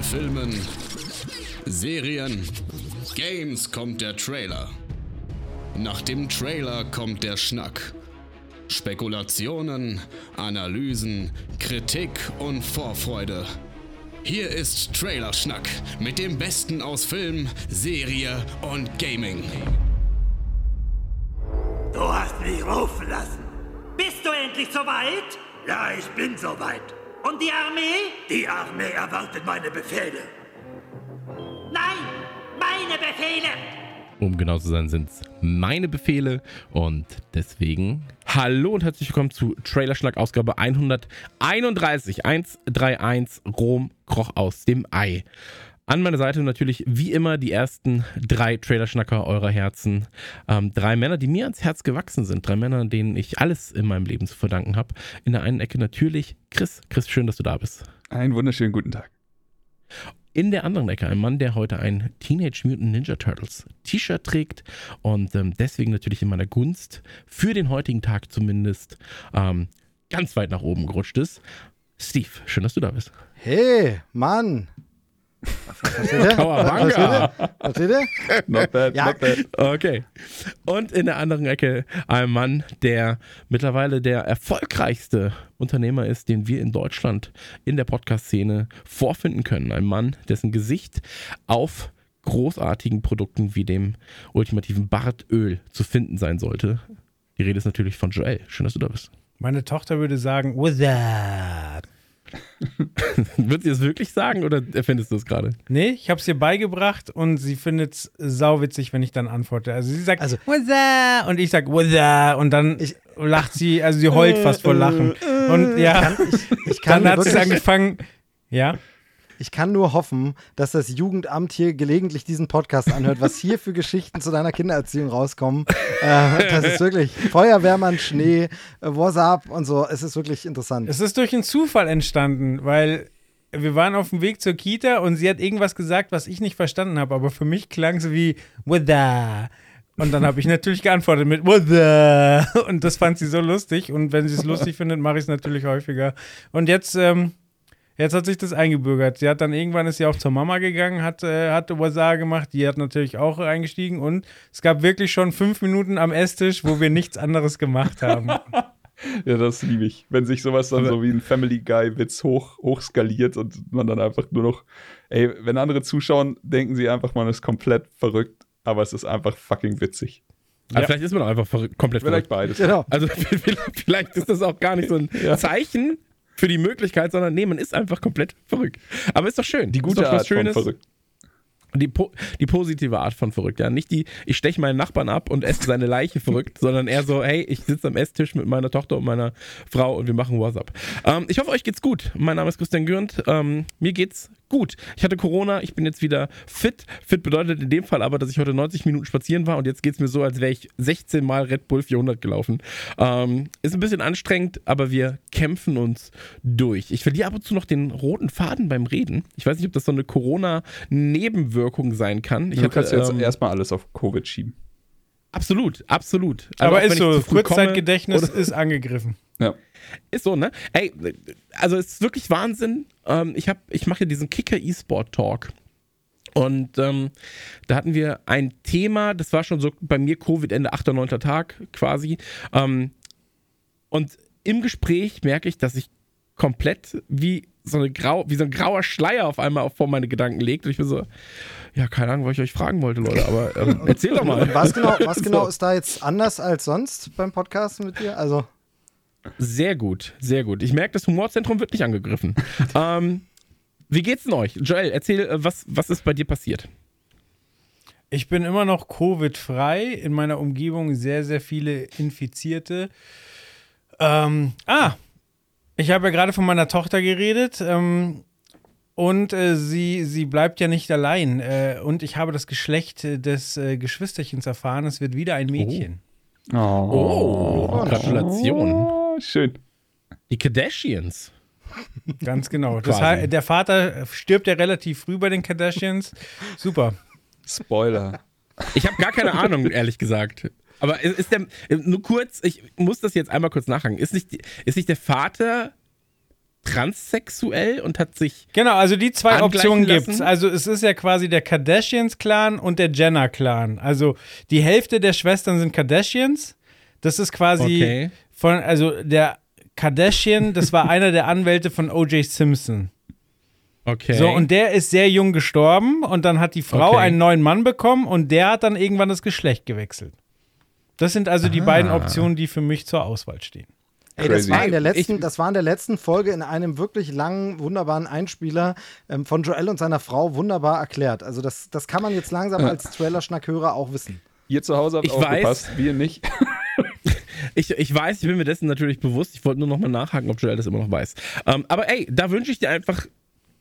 den Filmen, Serien, Games kommt der Trailer. Nach dem Trailer kommt der Schnack. Spekulationen, Analysen, Kritik und Vorfreude. Hier ist Trailerschnack mit dem Besten aus Film, Serie und Gaming. Du hast mich rufen lassen. Bist du endlich soweit? Ja, ich bin soweit. Und die Armee? Die Armee erwartet meine Befehle. Nein, meine Befehle! Um genau zu sein, sind es meine Befehle und deswegen hallo und herzlich willkommen zu Trailerschlag Ausgabe 131 131 Rom kroch aus dem Ei. An meiner Seite natürlich wie immer die ersten drei Trailerschnacker eurer Herzen. Ähm, drei Männer, die mir ans Herz gewachsen sind. Drei Männer, denen ich alles in meinem Leben zu verdanken habe. In der einen Ecke natürlich Chris. Chris, schön, dass du da bist. Einen wunderschönen guten Tag. In der anderen Ecke ein Mann, der heute ein Teenage Mutant Ninja Turtles T-Shirt trägt und ähm, deswegen natürlich in meiner Gunst für den heutigen Tag zumindest ähm, ganz weit nach oben gerutscht ist. Steve, schön, dass du da bist. Hey, Mann. Kawabanga. Versteht ihr? Not bad, Ja. not bad. Okay. Und in der anderen Ecke ein Mann, der mittlerweile der erfolgreichste Unternehmer ist, den wir in Deutschland in der Podcast-Szene vorfinden können. Ein Mann, dessen Gesicht auf großartigen Produkten wie dem ultimativen Bartöl zu finden sein sollte. Die Rede ist natürlich von Joel. Schön, dass du da bist. Meine Tochter würde sagen, what's that? Wird sie es wirklich sagen oder erfindest du es gerade? Nee, ich habe es ihr beigebracht und sie findet es sauwitzig, wenn ich dann antworte. Also sie sagt, Also- what's that? Und ich sag, what's that? Und dann Ich- lacht sie, also sie heult fast vor Lachen. Und ja, Ich, ich, kann dann hat sie angefangen, ja, ich kann nur hoffen, dass das Jugendamt hier gelegentlich diesen Podcast anhört, was hier für Geschichten zu deiner Kindererziehung rauskommen. Äh, das ist wirklich Feuerwehrmann, Schnee, äh, WhatsApp und so. Es ist wirklich interessant. es ist durch einen Zufall entstanden, weil wir waren auf dem Weg zur Kita und sie hat irgendwas gesagt, was ich nicht verstanden habe, aber für mich klang es wie, that? Und dann habe ich natürlich geantwortet mit the? Und das fand sie so lustig. Und wenn sie es lustig findet, mache ich es natürlich häufiger. Und jetzt, ähm, jetzt hat sich das eingebürgert. Sie hat dann irgendwann ist sie auch zur Mama gegangen, hat, äh, hatte Waza gemacht. Die hat natürlich auch eingestiegen. Und es gab wirklich schon fünf Minuten am Esstisch, wo wir nichts anderes gemacht haben. Ja, das liebe ich. Wenn sich sowas dann so wie ein Family Guy-Witz hoch, hoch skaliert und man dann einfach nur noch, ey, wenn andere zuschauen, denken sie einfach, man ist komplett verrückt, aber es ist einfach fucking witzig. Aber Ja. vielleicht ist man auch einfach verrückt, komplett Vielleicht verrückt. beides. Genau. Also vielleicht ist das auch gar nicht so ein Ja. Zeichen für die Möglichkeit, sondern nee, man ist einfach komplett verrückt. Aber ist doch schön. Die ist gute Art von verrückt. Die, po die positive Art von verrückt. Ja, nicht die, ich steche meinen Nachbarn ab und esse seine Leiche verrückt, sondern eher so, hey, ich sitze am Esstisch mit meiner Tochter und meiner Frau und wir machen WhatsApp. Ähm, ich hoffe, euch geht's gut. Mein Name ist Christian Gürnt. Ähm, mir geht's gut. Ich hatte Corona, ich bin jetzt wieder fit. Fit bedeutet in dem Fall aber, dass ich heute 90 Minuten spazieren war und jetzt geht's mir so, als wäre ich 16 Mal Red Bull 400 gelaufen. Ähm, ist ein bisschen anstrengend, aber wir kämpfen uns durch. Ich verliere ab und zu noch den roten Faden beim Reden. Ich weiß nicht, ob das so eine Corona-Nebenwirkung sein kann. Ich du hatte, kannst jetzt ähm, erstmal alles auf Covid schieben. Absolut, absolut. Also Aber ist so, Kurzzeitgedächtnis ist angegriffen. Ja. Ist so, ne? Ey, also es ist wirklich Wahnsinn. Ähm, ich hab, ich mache diesen Kicker E-Sport Talk. Und ähm, da hatten wir ein Thema, das war schon so bei mir Covid Ende 8. 9. Tag quasi. Ähm, und im Gespräch merke ich, dass ich komplett wie so, eine grau, wie so ein grauer Schleier auf einmal vor meine Gedanken legt. Und ich bin so, ja, keine Ahnung, was ich euch fragen wollte, Leute, aber ähm, erzähl doch mal. Was genau, was genau So. ist da jetzt anders als sonst beim Podcasten mit dir? Also, Sehr gut, sehr gut. Ich merke, das Humorzentrum wird nicht angegriffen. ähm, wie geht's denn euch? Joel, erzähl, äh, was, was ist bei dir passiert? Ich bin immer noch Covid-frei. In meiner Umgebung sehr, sehr viele Infizierte. Ähm, ah, ich habe ja gerade von meiner Tochter geredet. Ähm, und äh, sie, sie bleibt ja nicht allein. Äh, und ich habe das Geschlecht äh, des äh, Geschwisterchens erfahren. Es wird wieder ein Mädchen. Oh, Gratulation. Oh, schön. Die Kardashians. Ganz genau. Das der Vater stirbt ja relativ früh bei den Kardashians. Super. Spoiler. Ich habe gar keine Ahnung, ehrlich gesagt. Aber ist der, nur kurz, ich muss das jetzt einmal kurz nachhaken. Ist nicht, ist nicht der Vater transsexuell und hat sich. Genau, also die zwei Optionen lassen? gibt's. Also es ist ja quasi der Kardashians-Clan und der Jenner-Clan. Also die Hälfte der Schwestern sind Kardashians. Das ist quasi Okay. Von, also der Kardashian, das war einer der Anwälte von O.J. Simpson. Okay. So, und der ist sehr jung gestorben und dann hat die Frau Okay. einen neuen Mann bekommen und der hat dann irgendwann das Geschlecht gewechselt. Das sind also die Ah. beiden Optionen, die für mich zur Auswahl stehen. Ey, das war, in der Ich- letzten, das war in der letzten Folge in einem wirklich langen, wunderbaren Einspieler ähm, von Joel und seiner Frau wunderbar erklärt. Also das, das kann man jetzt langsam als Trailer-Schnackhörer auch wissen. Ihr zu Hause habt Ich aufgepasst, wir nicht. Ich, ich weiß, ich bin mir dessen natürlich bewusst. Ich wollte nur noch mal nachhaken, ob Joel das immer noch weiß. Ähm, aber ey, da wünsche ich dir einfach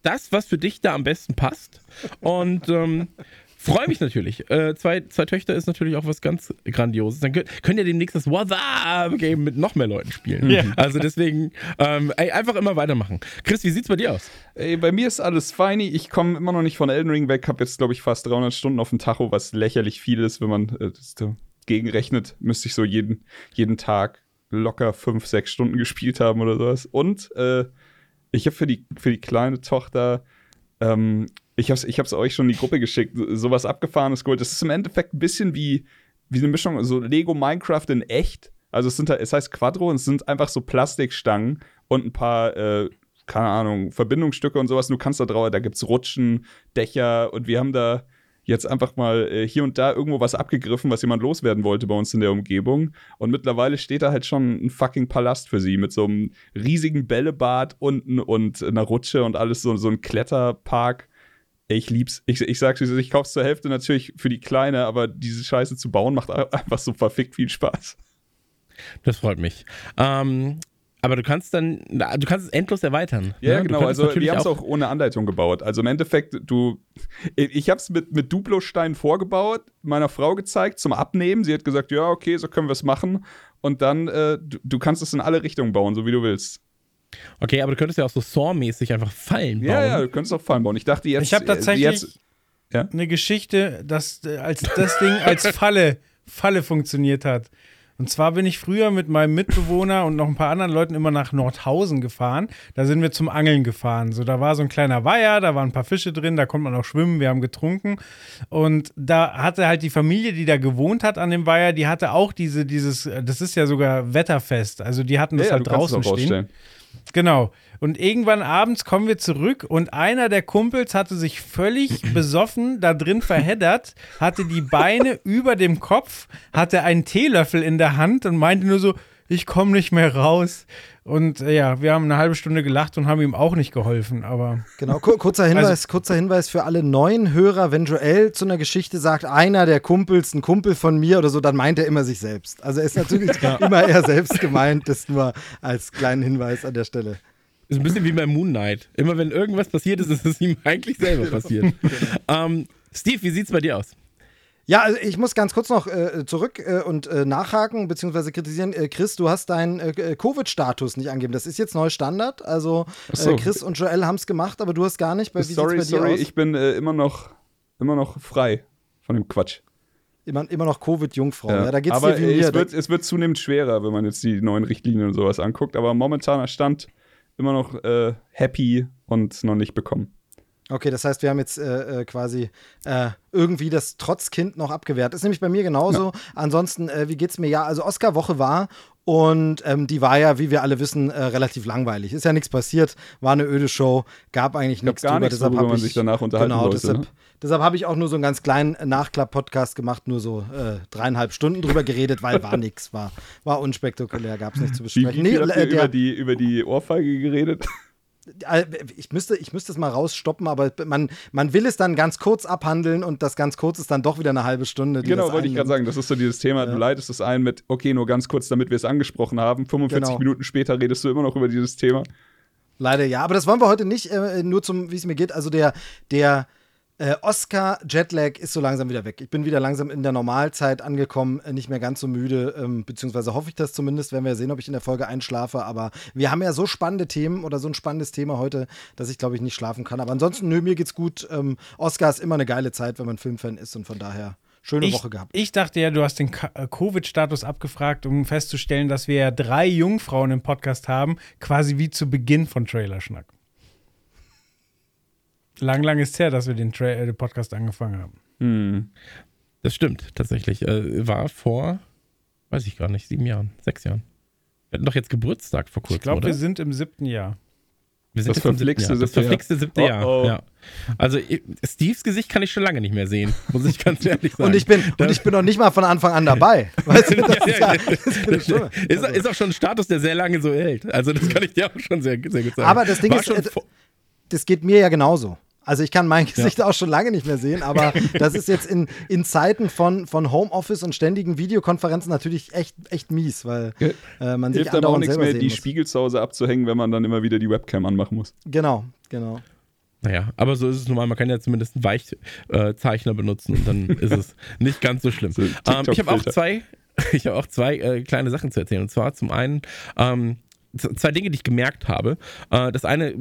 das, was für dich da am besten passt. Und ähm, freue mich natürlich. Äh, zwei, zwei Töchter ist natürlich auch was ganz Grandioses. Dann könnt, könnt ihr demnächst das What's Up Game mit noch mehr Leuten spielen. Ja. Also deswegen, ähm, ey, einfach immer weitermachen. Chris, wie sieht's bei dir aus? Ey, bei mir ist alles feini. Ich komme immer noch nicht von Elden Ring weg. Hab jetzt, glaube ich, fast 300 Stunden auf dem Tacho, was lächerlich viel ist, wenn man äh, das dagegen rechnet. Müsste ich so jeden, jeden Tag locker fünf, sechs Stunden gespielt haben oder sowas. Und äh, ich habe für die, für die kleine Tochter, ähm, ich habe es ich euch schon in die Gruppe geschickt, sowas abgefahrenes geholt. Das ist im Endeffekt ein bisschen wie, wie eine Mischung, so Lego Minecraft in echt. Also es sind es heißt Quadro und es sind einfach so Plastikstangen und ein paar, äh, keine Ahnung, Verbindungsstücke und sowas. Du kannst da drauf, da gibt's Rutschen, Dächer und wir haben da jetzt einfach mal äh, hier und da irgendwo was abgegriffen, was jemand loswerden wollte bei uns in der Umgebung. Und mittlerweile steht da halt schon ein fucking Palast für sie mit so einem riesigen Bällebad unten und einer Rutsche und alles so, so ein Kletterpark. Ich lieb's. Ich, ich sag's, ich kauf's zur Hälfte natürlich für die Kleine, aber diese Scheiße zu bauen macht einfach so verfickt viel Spaß. Das freut mich. Ähm, aber du kannst dann, du kannst es endlos erweitern. Ja, ne? Genau. Also wir haben es auch ohne Anleitung gebaut. Also im Endeffekt, du, ich habe es mit, mit Duplo-Stein vorgebaut, meiner Frau gezeigt zum Abnehmen. Sie hat gesagt, ja, okay, so können wir es machen. Und dann, äh, du, du kannst es in alle Richtungen bauen, so wie du willst. Okay, aber du könntest ja auch so Saw-mäßig einfach Fallen bauen. Ja, ja, du könntest auch Fallen bauen. Ich dachte jetzt. Ich habe äh, tatsächlich Jetzt, Ja? eine Geschichte, dass äh, als das Ding als Falle, Falle funktioniert hat. Und zwar bin ich früher mit meinem Mitbewohner und noch ein paar anderen Leuten immer nach Nordhausen gefahren. Da sind wir zum Angeln gefahren. So, da war so ein kleiner Weiher, da waren ein paar Fische drin, da konnte man auch schwimmen, wir haben getrunken. Und da hatte halt die Familie, die da gewohnt hat an dem Weiher, die hatte auch diese, dieses, das ist ja sogar wetterfest. Also die hatten das ja, halt draußen stehen. rausstellen. Genau. Und irgendwann abends kommen wir zurück und einer der Kumpels hatte sich völlig besoffen da drin verheddert, hatte die Beine über dem Kopf, hatte einen Teelöffel in der Hand und meinte nur so, ich komme nicht mehr raus. Und äh, ja, wir haben eine halbe Stunde gelacht und haben ihm auch nicht geholfen, aber Genau, kur kurzer Hinweis, Also- kurzer Hinweis für alle neuen Hörer, wenn Joel zu einer Geschichte sagt, einer der Kumpels, ein Kumpel von mir oder so, dann meint er immer sich selbst. Also er ist natürlich immer er selbst gemeint, das nur als kleinen Hinweis an der Stelle. Ist ein bisschen wie bei Moon Knight. Immer wenn irgendwas passiert ist, ist es ihm eigentlich selber passiert. ähm, Steve, wie sieht's bei dir aus? Ja, also ich muss ganz kurz noch äh, zurück äh, und äh, nachhaken bzw. kritisieren. Äh, Chris, du hast deinen äh, Covid-Status nicht angegeben. Das ist jetzt neu Standard. Also so. äh, Chris und Joel haben es gemacht, aber du hast gar nicht. Bei, Sorry, bei dir sorry, aus? ich bin äh, immer noch immer noch frei von dem Quatsch. immer, immer noch Covid-Jungfrau. Ja. da geht's aber dir wie äh, es, wird, es wird zunehmend schwerer, wenn man jetzt die neuen Richtlinien und sowas anguckt. Aber momentaner Stand immer noch äh, happy und noch nicht bekommen. Okay, das heißt, wir haben jetzt äh, äh, quasi äh, irgendwie das Trotzkind noch abgewehrt. Ist nämlich bei mir genauso. Ansonsten, äh, wie geht's mir? Ja, also Oscar-Woche war und ähm, die war ja, wie wir alle wissen, äh, relativ langweilig. Ist ja nichts passiert, war eine öde Show, gab eigentlich nichts drüber. nichts, deshalb worüber hab man ich, sich danach unterhalten genau, sollte, Deshalb, ne? deshalb habe ich auch nur so einen ganz kleinen Nachklapp-Podcast gemacht, nur so äh, dreieinhalb Stunden drüber geredet, weil war nix, war, war unspektakulär, gab es nichts zu Wie, wie besprechen. viel habt äh, ihr über, die, über die Ohrfeige geredet? Ich müsste, ich müsste es mal rausstoppen, aber man, man will es dann ganz kurz abhandeln und das ganz kurz ist dann doch wieder eine halbe Stunde. Genau, wollte ich gerade sagen. Das ist so dieses Thema, du Ja. leitest es ein mit, okay, nur ganz kurz, damit wir es angesprochen haben. 45 Genau. Minuten später redest du immer noch über dieses Thema. Leider ja, aber das wollen wir heute nicht, äh, nur zum, wie es mir geht. Also der, der äh, Oscar-Jetlag ist so langsam wieder weg. Ich bin wieder langsam in der Normalzeit angekommen, äh, nicht mehr ganz so müde, ähm, beziehungsweise hoffe ich das zumindest, werden wir sehen, ob ich in der Folge einschlafe. Aber wir haben ja so spannende Themen oder so ein spannendes Thema heute, dass ich glaube ich nicht schlafen kann. Aber ansonsten, nö, mir geht's gut. Ähm, Oscar ist immer eine geile Zeit, wenn man Filmfan ist und von daher schöne Ich, Woche gehabt. ich dachte ja, du hast den äh, Covid-Status abgefragt, um festzustellen, dass wir ja drei Jungfrauen im Podcast haben, quasi wie zu Beginn von Trailerschnack. Lang, lang ist her, dass wir den, Tra äh, den Podcast angefangen haben. Hm. Das stimmt, tatsächlich. Äh, war vor, weiß ich gar nicht, sieben Jahren, sechs Jahren. Wir hatten doch jetzt Geburtstag vor kurzem, Ich glaube, wir sind im siebten Jahr. Wir Das jetzt im verflixte. Das siebte Jahr. verflixte siebte Oh, Jahr. oh. Ja. Also ich- Steves Gesicht kann ich schon lange nicht mehr sehen, muss ich ganz ehrlich sagen. Und ich bin, und ich bin noch nicht mal von Anfang an dabei. Weißt du, das ist, ja, das ist das ist, ist auch schon ein Status, der sehr lange so hält. Also das kann ich dir auch schon sehr, sehr gut sagen. Aber das Ding War ist, schon äh, das geht mir ja genauso. Also ich kann mein Gesicht auch schon lange nicht mehr sehen, aber das ist jetzt in, in Zeiten von, von Homeoffice und ständigen Videokonferenzen natürlich echt, echt mies, weil äh, man sich Hilft aber auch nichts mehr, die muss. Spiegel zu Hause abzuhängen, wenn man dann immer wieder die Webcam anmachen muss. Genau, genau. Naja, aber so ist es normal. Man kann ja zumindest einen Weichzeichner benutzen und dann ist es nicht ganz so schlimm. So ähm, ich habe auch zwei, ich habe auch zwei äh, kleine Sachen zu erzählen. Und zwar zum einen ähm, zwei Dinge, die ich gemerkt habe. Äh, das eine,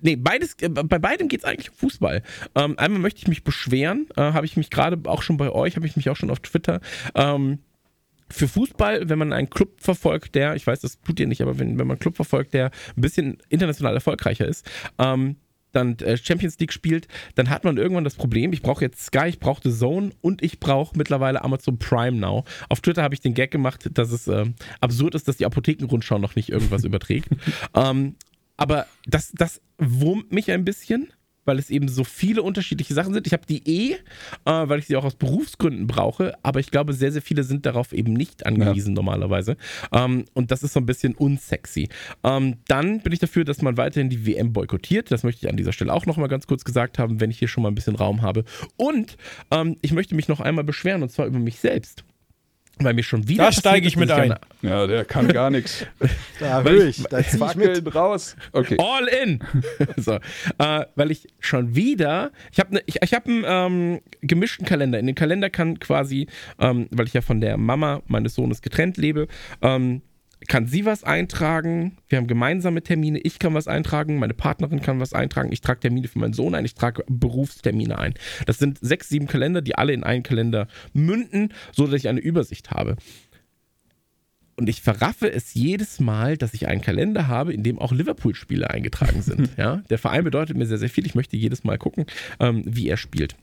nee, beides, äh, bei beidem geht es eigentlich um Fußball. Ähm, einmal möchte ich mich beschweren, äh, habe ich mich gerade auch schon bei euch, habe ich mich auch schon auf Twitter. Ähm, für Fußball, wenn man einen Club verfolgt, der, ich weiß, das tut ihr nicht, aber wenn, wenn man einen Club verfolgt, der ein bisschen international erfolgreicher ist, ähm, dann äh, Champions League spielt, dann hat man irgendwann das Problem, ich brauche jetzt Sky, ich brauche The Zone und ich brauche mittlerweile Amazon Prime Now. Auf Twitter habe ich den Gag gemacht, dass es ähm, absurd ist, dass die Apothekenrundschau noch nicht irgendwas überträgt. Ähm, aber das, das wurmt mich ein bisschen, weil es eben so viele unterschiedliche Sachen sind. Ich habe die eh, äh, weil ich sie auch aus Berufsgründen brauche, aber ich glaube, sehr, sehr viele sind darauf eben nicht angewiesen normalerweise. Ähm, und das ist so ein bisschen unsexy. Ähm, dann bin ich dafür, dass man weiterhin die WM boykottiert. Das möchte ich an dieser Stelle auch noch mal ganz kurz gesagt haben, wenn ich hier schon mal ein bisschen Raum habe. Und ähm, ich möchte mich noch einmal beschweren, und zwar über mich selbst. Weil mir schon wieder. Da steige ich mit ein. Ja, der kann gar nichts. Da höre ich- ich, da zieh ich mit. Fackeln raus. Okay. All in. so, äh, weil ich schon wieder, ich habe ne, ich, ich hab einen ähm, gemischten Kalender. In den Kalender kann quasi, ähm, weil ich ja von der Mama meines Sohnes getrennt lebe, ähm, kann sie was eintragen. Wir haben gemeinsame Termine. Ich kann was eintragen. Meine Partnerin kann was eintragen. Ich trage Termine für meinen Sohn ein. Ich trage Berufstermine ein. Das sind sechs, sieben Kalender, die alle in einen Kalender münden, so dass ich eine Übersicht habe. Und ich verraffe es jedes Mal, dass ich einen Kalender habe, in dem auch Liverpool-Spiele eingetragen sind. ja? Der Verein bedeutet mir sehr, sehr viel. Ich möchte jedes Mal gucken, ähm, wie er spielt.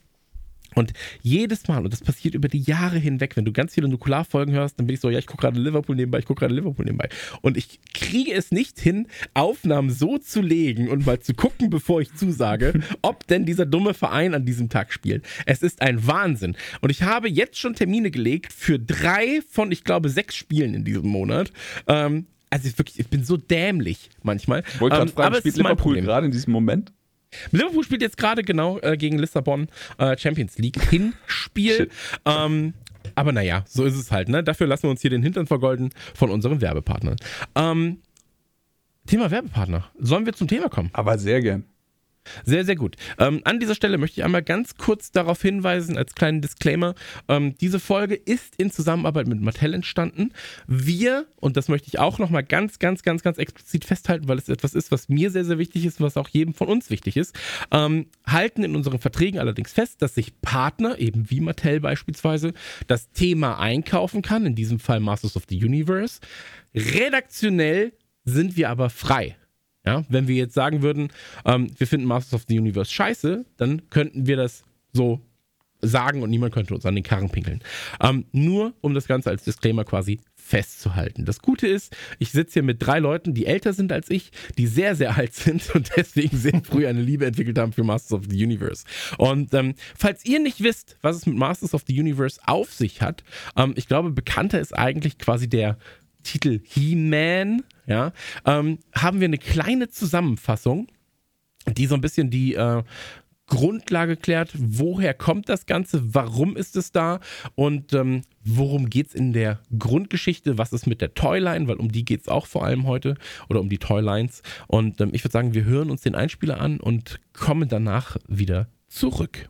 Und jedes Mal, und das passiert über die Jahre hinweg, wenn du ganz viele Nukularfolgen hörst, dann bin ich so, ja, ich gucke gerade Liverpool nebenbei, ich gucke gerade Liverpool nebenbei. Und ich kriege es nicht hin, Aufnahmen so zu legen und mal zu gucken, bevor ich zusage, ob denn dieser dumme Verein an diesem Tag spielt. Es ist ein Wahnsinn. Und ich habe jetzt schon Termine gelegt für drei von, ich glaube, sechs Spielen in diesem Monat. Ähm, also ich wirklich, ich bin so dämlich manchmal. Wollte gerade Ähm, fragen, spielt Liverpool gerade in diesem Moment? Liverpool spielt jetzt gerade genau äh, gegen Lissabon äh, Champions League Hinspiel. Ähm, aber naja, so ist es halt. Ne? Dafür lassen wir uns hier den Hintern vergolden von unseren Werbepartnern. Ähm, Thema Werbepartner. Sollen wir zum Thema kommen? Aber sehr gern. Sehr, sehr gut. Ähm, an dieser Stelle möchte ich einmal ganz kurz darauf hinweisen, als kleinen Disclaimer, ähm, diese Folge ist in Zusammenarbeit mit Mattel entstanden. Wir, und das möchte ich auch nochmal ganz, ganz, ganz, ganz explizit festhalten, weil es etwas ist, was mir sehr, sehr wichtig ist, was auch jedem von uns wichtig ist, ähm, halten in unseren Verträgen allerdings fest, dass sich Partner, eben wie Mattel beispielsweise, das Thema einkaufen kann, in diesem Fall Masters of the Universe. Redaktionell sind wir aber frei. Ja, wenn wir jetzt sagen würden, ähm, wir finden Masters of the Universe scheiße, dann könnten wir das so sagen und niemand könnte uns an den Karren pinkeln. Ähm, nur um das Ganze als Disclaimer quasi festzuhalten. Das Gute ist, ich sitze hier mit drei Leuten, die älter sind als ich, die sehr, sehr alt sind und deswegen sehr früh eine Liebe entwickelt haben für Masters of the Universe. Und ähm, falls ihr nicht wisst, was es mit Masters of the Universe auf sich hat, ähm, ich glaube, bekannter ist eigentlich quasi der Titel He-Man, ja, ähm, haben wir eine kleine Zusammenfassung, die so ein bisschen die äh, Grundlage klärt, woher kommt das Ganze, warum ist es da und ähm, worum geht es in der Grundgeschichte, was ist mit der Toyline, weil um die geht es auch vor allem heute oder um die Toylines. Und ähm, ich würde sagen, wir hören uns den Einspieler an und kommen danach wieder zurück.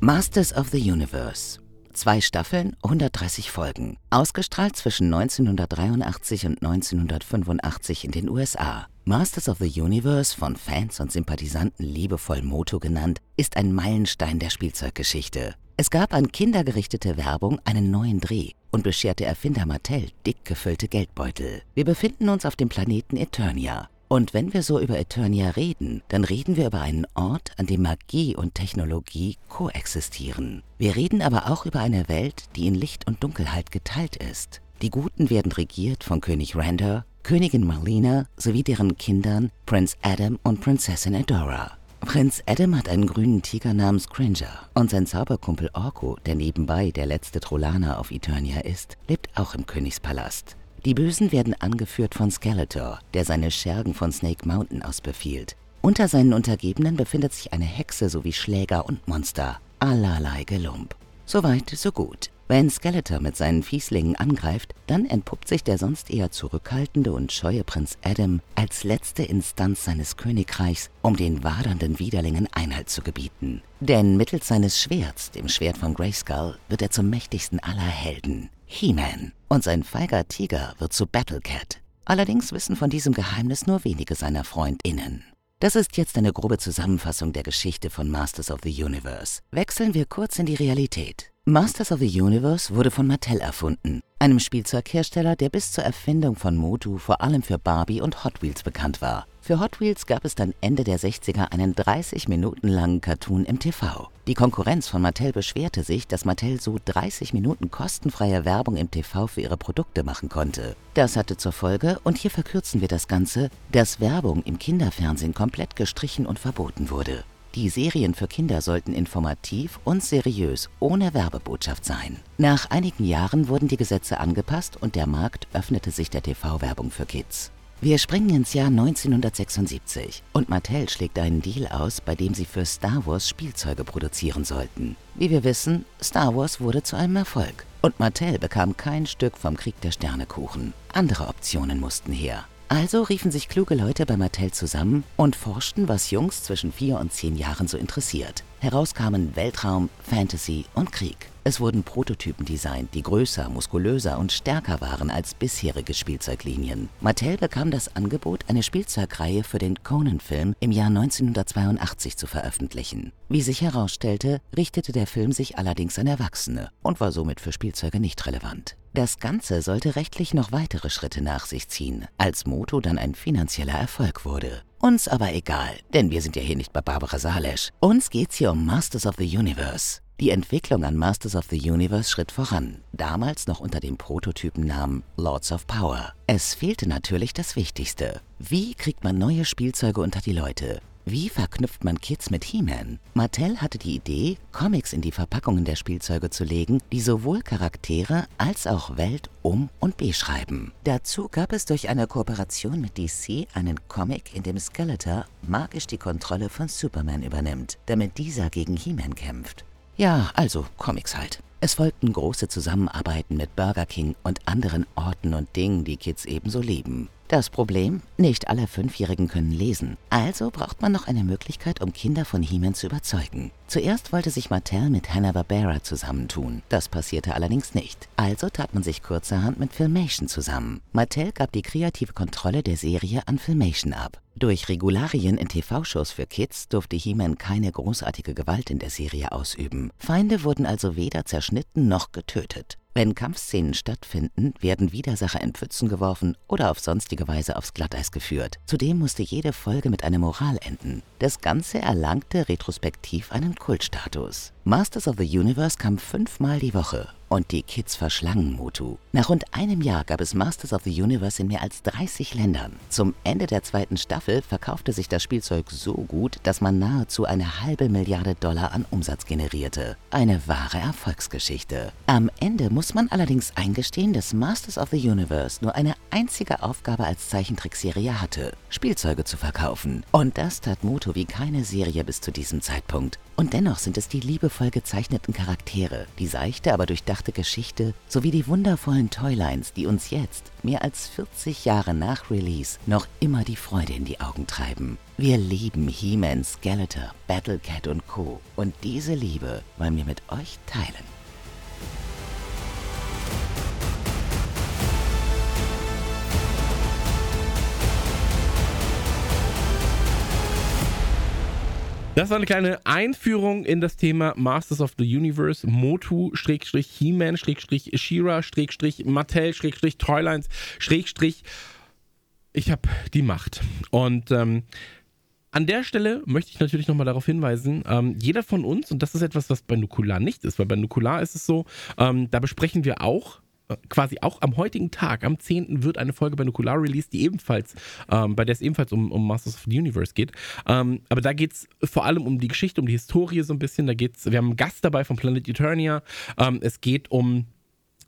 Masters of the Universe. Zwei Staffeln, 130 Folgen. Ausgestrahlt zwischen 1983 und 1985 in den USA. Masters of the Universe, von Fans und Sympathisanten liebevoll Moto genannt, ist ein Meilenstein der Spielzeuggeschichte. Es gab an kindergerichtete Werbung einen neuen Dreh und bescherte Erfinder Mattel dick gefüllte Geldbeutel. Wir befinden uns auf dem Planeten Eternia. Und wenn wir so über Eternia reden, dann reden wir über einen Ort, an dem Magie und Technologie koexistieren. Wir reden aber auch über eine Welt, die in Licht und Dunkelheit geteilt ist. Die Guten werden regiert von König Randor, Königin Marlena sowie deren Kindern Prinz Adam und Prinzessin Adora. Prinz Adam hat einen grünen Tiger namens Cringer und sein Zauberkumpel Orko, der nebenbei der letzte Trolaner auf Eternia ist, lebt auch im Königspalast. Die Bösen werden angeführt von Skeletor, der seine Schergen von Snake Mountain aus befiehlt. Unter seinen Untergebenen befindet sich eine Hexe sowie Schläger und Monster. Allerlei Gelump. Soweit, so gut. Wenn Skeletor mit seinen Fieslingen angreift, dann entpuppt sich der sonst eher zurückhaltende und scheue Prinz Adam als letzte Instanz seines Königreichs, um den wadernden Widerlingen Einhalt zu gebieten. Denn mittels seines Schwerts, dem Schwert von Grayskull, wird er zum mächtigsten aller Helden. He-Man. Und sein feiger Tiger wird zu Battlecat. Allerdings wissen von diesem Geheimnis nur wenige seiner FreundInnen. Das ist jetzt eine grobe Zusammenfassung der Geschichte von Masters of the Universe. Wechseln wir kurz in die Realität. Masters of the Universe wurde von Mattel erfunden, einem Spielzeughersteller, der bis zur Erfindung von Motu vor allem für Barbie und Hot Wheels bekannt war. Für Hot Wheels gab es dann Ende der 60er einen 30 Minuten langen Cartoon im TV. Die Konkurrenz von Mattel beschwerte sich, dass Mattel so 30 Minuten kostenfreie Werbung im TV für ihre Produkte machen konnte. Das hatte zur Folge, und hier verkürzen wir das Ganze, dass Werbung im Kinderfernsehen komplett gestrichen und verboten wurde. Die Serien für Kinder sollten informativ und seriös, ohne Werbebotschaft sein. Nach einigen Jahren wurden die Gesetze angepasst und der Markt öffnete sich der TV-Werbung für Kids. Wir springen ins Jahr 1976 und Mattel schlägt einen Deal aus, bei dem sie für Star Wars Spielzeuge produzieren sollten. Wie wir wissen, Star Wars wurde zu einem Erfolg und Mattel bekam kein Stück vom Krieg der Sternekuchen. Andere Optionen mussten her. Also riefen sich kluge Leute bei Mattel zusammen und forschten, was Jungs zwischen vier und zehn Jahren so interessiert. Heraus kamen Weltraum, Fantasy und Krieg. Es wurden Prototypen designt, die größer, muskulöser und stärker waren als bisherige Spielzeuglinien. Mattel bekam das Angebot, eine Spielzeugreihe für den Conan-Film im Jahr 1982 zu veröffentlichen. Wie sich herausstellte, richtete der Film sich allerdings an Erwachsene und war somit für Spielzeuge nicht relevant. Das Ganze sollte rechtlich noch weitere Schritte nach sich ziehen, als Moto dann ein finanzieller Erfolg wurde. Uns aber egal, denn wir sind ja hier nicht bei Barbara Salesch. Uns geht's hier um Masters of the Universe. Die Entwicklung an Masters of the Universe schritt voran, damals noch unter dem Prototypennamen Lords of Power. Es fehlte natürlich das Wichtigste. Wie kriegt man neue Spielzeuge unter die Leute? Wie verknüpft man Kids mit He-Man? Mattel hatte die Idee, Comics in die Verpackungen der Spielzeuge zu legen, die sowohl Charaktere als auch Welt um- und beschreiben. Dazu gab es durch eine Kooperation mit DC einen Comic, in dem Skeletor magisch die Kontrolle von Superman übernimmt, damit dieser gegen He-Man kämpft. Ja, also Comics halt. Es folgten große Zusammenarbeiten mit Burger King und anderen Orten und Dingen, die Kids ebenso lieben. Das Problem? Nicht alle Fünfjährigen können lesen. Also braucht man noch eine Möglichkeit, um Kinder von He-Man zu überzeugen. Zuerst wollte sich Mattel mit Hanna-Barbera zusammentun. Das passierte allerdings nicht. Also tat man sich kurzerhand mit Filmation zusammen. Mattel gab die kreative Kontrolle der Serie an Filmation ab. Durch Regularien in TV-Shows für Kids durfte He-Man keine großartige Gewalt in der Serie ausüben. Feinde wurden also weder zerschnitten noch getötet. Wenn Kampfszenen stattfinden, werden Widersacher in Pfützen geworfen oder auf sonstige Weise aufs Glatteis geführt. Zudem musste jede Folge mit einer Moral enden. Das Ganze erlangte retrospektiv einen Kultstatus. Masters of the Universe kam fünfmal die Woche und die Kids verschlangen Motu. Nach rund einem Jahr gab es Masters of the Universe in mehr als 30 Ländern. Zum Ende der zweiten Staffel verkaufte sich das Spielzeug so gut, dass man nahezu eine halbe Milliarde Dollar an Umsatz generierte. Eine wahre Erfolgsgeschichte. Am Ende muss man allerdings eingestehen, dass Masters of the Universe nur eine einzige Aufgabe als Zeichentrickserie hatte, Spielzeuge zu verkaufen. Und das tat Motu wie keine Serie bis zu diesem Zeitpunkt. Und dennoch sind es die liebevoll gezeichneten Charaktere, die seichte, aber durchdachte Geschichte sowie die wundervollen Toylines, die uns jetzt, mehr als 40 Jahre nach Release, noch immer die Freude in die Augen treiben. Wir lieben He-Man, Skeletor, Battlecat und Co. Und diese Liebe wollen wir mit euch teilen. Das war eine kleine Einführung in das Thema Masters of the Universe, Motu, Schrägstrich, He-Man, Schrägstrich, Shira, Schrägstrich, Mattel, Schrägstrich, Toylines, Schrägstrich, ich habe die Macht. Und ähm, an der Stelle möchte ich natürlich nochmal darauf hinweisen, ähm, jeder von uns, und das ist etwas, was bei Nukular nicht ist, weil bei Nukular ist es so, ähm, da besprechen wir auch quasi auch am heutigen Tag, am 10. wird eine Folge bei Nukular released, die ebenfalls, ähm, bei der es ebenfalls um, um Masters of the Universe geht. Ähm, aber da geht es vor allem um die Geschichte, um die Historie so ein bisschen. Da geht's, wir haben einen Gast dabei von Planet Eternia. Ähm, es geht um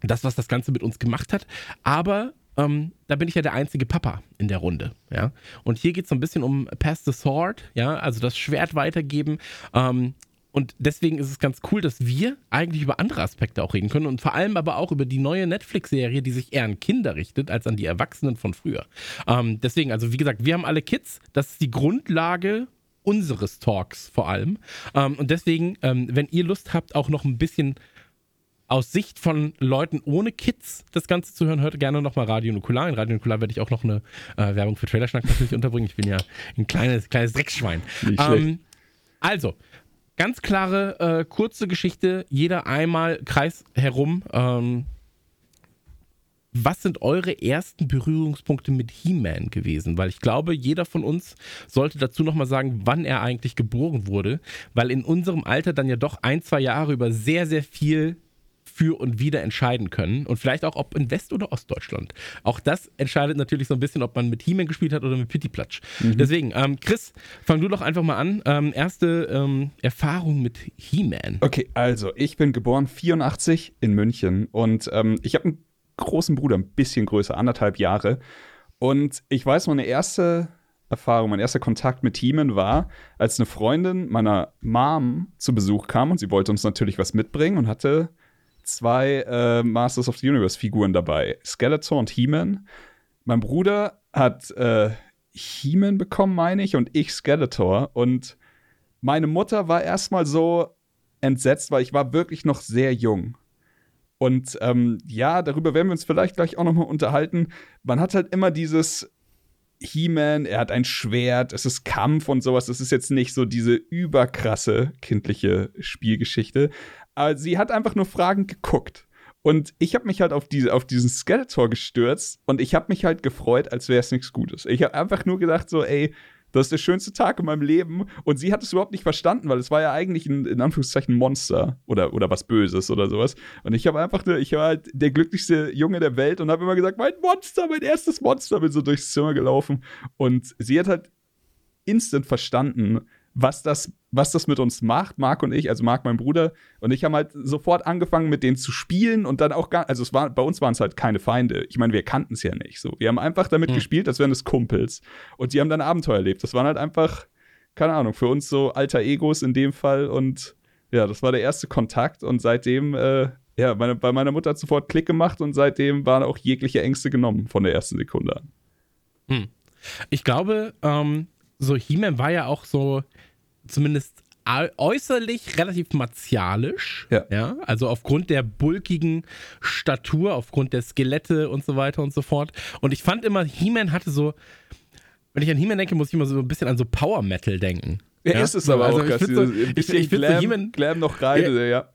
das, was das Ganze mit uns gemacht hat. Aber ähm, da bin ich ja der einzige Papa in der Runde, ja. Und hier geht es so ein bisschen um Pass the Sword, ja, also das Schwert weitergeben. Ähm, und deswegen ist es ganz cool, dass wir eigentlich über andere Aspekte auch reden können und vor allem aber auch über die neue Netflix-Serie, die sich eher an Kinder richtet als an die Erwachsenen von früher. Ähm, deswegen, also wie gesagt, wir haben alle Kids. Das ist die Grundlage unseres Talks vor allem. Ähm, und deswegen, ähm, wenn ihr Lust habt, auch noch ein bisschen aus Sicht von Leuten ohne Kids das Ganze zu hören, hört gerne nochmal Radio Nukular. In Radio Nukular werde ich auch noch eine äh, Werbung für Trailerschnack natürlich unterbringen. Ich bin ja ein kleines, kleines Dreckschwein. Nicht schlecht. Ähm, also, ganz klare, äh, kurze Geschichte, jeder einmal Kreis herum. Ähm, was sind eure ersten Berührungspunkte mit He-Man gewesen? Weil ich glaube, jeder von uns sollte dazu nochmal sagen, wann er eigentlich geboren wurde, weil in unserem Alter dann ja doch ein, zwei Jahre über sehr, sehr viel für und wieder entscheiden können und vielleicht auch ob in West- oder Ostdeutschland. Auch das entscheidet natürlich so ein bisschen, ob man mit He-Man gespielt hat oder mit Pittiplatsch. Deswegen, ähm, Chris, fang du doch einfach mal an. Ähm, erste ähm, Erfahrung mit He-Man. Okay, also ich bin geboren 84 in München und ähm, ich habe einen großen Bruder, ein bisschen größer, anderthalb Jahre. Und ich weiß, meine erste Erfahrung, mein erster Kontakt mit Teamen war, als eine Freundin meiner Mom zu Besuch kam und sie wollte uns natürlich was mitbringen und hatte zwei äh, Masters of the Universe Figuren dabei, Skeletor und He-Man. Mein Bruder hat äh, He-Man bekommen, meine ich, und ich Skeletor. Und meine Mutter war erstmal so entsetzt, weil ich war wirklich noch sehr jung. Und ähm, ja, darüber werden wir uns vielleicht gleich auch nochmal unterhalten. Man hat halt immer dieses He-Man, er hat ein Schwert, es ist Kampf und sowas. Das ist jetzt nicht so diese überkrasse kindliche Spielgeschichte. Aber sie hat einfach nur Fragen geguckt. Und ich habe mich halt auf, diese, auf diesen Skeletor gestürzt und ich habe mich halt gefreut, als wäre es nichts Gutes. Ich habe einfach nur gedacht, so, ey, das ist der schönste Tag in meinem Leben. Und sie hat es überhaupt nicht verstanden, weil es war ja eigentlich ein, in Anführungszeichen ein Monster oder, oder was Böses oder sowas. Und ich habe einfach, ich war halt der glücklichste Junge der Welt und habe immer gesagt, mein Monster, mein erstes Monster, bin so durchs Zimmer gelaufen. Und sie hat halt instant verstanden, was das, was das mit uns macht, Marc und ich, also Marc, mein Bruder, und ich haben halt sofort angefangen, mit denen zu spielen und dann auch gar, also es war, bei uns waren es halt keine Feinde. Ich meine, wir kannten es ja nicht so. Wir haben einfach damit gespielt, als wären es Kumpels. Und die haben dann Abenteuer erlebt. Das waren halt einfach, keine Ahnung, für uns so alter Egos in dem Fall und ja, das war der erste Kontakt und seitdem, äh, ja, meine, bei meiner Mutter hat sofort Klick gemacht und seitdem waren auch jegliche Ängste genommen von der ersten Sekunde an. Ich glaube, ähm, so He-Man war ja auch so zumindest äu- äußerlich relativ martialisch. Ja. Also aufgrund der bulkigen Statur, aufgrund der Skelette und so weiter und so fort. Und ich fand immer, He-Man hatte so, wenn ich an He-Man denke, muss ich immer so ein bisschen an so Power Metal denken. Ja, ist es aber Also auch, ich Gast, find so- dieses- ein ich- bisschen ich find so Glam, He-Man- Glam noch rein, ja.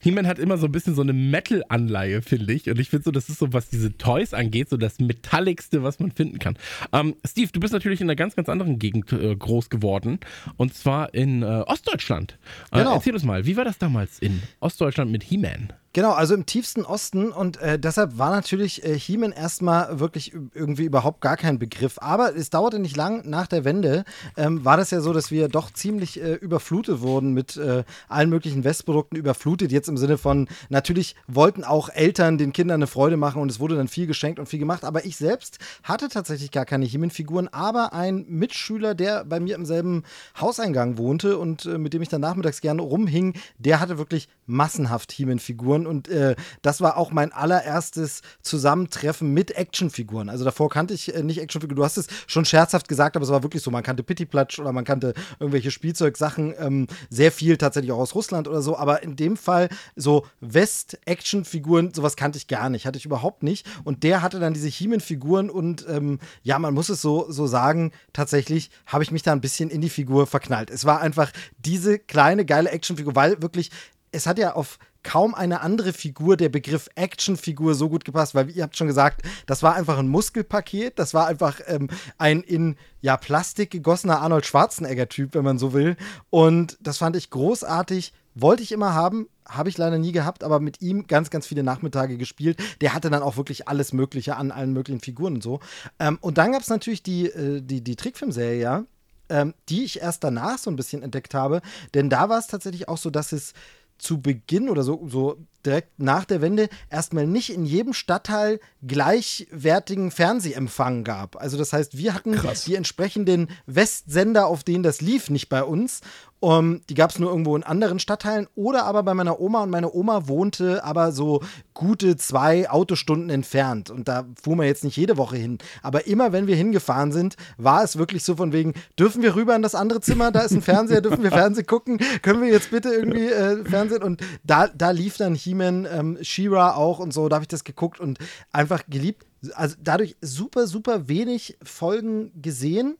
He-Man hat immer so ein bisschen so eine Metal-Anleihe, finde ich. Und ich finde so, das ist so, was diese Toys angeht, so das Metalligste, was man finden kann. Ähm, Steve, du bist natürlich in einer ganz, ganz anderen Gegend äh, groß geworden. Und zwar in äh, Ostdeutschland. Äh, Genau. Erzähl uns mal, wie war das damals in Ostdeutschland mit He-Man? Genau, also im tiefsten Osten und äh, deshalb war natürlich äh, He-Man erstmal wirklich irgendwie überhaupt gar kein Begriff. Aber es dauerte nicht lang nach der Wende, ähm, war das ja so, dass wir doch ziemlich äh, überflutet wurden mit äh, allen möglichen Westprodukten. Überflutet jetzt im Sinne von, natürlich wollten auch Eltern den Kindern eine Freude machen und es wurde dann viel geschenkt und viel gemacht. Aber ich selbst hatte tatsächlich gar keine He-Man-Figuren, aber ein Mitschüler, der bei mir im selben Hauseingang wohnte und äh, mit dem ich dann nachmittags gerne rumhing, der hatte wirklich massenhaft He-Man-Figuren und äh, das war auch mein allererstes Zusammentreffen mit Actionfiguren. Also davor kannte ich äh, nicht Actionfiguren. Du hast es schon scherzhaft gesagt, aber es war wirklich so. Man kannte Pittiplatsch oder man kannte irgendwelche Spielzeugsachen, ähm, sehr viel tatsächlich auch aus Russland oder so. Aber in dem Fall so West-Action-Figuren, sowas kannte ich gar nicht, hatte ich überhaupt nicht. Und der hatte dann diese He-Man-Figuren und ähm, ja, man muss es so, so sagen, tatsächlich habe ich mich da ein bisschen in die Figur verknallt. Es war einfach diese kleine, geile Actionfigur, weil wirklich, es hat ja auf kaum eine andere Figur der Begriff Actionfigur so gut gepasst, weil ihr habt schon gesagt, das war einfach ein Muskelpaket, das war einfach ähm, ein in ja Plastik gegossener Arnold Schwarzenegger Typ, wenn man so will und das fand ich großartig, wollte ich immer haben, habe ich leider nie gehabt, aber mit ihm ganz, ganz viele Nachmittage gespielt. Der hatte dann auch wirklich alles Mögliche an allen möglichen Figuren und so. Ähm, und dann gab es natürlich die, äh, die, die Trickfilmserie, ja, ähm, die ich erst danach so ein bisschen entdeckt habe. Denn da war es tatsächlich auch so, dass es zu Beginn oder so, so direkt nach der Wende erstmal nicht in jedem Stadtteil gleichwertigen Fernsehempfang gab. Also das heißt, wir hatten Krass. die entsprechenden Westsender, auf denen das lief, nicht bei uns. Um, die gab es nur irgendwo in anderen Stadtteilen oder aber bei meiner Oma und meine Oma wohnte aber so gute zwei Autostunden entfernt. Und da fuhr man jetzt nicht jede Woche hin. Aber immer wenn wir hingefahren sind, war es wirklich so von wegen, dürfen wir rüber in das andere Zimmer, da ist ein Fernseher, dürfen wir Fernsehen gucken, können wir jetzt bitte irgendwie äh, Fernsehen? Und da, da lief dann He-Man, ähm, She-Ra auch und so, da habe ich das geguckt und einfach geliebt. Also dadurch super, super wenig Folgen gesehen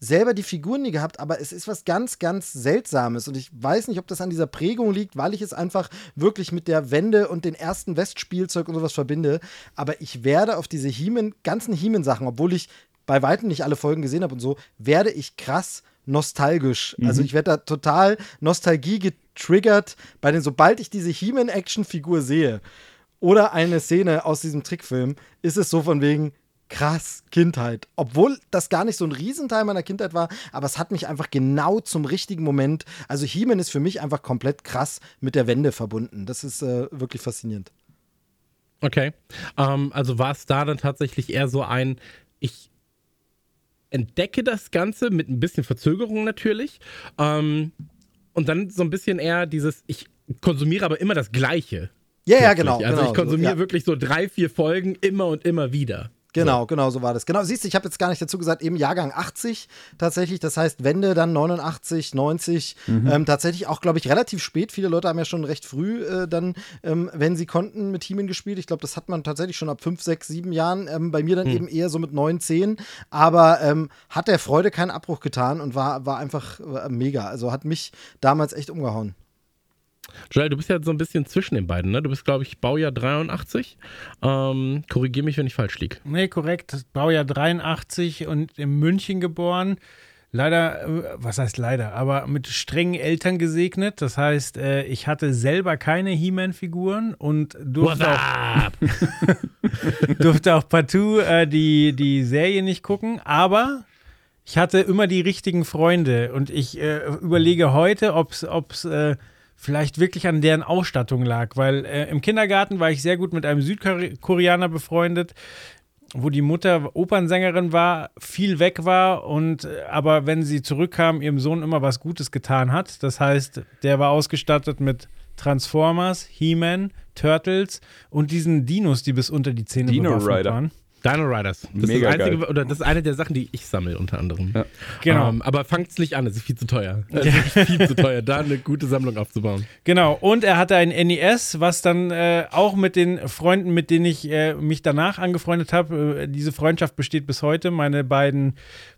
selber die Figuren nie gehabt, aber es ist was ganz, ganz Seltsames. Und ich weiß nicht, ob das an dieser Prägung liegt, weil ich es einfach wirklich mit der Wende und den ersten Westspielzeug und sowas verbinde. Aber ich werde auf diese Heeman, ganzen Heeman-Sachen, obwohl ich bei weitem nicht alle Folgen gesehen habe und so, werde ich krass nostalgisch. Also ich werde da total Nostalgie getriggert, bei den, sobald ich diese He-Man-Action-Figur sehe oder eine Szene aus diesem Trickfilm, ist es so von wegen, krass, Kindheit. Obwohl das gar nicht so ein Riesenteil meiner Kindheit war, aber es hat mich einfach genau zum richtigen Moment. Also He-Man ist für mich einfach komplett krass mit der Wende verbunden. Das ist äh, wirklich faszinierend. Okay. Ähm, also war es da dann tatsächlich eher so ein, ich entdecke das Ganze mit ein bisschen Verzögerung natürlich. Ähm, und dann so ein bisschen eher dieses, ich konsumiere aber immer das Gleiche. Ja, ja, genau. Also genau, ich konsumiere so, ja. wirklich so drei, vier Folgen immer und immer wieder. Genau, genau, so war das. Genau, siehst du, ich habe jetzt gar nicht dazu gesagt, eben Jahrgang 80 tatsächlich, das heißt Wende dann 89, 90, ähm, tatsächlich auch, glaube ich, relativ spät. Viele Leute haben ja schon recht früh äh, dann, ähm, wenn sie konnten, mit Teamen gespielt. Ich glaube, das hat man tatsächlich schon ab 5, 6, 7 Jahren. Ähm, bei mir dann eben eher so mit 9, 10. Aber ähm, hat der Freude keinen Abbruch getan und war, war einfach äh, mega. Also hat mich damals echt umgehauen. Joel, du bist ja so ein bisschen zwischen den beiden, ne? Du bist, glaube ich, Baujahr 83. Ähm, Korrigier mich, wenn ich falsch liege. Nee, korrekt. Baujahr 83 und in München geboren. Leider, äh, was heißt leider, aber mit strengen Eltern gesegnet. Das heißt, äh, ich hatte selber keine He-Man-Figuren und durfte auch, durfte auch partout äh, die, die Serie nicht gucken. Aber ich hatte immer die richtigen Freunde und ich äh, überlege heute, ob es vielleicht wirklich an deren Ausstattung lag, weil äh, im Kindergarten war ich sehr gut mit einem Südkoreaner befreundet, wo die Mutter Opernsängerin war, viel weg war und äh, aber wenn sie zurückkam, ihrem Sohn immer was Gutes getan hat. Das heißt, der war ausgestattet mit Transformers, He-Man, Turtles und diesen Dinos, die bis unter die Zähne Dino bewaffnet Rider. waren. Dino Riders. Das Mega ist das einzige, geil. oder das ist eine der Sachen, die ich sammle, unter anderem. Ja. Genau. Ähm, aber fangt's nicht an, es ist viel zu teuer. Es ist wirklich viel zu teuer, da eine gute Sammlung aufzubauen. Genau, und er hatte ein NES, was dann äh, auch mit den Freunden, mit denen ich äh, mich danach angefreundet habe, äh, diese Freundschaft besteht bis heute. Meine beiden,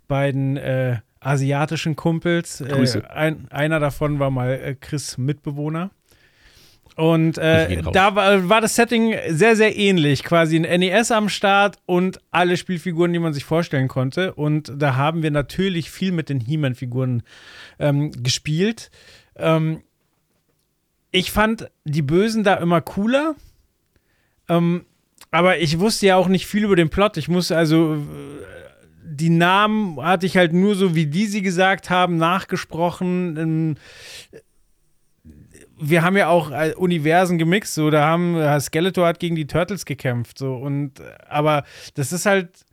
beiden äh, asiatischen Kumpels, äh, Grüße. ein, einer davon war mal äh, Chris Mitbewohner. Und äh, da war, war das Setting sehr, sehr ähnlich. Quasi ein NES am Start und alle Spielfiguren, die man sich vorstellen konnte. Und da haben wir natürlich viel mit den He-Man-Figuren ähm, gespielt. Ähm, ich fand die Bösen da immer cooler. Ähm, aber ich wusste ja auch nicht viel über den Plot. Ich musste also. äh, Die Namen hatte ich halt nur so, wie die sie gesagt haben, nachgesprochen. Ähm, wir haben ja auch äh, Universen gemixt, so da haben äh, Skeletor hat gegen die Turtles gekämpft, so und äh, aber das ist halt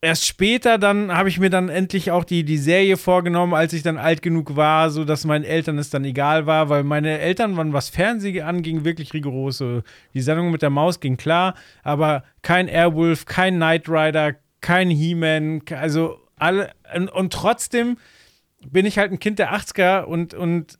erst später dann habe ich mir dann endlich auch die, die Serie vorgenommen, als ich dann alt genug war, so dass meinen Eltern es dann egal war, weil meine Eltern waren, was Fernsehen anging, wirklich rigoros. So, die Sendung mit der Maus ging klar, aber kein Airwolf, kein Knight Rider, kein He-Man, also alle und, und trotzdem bin ich halt ein Kind der 80er und, und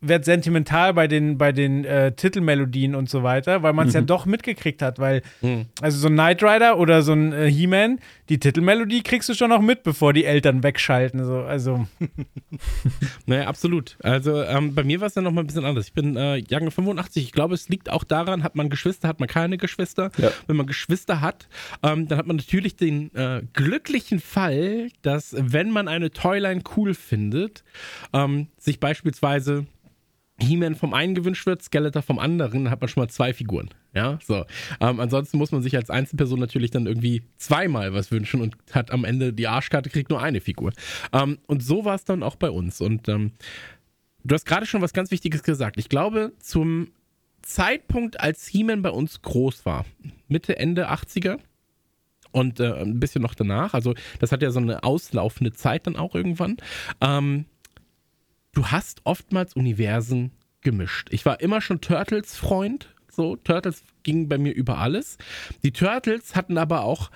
werde sentimental bei den, bei den äh, Titelmelodien und so weiter, weil man es mhm. ja doch mitgekriegt hat, weil, mhm. also so ein Knight Rider oder so ein äh, He-Man, die Titelmelodie kriegst du schon noch mit, bevor die Eltern wegschalten. So, also. naja, absolut. Also ähm, bei mir war es dann nochmal ein bisschen anders. Ich bin äh, Jahrgang 85. Ich glaube, es liegt auch daran, hat man Geschwister, hat man keine Geschwister. Ja. Wenn man Geschwister hat, ähm, dann hat man natürlich den äh, glücklichen Fall, dass wenn man eine Toyline cool findet, ähm, sich beispielsweise He-Man vom einen gewünscht wird, Skeletor vom anderen, hat man schon mal zwei Figuren. Ja, so. Ähm, ansonsten muss man sich als Einzelperson natürlich dann irgendwie zweimal was wünschen und hat am Ende die Arschkarte, kriegt nur eine Figur. Ähm, und so war es dann auch bei uns. Und ähm, du hast gerade schon was ganz Wichtiges gesagt. Ich glaube, zum Zeitpunkt, als He-Man bei uns groß war, Mitte, Ende 80er, und äh, ein bisschen noch danach. Also, das hat ja so eine auslaufende Zeit dann auch irgendwann. Ähm, du hast oftmals Universen gemischt. Ich war immer schon Turtles-Freund. So, Turtles gingen bei mir über alles. Die Turtles hatten aber auch,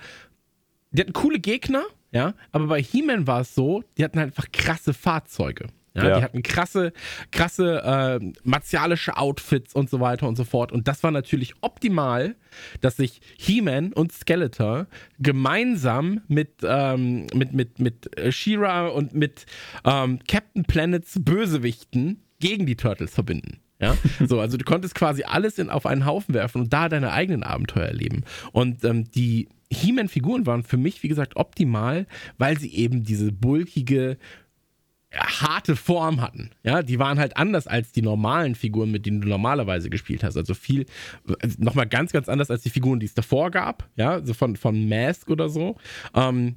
die hatten coole Gegner, ja, aber bei He-Man war es so, die hatten einfach krasse Fahrzeuge. Ja, ja. Die hatten krasse, krasse äh, martialische Outfits und so weiter und so fort. Und das war natürlich optimal, dass sich He-Man und Skeletor gemeinsam mit, ähm, mit, mit, mit She-Ra und mit ähm, Captain Planets Bösewichten gegen die Turtles verbinden. Ja, so, also du konntest quasi alles in, auf einen Haufen werfen und da deine eigenen Abenteuer erleben. Und ähm, die He-Man-Figuren waren für mich, wie gesagt, optimal, weil sie eben diese bulkige, harte Form hatten. Ja, die waren halt anders als die normalen Figuren, mit denen du normalerweise gespielt hast. Also viel, also nochmal ganz, ganz anders als die Figuren, die es davor gab. Ja, so von, von Mask oder so. Ähm,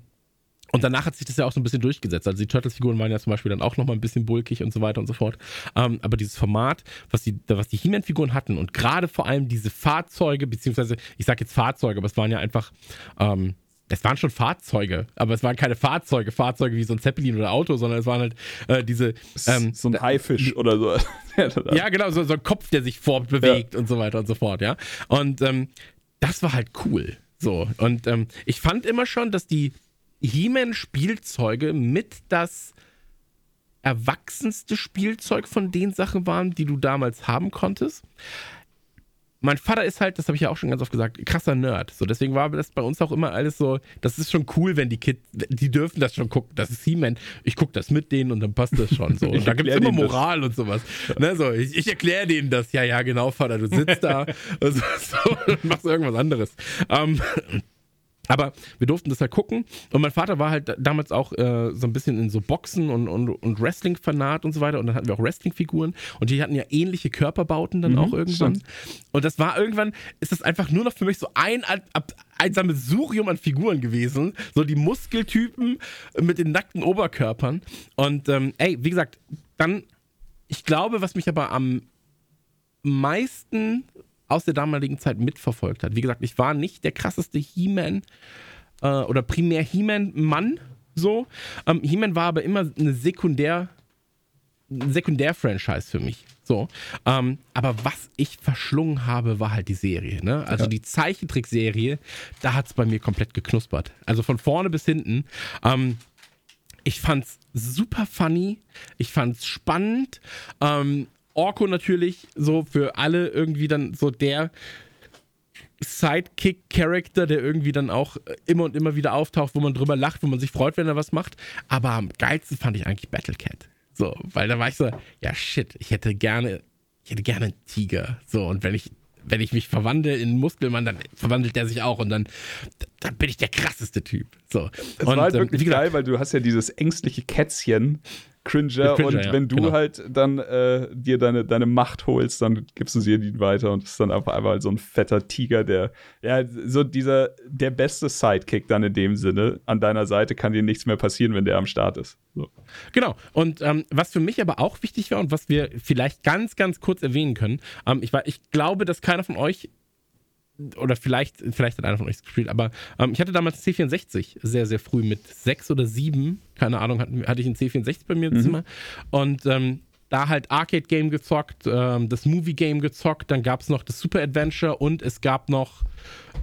und danach hat sich das ja auch so ein bisschen durchgesetzt. Also die Turtles-Figuren waren ja zum Beispiel dann auch nochmal ein bisschen bulkig und so weiter und so fort. Ähm, aber dieses Format, was die, was die He-Man-Figuren hatten und gerade vor allem diese Fahrzeuge, beziehungsweise, ich sag jetzt Fahrzeuge, aber es waren ja einfach, ähm, es waren schon Fahrzeuge, aber es waren keine Fahrzeuge, Fahrzeuge wie so ein Zeppelin oder Auto, sondern es waren halt äh, diese. Ähm, so ein Haifisch oder so. ja, genau, so, so, ein Kopf, der sich fortbewegt ja. und so weiter und so fort, ja. Und ähm, das war halt cool. So. Und ähm, ich fand immer schon, dass die He-Man-Spielzeuge mit das erwachsenste Spielzeug von den Sachen waren, die du damals haben konntest mein Vater ist halt, das habe ich ja auch schon ganz oft gesagt, krasser Nerd. So, deswegen war das bei uns auch immer alles so, das ist schon cool, wenn die Kids, die dürfen das schon gucken. Das ist He-Man. Ich gucke das mit denen und dann passt das schon so. Und da gibt es immer Moral das. und sowas. Ne, so, ich, ich erkläre denen das. Ja, ja, genau, Vater, du sitzt da so, so, und machst irgendwas anderes. Ähm, aber wir durften das halt gucken. Und mein Vater war halt damals auch äh, so ein bisschen in so Boxen und, und, und Wrestling-Fanat und so weiter. Und dann hatten wir auch Wrestling-Figuren. Und die hatten ja ähnliche Körperbauten dann mhm, auch irgendwann. Stimmt. Und das war irgendwann, ist das einfach nur noch für mich so ein, ein, ein Sammelsurium an Figuren gewesen. So die Muskeltypen mit den nackten Oberkörpern. Und ähm, ey, wie gesagt, dann, ich glaube, was mich aber am meisten aus der damaligen Zeit mitverfolgt hat. Wie gesagt, ich war nicht der krasseste He-Man äh, oder primär He-Man-Mann, so. Ähm, He-Man war aber immer eine Sekundär, Sekundär-Franchise für mich. So. Ähm, aber was ich verschlungen habe, war halt die Serie. Ne? Also ja. die Zeichentrickserie, da hat es bei mir komplett geknuspert. Also von vorne bis hinten. Ähm, ich fand's super funny. Ich fand's spannend. Ähm, Orko natürlich so für alle irgendwie dann so der Sidekick-Charakter, der irgendwie dann auch immer und immer wieder auftaucht, wo man drüber lacht, wo man sich freut, wenn er was macht. Aber am geilsten fand ich eigentlich Battlecat. So, weil da war ich so, ja shit, ich hätte gerne, ich hätte gerne einen Tiger. So, und wenn ich, wenn ich mich verwandle in einen Muskelmann, dann verwandelt der sich auch und dann, dann bin ich der krasseste Typ. So. Es und, war halt ähm, wirklich geil, weil du hast ja dieses ängstliche Kätzchen, Cringer, Cringer und wenn du genau. halt dann äh, dir deine, deine Macht holst, dann gibst du sie dir weiter und ist dann einfach einmal so ein fetter Tiger, der, ja, so dieser, der beste Sidekick dann in dem Sinne. An deiner Seite kann dir nichts mehr passieren, wenn der am Start ist. So. Genau. Und ähm, was für mich aber auch wichtig war und was wir vielleicht ganz, ganz kurz erwähnen können, ähm, ich, war, ich glaube, dass keiner von euch oder vielleicht, vielleicht hat einer von euch es gespielt, aber ähm, ich hatte damals C64 sehr, sehr früh mit sechs oder sieben, keine Ahnung, hatte, hatte ich ein C64 bei mir im Mhm. Zimmer und ähm, da halt Arcade-Game gezockt, ähm, das Movie-Game gezockt, dann gab es noch das Super Adventure und es gab noch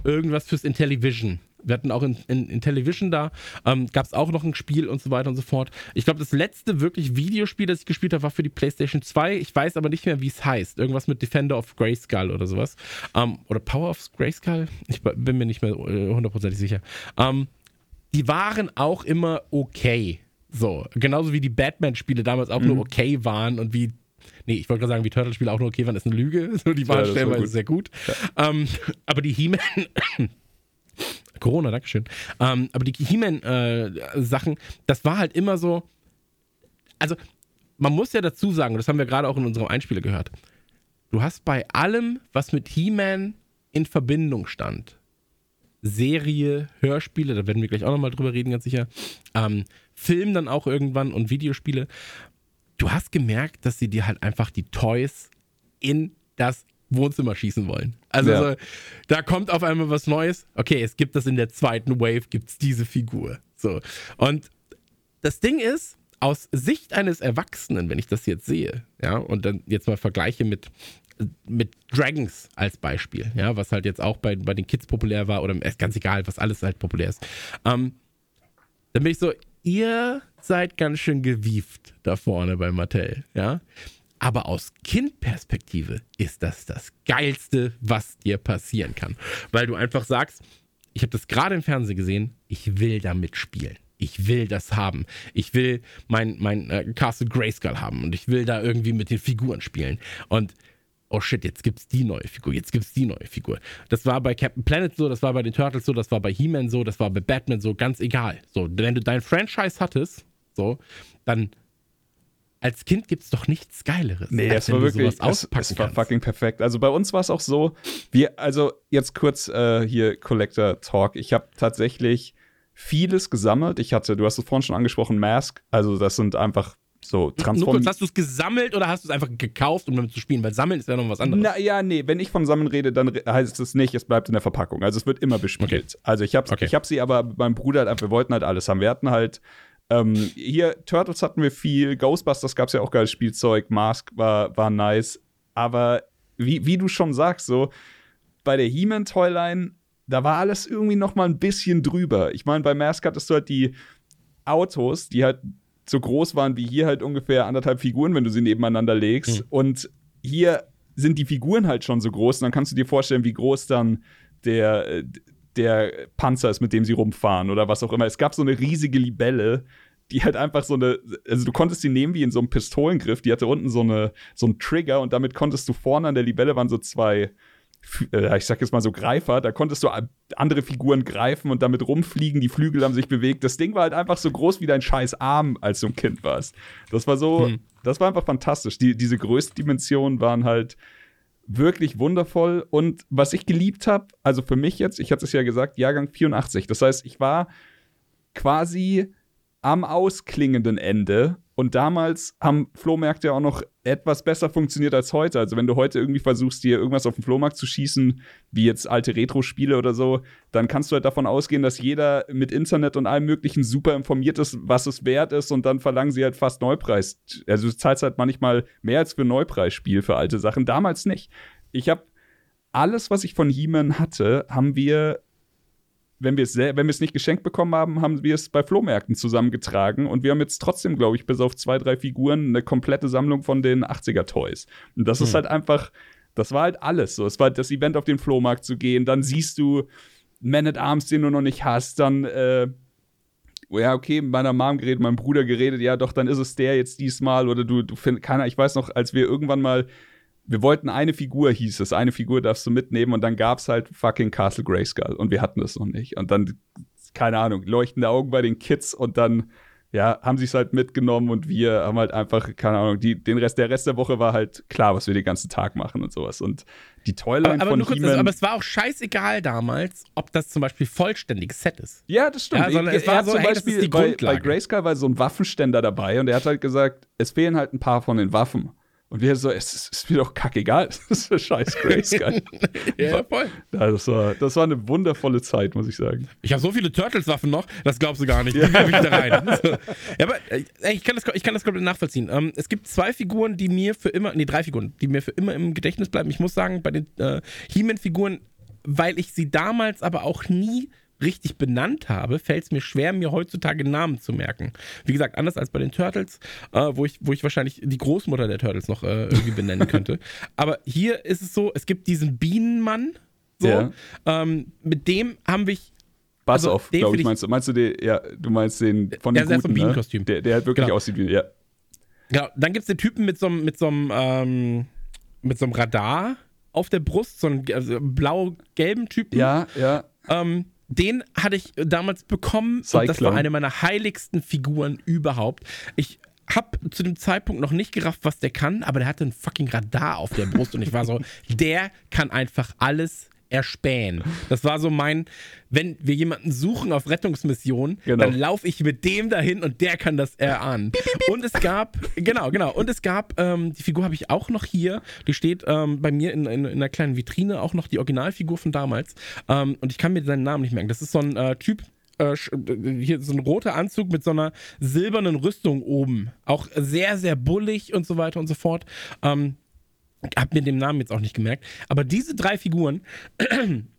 irgendwas fürs Intellivision. Wir hatten auch in, in, in Television da, ähm, gab es auch noch ein Spiel und so weiter und so fort. Ich glaube, das letzte wirklich Videospiel, das ich gespielt habe, war für die PlayStation 2. Ich weiß aber nicht mehr, wie es heißt. Irgendwas mit Defender of Grayskull oder sowas. Ähm, oder Power of Grayskull? Ich bin mir nicht mehr äh, hundertprozentig sicher. Ähm, die waren auch immer okay. So, genauso wie die Batman-Spiele damals auch nur okay waren und wie Nee, ich wollte gerade sagen, wie Turtle-Spiele auch nur okay waren, ist eine Lüge. So, die waren war stellenweise gut. sehr gut. Ähm, aber die He-Man. Corona, Dankeschön. Ähm, aber die He-Man-Sachen, das war halt immer so. Also, man muss ja dazu sagen, das haben wir gerade auch in unserem Einspieler gehört, du hast bei allem, was mit He-Man in Verbindung stand, Serie, Hörspiele, da werden wir gleich auch nochmal drüber reden, ganz sicher, ähm, Film dann auch irgendwann und Videospiele, du hast gemerkt, dass sie dir halt einfach die Toys in das Wohnzimmer schießen wollen. Also Ja. so, da kommt auf einmal was Neues. Okay, es gibt das in der zweiten Wave, gibt es diese Figur. So. Und das Ding ist, aus Sicht eines Erwachsenen, wenn ich das jetzt sehe, ja, und dann jetzt mal vergleiche mit, mit Dragons als Beispiel, ja, was halt jetzt auch bei, bei den Kids populär war, oder ist ganz egal, was alles halt populär ist, ähm, dann bin ich so, ihr seid ganz schön gewieft da vorne bei Mattel, ja. Aber aus Kindperspektive ist das das Geilste, was dir passieren kann. Weil du einfach sagst, ich habe das gerade im Fernsehen gesehen, ich will damit spielen. Ich will das haben. Ich will mein, mein äh, Castle Grayskull haben und ich will da irgendwie mit den Figuren spielen. Und oh shit, jetzt gibt's die neue Figur, jetzt gibt's die neue Figur. Das war bei Captain Planet so, das war bei den Turtles so, das war bei He-Man so, das war bei Batman so, ganz egal. So, wenn du dein Franchise hattest, so, dann als Kind gibt's doch nichts Geileres. Nee, als es war wirklich, es, es war fucking perfekt. Also bei uns war es auch so, wir, also jetzt kurz äh, hier Collector Talk. Ich habe tatsächlich vieles gesammelt. Ich hatte, du hast es vorhin schon angesprochen, Mask. Also das sind einfach so Nur kurz, Transform. hast du es gesammelt oder hast du es einfach gekauft, um damit zu spielen? Weil Sammeln ist ja noch was anderes. Na ja, nee, wenn ich von Sammeln rede, dann re- heißt es nicht, es bleibt in der Verpackung. Also es wird immer bespielt. Also ich habe Okay. ich hab sie aber meinem Bruder halt wir wollten halt alles haben. Wir hatten halt ähm, hier Turtles hatten wir viel, Ghostbusters gab es ja auch geiles Spielzeug, Mask war, war nice. Aber wie, wie du schon sagst, so bei der He-Man Toyline, da war alles irgendwie noch mal ein bisschen drüber. Ich meine, bei Mask hattest du halt die Autos, die halt so groß waren wie hier halt ungefähr anderthalb Figuren, wenn du sie nebeneinander legst. Und hier sind die Figuren halt schon so groß. Und dann kannst du dir vorstellen, wie groß dann der, äh, der Panzer ist, mit dem sie rumfahren oder was auch immer. Es gab so eine riesige Libelle, die halt einfach so eine, also du konntest sie nehmen wie in so einem Pistolengriff. Die hatte unten so, eine, so einen Trigger und damit konntest du vorne an der Libelle waren so zwei äh, ich sag jetzt mal so Greifer, da konntest du andere Figuren greifen und damit rumfliegen, die Flügel haben sich bewegt. Das Ding war halt einfach so groß wie dein scheiß Arm, als du ein Kind warst. Das war so, das war einfach fantastisch. Die, diese Größendimensionen waren halt wirklich wundervoll und was ich geliebt habe, also für mich jetzt, ich hatte es ja gesagt, Jahrgang 84. Das heißt, ich war quasi am ausklingenden Ende. Und damals haben Flohmärkte ja auch noch etwas besser funktioniert als heute. Also wenn du heute irgendwie versuchst, dir irgendwas auf den Flohmarkt zu schießen, wie jetzt alte Retro-Spiele oder so, dann kannst du halt davon ausgehen, dass jeder mit Internet und allem möglichen super informiert ist, was es wert ist und dann verlangen sie halt fast Neupreis. Also du zahlst halt manchmal mehr als für Neupreisspiel für alte Sachen. Damals nicht. Ich habe alles, was ich von He-Man hatte, haben wir wenn wir es wenn wir es nicht geschenkt bekommen haben, haben wir es bei Flohmärkten zusammengetragen und wir haben jetzt trotzdem, glaube ich, bis auf zwei, drei Figuren eine komplette Sammlung von den 80er Toys. Und das ist halt einfach, das war halt alles so. Es war das Event auf den Flohmarkt zu gehen, dann siehst du Man at Arms, den du noch nicht hast, dann äh, ja, okay, mit meiner Mom geredet, meinem Bruder geredet, ja, doch, dann ist es der jetzt diesmal oder du, du findest, keiner, ich weiß noch, als wir irgendwann mal, wir wollten eine Figur, hieß es, eine Figur darfst du mitnehmen und dann gab's halt fucking Castle Grayskull und wir hatten es noch nicht. Und dann, keine Ahnung, leuchtende Augen bei den Kids und dann, ja, haben sie es halt mitgenommen und wir haben halt einfach, keine Ahnung, die, den Rest, der Rest der Woche war halt klar, was wir den ganzen Tag machen und sowas. Und die Toyline Aber, aber, von nur kurz, He-Man- aber es war auch scheißegal damals, ob das zum Beispiel vollständiges Set ist. Ja, das stimmt. Ja, sondern es er war so, zum hey, das ist Beispiel die bei, bei. Grayskull war so ein Waffenständer dabei und er hat halt gesagt, es fehlen halt ein paar von den Waffen. Und wir so, es ist, ist mir doch kackegal, das ist scheiß Grayskull. Ja, voll. Ja, das, war, das war eine wundervolle Zeit, muss ich sagen. Ich habe so viele Turtles-Waffen noch, das glaubst du gar nicht. Die gebe ich da rein. Ja, aber äh, ich, kann das, ich kann das komplett nachvollziehen. Ähm, es gibt zwei Figuren, die mir für immer, nee, drei Figuren, die mir für immer im Gedächtnis bleiben. Ich muss sagen, bei den äh, He-Man-Figuren, weil ich sie damals aber auch nie richtig benannt habe, fällt es mir schwer, mir heutzutage Namen zu merken. Wie gesagt, anders als bei den Turtles, äh, wo, ich, wo ich wahrscheinlich die Großmutter der Turtles noch äh, irgendwie benennen könnte. Aber hier ist es so, es gibt diesen Bienenmann, so, Ja. ähm, mit dem haben wir Buzz Also, den glaube ich, meinst du. Meinst du den, ja, du meinst den von Ja, den der ist so ein Guten, ne? Bienenkostüm. Der, der halt wirklich Genau. aussieht wie, ja. Genau, dann gibt es den Typen mit so einem mit so einem, ähm, mit so einem Radar auf der Brust, so einen also blau-gelben Typen. Ja, ja. Ähm, den hatte ich damals bekommen und das Cyclone. war eine meiner heiligsten Figuren überhaupt. Ich habe zu dem Zeitpunkt noch nicht gerafft, was der kann, aber der hatte ein fucking Radar auf der Brust und ich war so, der kann einfach alles erspähen. Das war so mein, wenn wir jemanden suchen auf Rettungsmission, Genau. dann laufe ich mit dem dahin und der kann das erahnen. Und es gab, genau, genau, und es gab, ähm, die Figur habe ich auch noch hier, die steht ähm, bei mir in, in, in einer kleinen Vitrine, auch noch die Originalfigur von damals. Ähm, und ich kann mir seinen Namen nicht merken. Das ist so ein äh, Typ, äh, äh, hier so ein roter Anzug mit so einer silbernen Rüstung oben. Auch sehr, sehr bullig und so weiter und so fort. Ähm, hab mir den Namen jetzt auch nicht gemerkt. Aber diese drei Figuren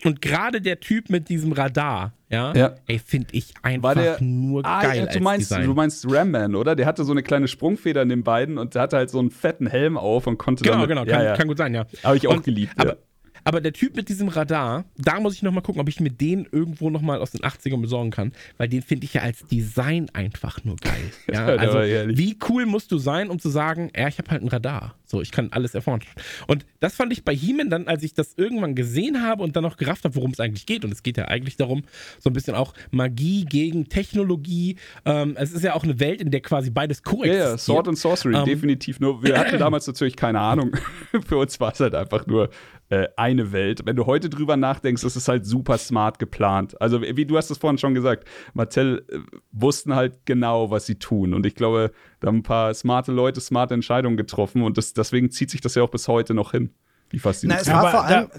und gerade der Typ mit diesem Radar, ja, Ja. ey, finde ich einfach War der nur Ah, geil. ja, du als meinst, Design. du meinst Ram Man, oder? Der hatte so eine kleine Sprungfeder in den beiden und der hatte halt so einen fetten Helm auf und konnte Genau, damit, genau, kann, ja. kann gut sein, ja. Habe ich auch Und- geliebt, Aber, aber der Typ mit diesem Radar, da muss ich nochmal gucken, ob ich mir den irgendwo nochmal aus den 80ern besorgen kann, weil den finde ich ja als Design einfach nur geil. Ja, also wie cool musst du sein, um zu sagen, ja, ich habe halt ein Radar. So, ich kann alles erforschen. Und das fand ich bei He-Man dann, als ich das irgendwann gesehen habe und dann noch gerafft habe, worum es eigentlich geht. Und es geht ja eigentlich darum, so ein bisschen auch Magie gegen Technologie. Ähm, es ist ja auch eine Welt, in der quasi beides Ja, koexistiert. ja, Sword and Sorcery, Ähm, definitiv. Nur, wir hatten damals natürlich keine Ahnung. Für uns war es halt einfach nur äh, eine Welt. Wenn du heute drüber nachdenkst, ist es halt super smart geplant. Also, wie wie du hast es vorhin schon gesagt, Mattel äh, wussten halt genau, was sie tun. Und ich glaube, da haben ein paar smarte Leute smarte Entscheidungen getroffen. Und das, deswegen zieht sich das ja auch bis heute noch hin. Die Na, Faszination. es war Aber vor allem.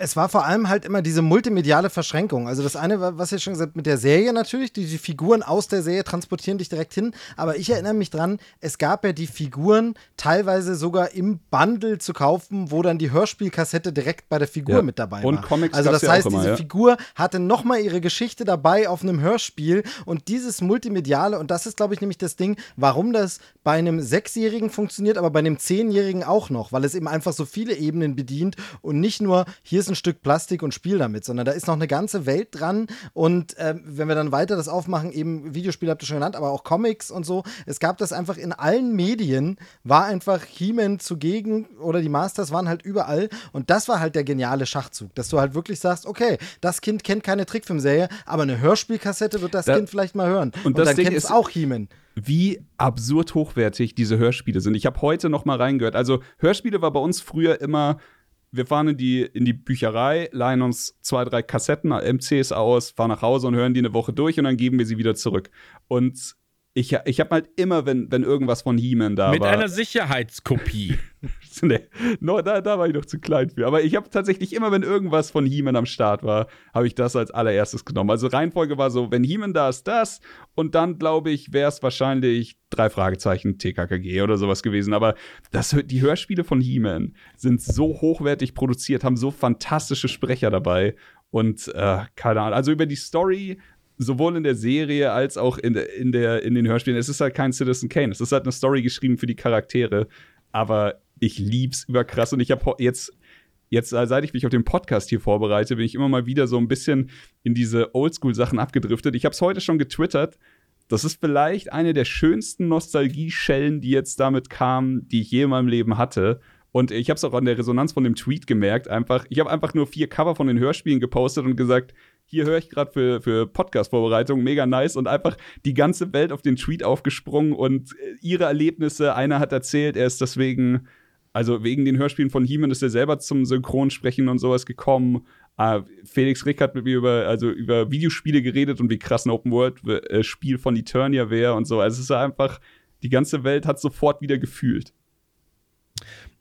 Es war vor allem halt immer diese multimediale Verschränkung. Also das eine, wa- was ihr schon gesagt habt, mit der Serie natürlich, die, die Figuren aus der Serie transportieren dich direkt hin. Aber ich erinnere mich dran, es gab ja die Figuren teilweise sogar im Bundle zu kaufen, wo dann die Hörspielkassette direkt bei der Figur Ja. mit dabei Und war. Comics also das heißt, immer, diese ja. Figur hatte nochmal ihre Geschichte dabei auf einem Hörspiel und dieses multimediale, und das ist, glaube ich, nämlich das Ding, warum das bei einem Sechsjährigen funktioniert, aber bei einem Zehnjährigen auch noch, weil es eben einfach so viele Ebenen bedient und nicht nur, hier ist ein Stück Plastik und spiel damit, sondern da ist noch eine ganze Welt dran und ähm, wenn wir dann weiter das aufmachen, eben Videospiele habt ihr schon genannt, aber auch Comics und so, es gab das einfach in allen Medien, war einfach He-Man zugegen oder die Masters waren halt überall und das war halt der geniale Schachzug, dass du halt wirklich sagst, okay, das Kind kennt keine Trickfilmserie, aber eine Hörspielkassette wird das Da- Kind vielleicht mal hören. und Und, das dann Ding kennt es ist- auch He-Man. wie absurd hochwertig diese Hörspiele sind. Ich habe heute noch mal reingehört. Also Hörspiele war bei uns früher immer, wir fahren in die, in die Bücherei, leihen uns zwei, drei Kassetten, MCs aus, fahren nach Hause und hören die eine Woche durch und dann geben wir sie wieder zurück. Und ich, ich habe halt immer, wenn, wenn irgendwas von He-Man da Mit war. einer Sicherheitskopie. nee, no, da, da war ich noch zu klein für. Aber ich habe tatsächlich immer, wenn irgendwas von He-Man am Start war, habe ich das als allererstes genommen. Also Reihenfolge war so, wenn He-Man da ist, das. Und dann, glaube ich, wäre es wahrscheinlich drei Fragezeichen TKKG oder sowas gewesen. Aber das, die Hörspiele von He-Man sind so hochwertig produziert, haben so fantastische Sprecher dabei. Und äh, keine Ahnung, also über die Story sowohl in der Serie als auch in, der- in, der, in den Hörspielen. Es ist halt kein Citizen Kane. Es ist halt eine Story geschrieben für die Charaktere. Aber ich lieb's überkrass. Und ich habe jetzt, jetzt, äh, seit ich mich auf den Podcast hier vorbereite, bin ich immer mal wieder so ein bisschen in diese Oldschool-Sachen abgedriftet. Ich habe es heute schon getwittert. Das ist vielleicht eine der schönsten Nostalgie-Schellen, die jetzt damit kamen, die ich je in meinem Leben hatte. Und ich habe es auch an der Resonanz von dem Tweet gemerkt. Einfach, ich habe einfach nur vier Cover von den Hörspielen gepostet und gesagt, hier höre ich gerade für, für Podcast-Vorbereitung, mega nice und einfach die ganze Welt auf den Tweet aufgesprungen und äh, ihre Erlebnisse. Einer hat erzählt, er ist deswegen, also wegen den Hörspielen von He-Man ist er selber zum Synchronsprechen und sowas gekommen. Ah, Felix Rick hat mit mir über, also über Videospiele geredet und wie krass ein Open-World-Spiel von Eternia wäre und so. Also es ist einfach, die ganze Welt hat sofort wieder gefühlt.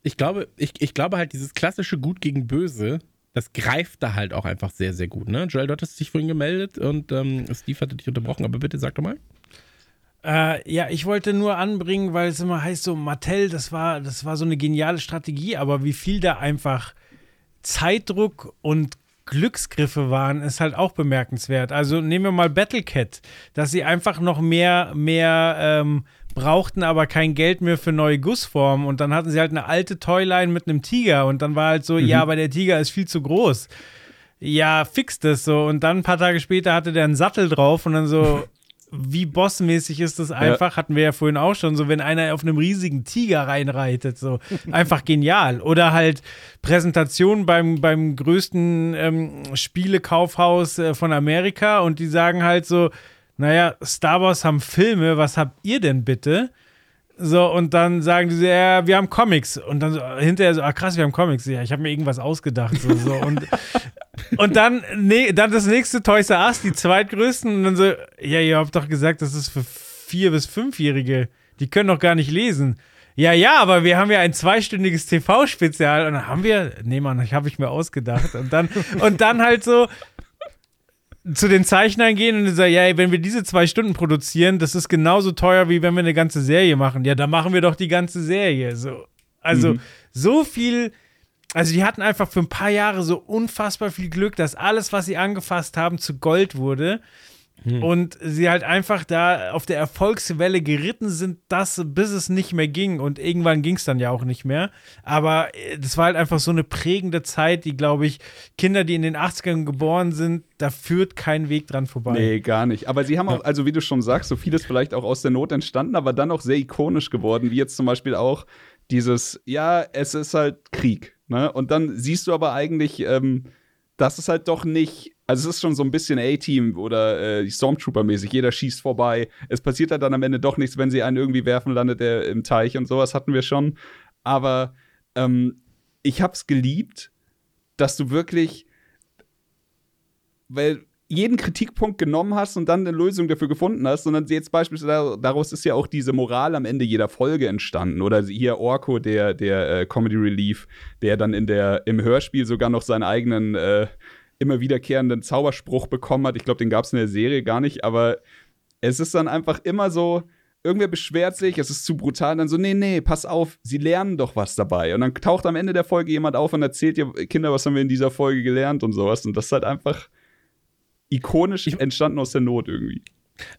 Ich glaube, ich, ich glaube halt, dieses klassische Gut gegen Böse, das greift da halt auch einfach sehr, sehr gut. Ne? Joel, du hattest dich vorhin gemeldet und ähm, Steve hatte dich unterbrochen, aber bitte sag doch mal. Äh, ja, ich wollte nur anbringen, weil es immer heißt so, Mattel, das war, das war so eine geniale Strategie, aber wie viel da einfach Zeitdruck und Glücksgriffe waren, ist halt auch bemerkenswert. Also nehmen wir mal Battlecat, dass sie einfach noch mehr, mehr ähm, brauchten, aber kein Geld mehr für neue Gussformen. Und dann hatten sie halt eine alte Toyline mit einem Tiger und dann war halt so, mhm. ja, aber der Tiger ist viel zu groß. Ja, fix das so. Und dann ein paar Tage später hatte der einen Sattel drauf und dann so, wie bossmäßig ist das einfach, ja. hatten wir ja vorhin auch schon, so wenn einer auf einem riesigen Tiger reinreitet, so einfach genial. Oder halt Präsentation beim, beim größten ähm, Spielekaufhaus äh, von Amerika und die sagen halt so, naja, Star Wars haben Filme, was habt ihr denn bitte? So, und dann sagen die so, ja, wir haben Comics. Und dann so, hinterher so, ah krass, wir haben Comics. Ja, ich habe mir irgendwas ausgedacht. So, so. Und, und dann, nee, dann das nächste Toys R Us, die zweitgrößten. Und dann so, ja, ihr habt doch gesagt, das ist für Vier- bis Fünfjährige. Die können doch gar nicht lesen. Ja, ja, aber wir haben ja ein zweistündiges TV-Spezial. Und dann haben wir, nee, Mann, das habe ich mir ausgedacht. Und dann, und dann halt so, zu den Zeichnern gehen und sagen, ja, wenn wir diese zwei Stunden produzieren, das ist genauso teuer, wie wenn wir eine ganze Serie machen. Ja, dann machen wir doch die ganze Serie. So. Also mhm. so viel, also die hatten einfach für ein paar Jahre so unfassbar viel Glück, dass alles, was sie angefasst haben, zu Gold wurde. Hm. Und sie halt einfach da auf der Erfolgswelle geritten sind, das, bis es nicht mehr ging. Und irgendwann ging es dann ja auch nicht mehr. Aber äh, das war halt einfach so eine prägende Zeit, die, glaube ich, Kinder, die in den 80ern geboren sind, da führt kein Weg dran vorbei. Nee, gar nicht. Aber sie haben auch, also wie du schon sagst, so vieles vielleicht auch aus der Not entstanden, aber dann auch sehr ikonisch geworden, wie jetzt zum Beispiel auch dieses, ja, es ist halt Krieg. Ne? Und dann siehst du aber eigentlich, ähm, dass es halt doch nicht also es ist schon so ein bisschen A-Team oder äh, Stormtrooper-mäßig. Jeder schießt vorbei. Es passiert halt dann am Ende doch nichts, wenn sie einen irgendwie werfen, landet er im Teich und sowas hatten wir schon. Aber ähm, ich hab's geliebt, dass du wirklich, weil jeden Kritikpunkt genommen hast und dann eine Lösung dafür gefunden hast, sondern jetzt beispielsweise daraus ist ja auch diese Moral am Ende jeder Folge entstanden. Oder hier Orko, der, der äh, Comedy Relief, der dann in der, im Hörspiel sogar noch seinen eigenen äh, immer wiederkehrenden Zauberspruch bekommen hat. Ich glaube, den gab es in der Serie gar nicht, aber es ist dann einfach immer so, irgendwer beschwert sich, es ist zu brutal, und dann so, nee, nee, pass auf, sie lernen doch was dabei. Und dann taucht am Ende der Folge jemand auf und erzählt ihr, Kinder, was haben wir in dieser Folge gelernt und sowas. Und das ist halt einfach ikonisch entstanden aus der Not irgendwie.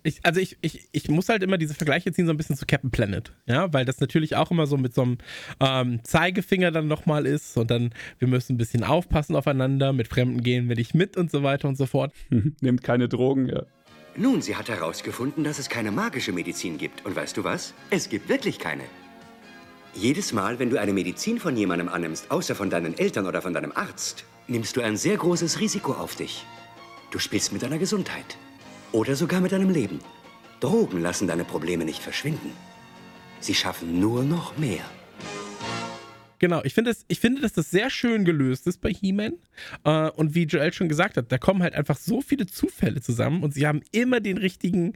Ich, also ich, ich, ich muss halt immer diese Vergleiche ziehen, so ein bisschen zu Captain Planet, ja, weil das natürlich auch immer so mit so einem ähm, Zeigefinger dann nochmal ist und dann, wir müssen ein bisschen aufpassen aufeinander, mit Fremden gehen wir nicht mit und so weiter und so fort. Nehmt keine Drogen, ja. Nun, sie hat herausgefunden, dass es keine magische Medizin gibt. Und weißt du was? Es gibt wirklich keine. Jedes Mal, wenn du eine Medizin von jemandem annimmst, außer von deinen Eltern oder von deinem Arzt, nimmst du ein sehr großes Risiko auf dich. Du spielst mit deiner Gesundheit. Oder sogar mit deinem Leben. Drogen lassen deine Probleme nicht verschwinden. Sie schaffen nur noch mehr. Genau, ich finde, ich finde, dass das sehr schön gelöst ist bei He-Man. Äh, und wie Joel schon gesagt hat, da kommen halt einfach so viele Zufälle zusammen und sie haben immer den richtigen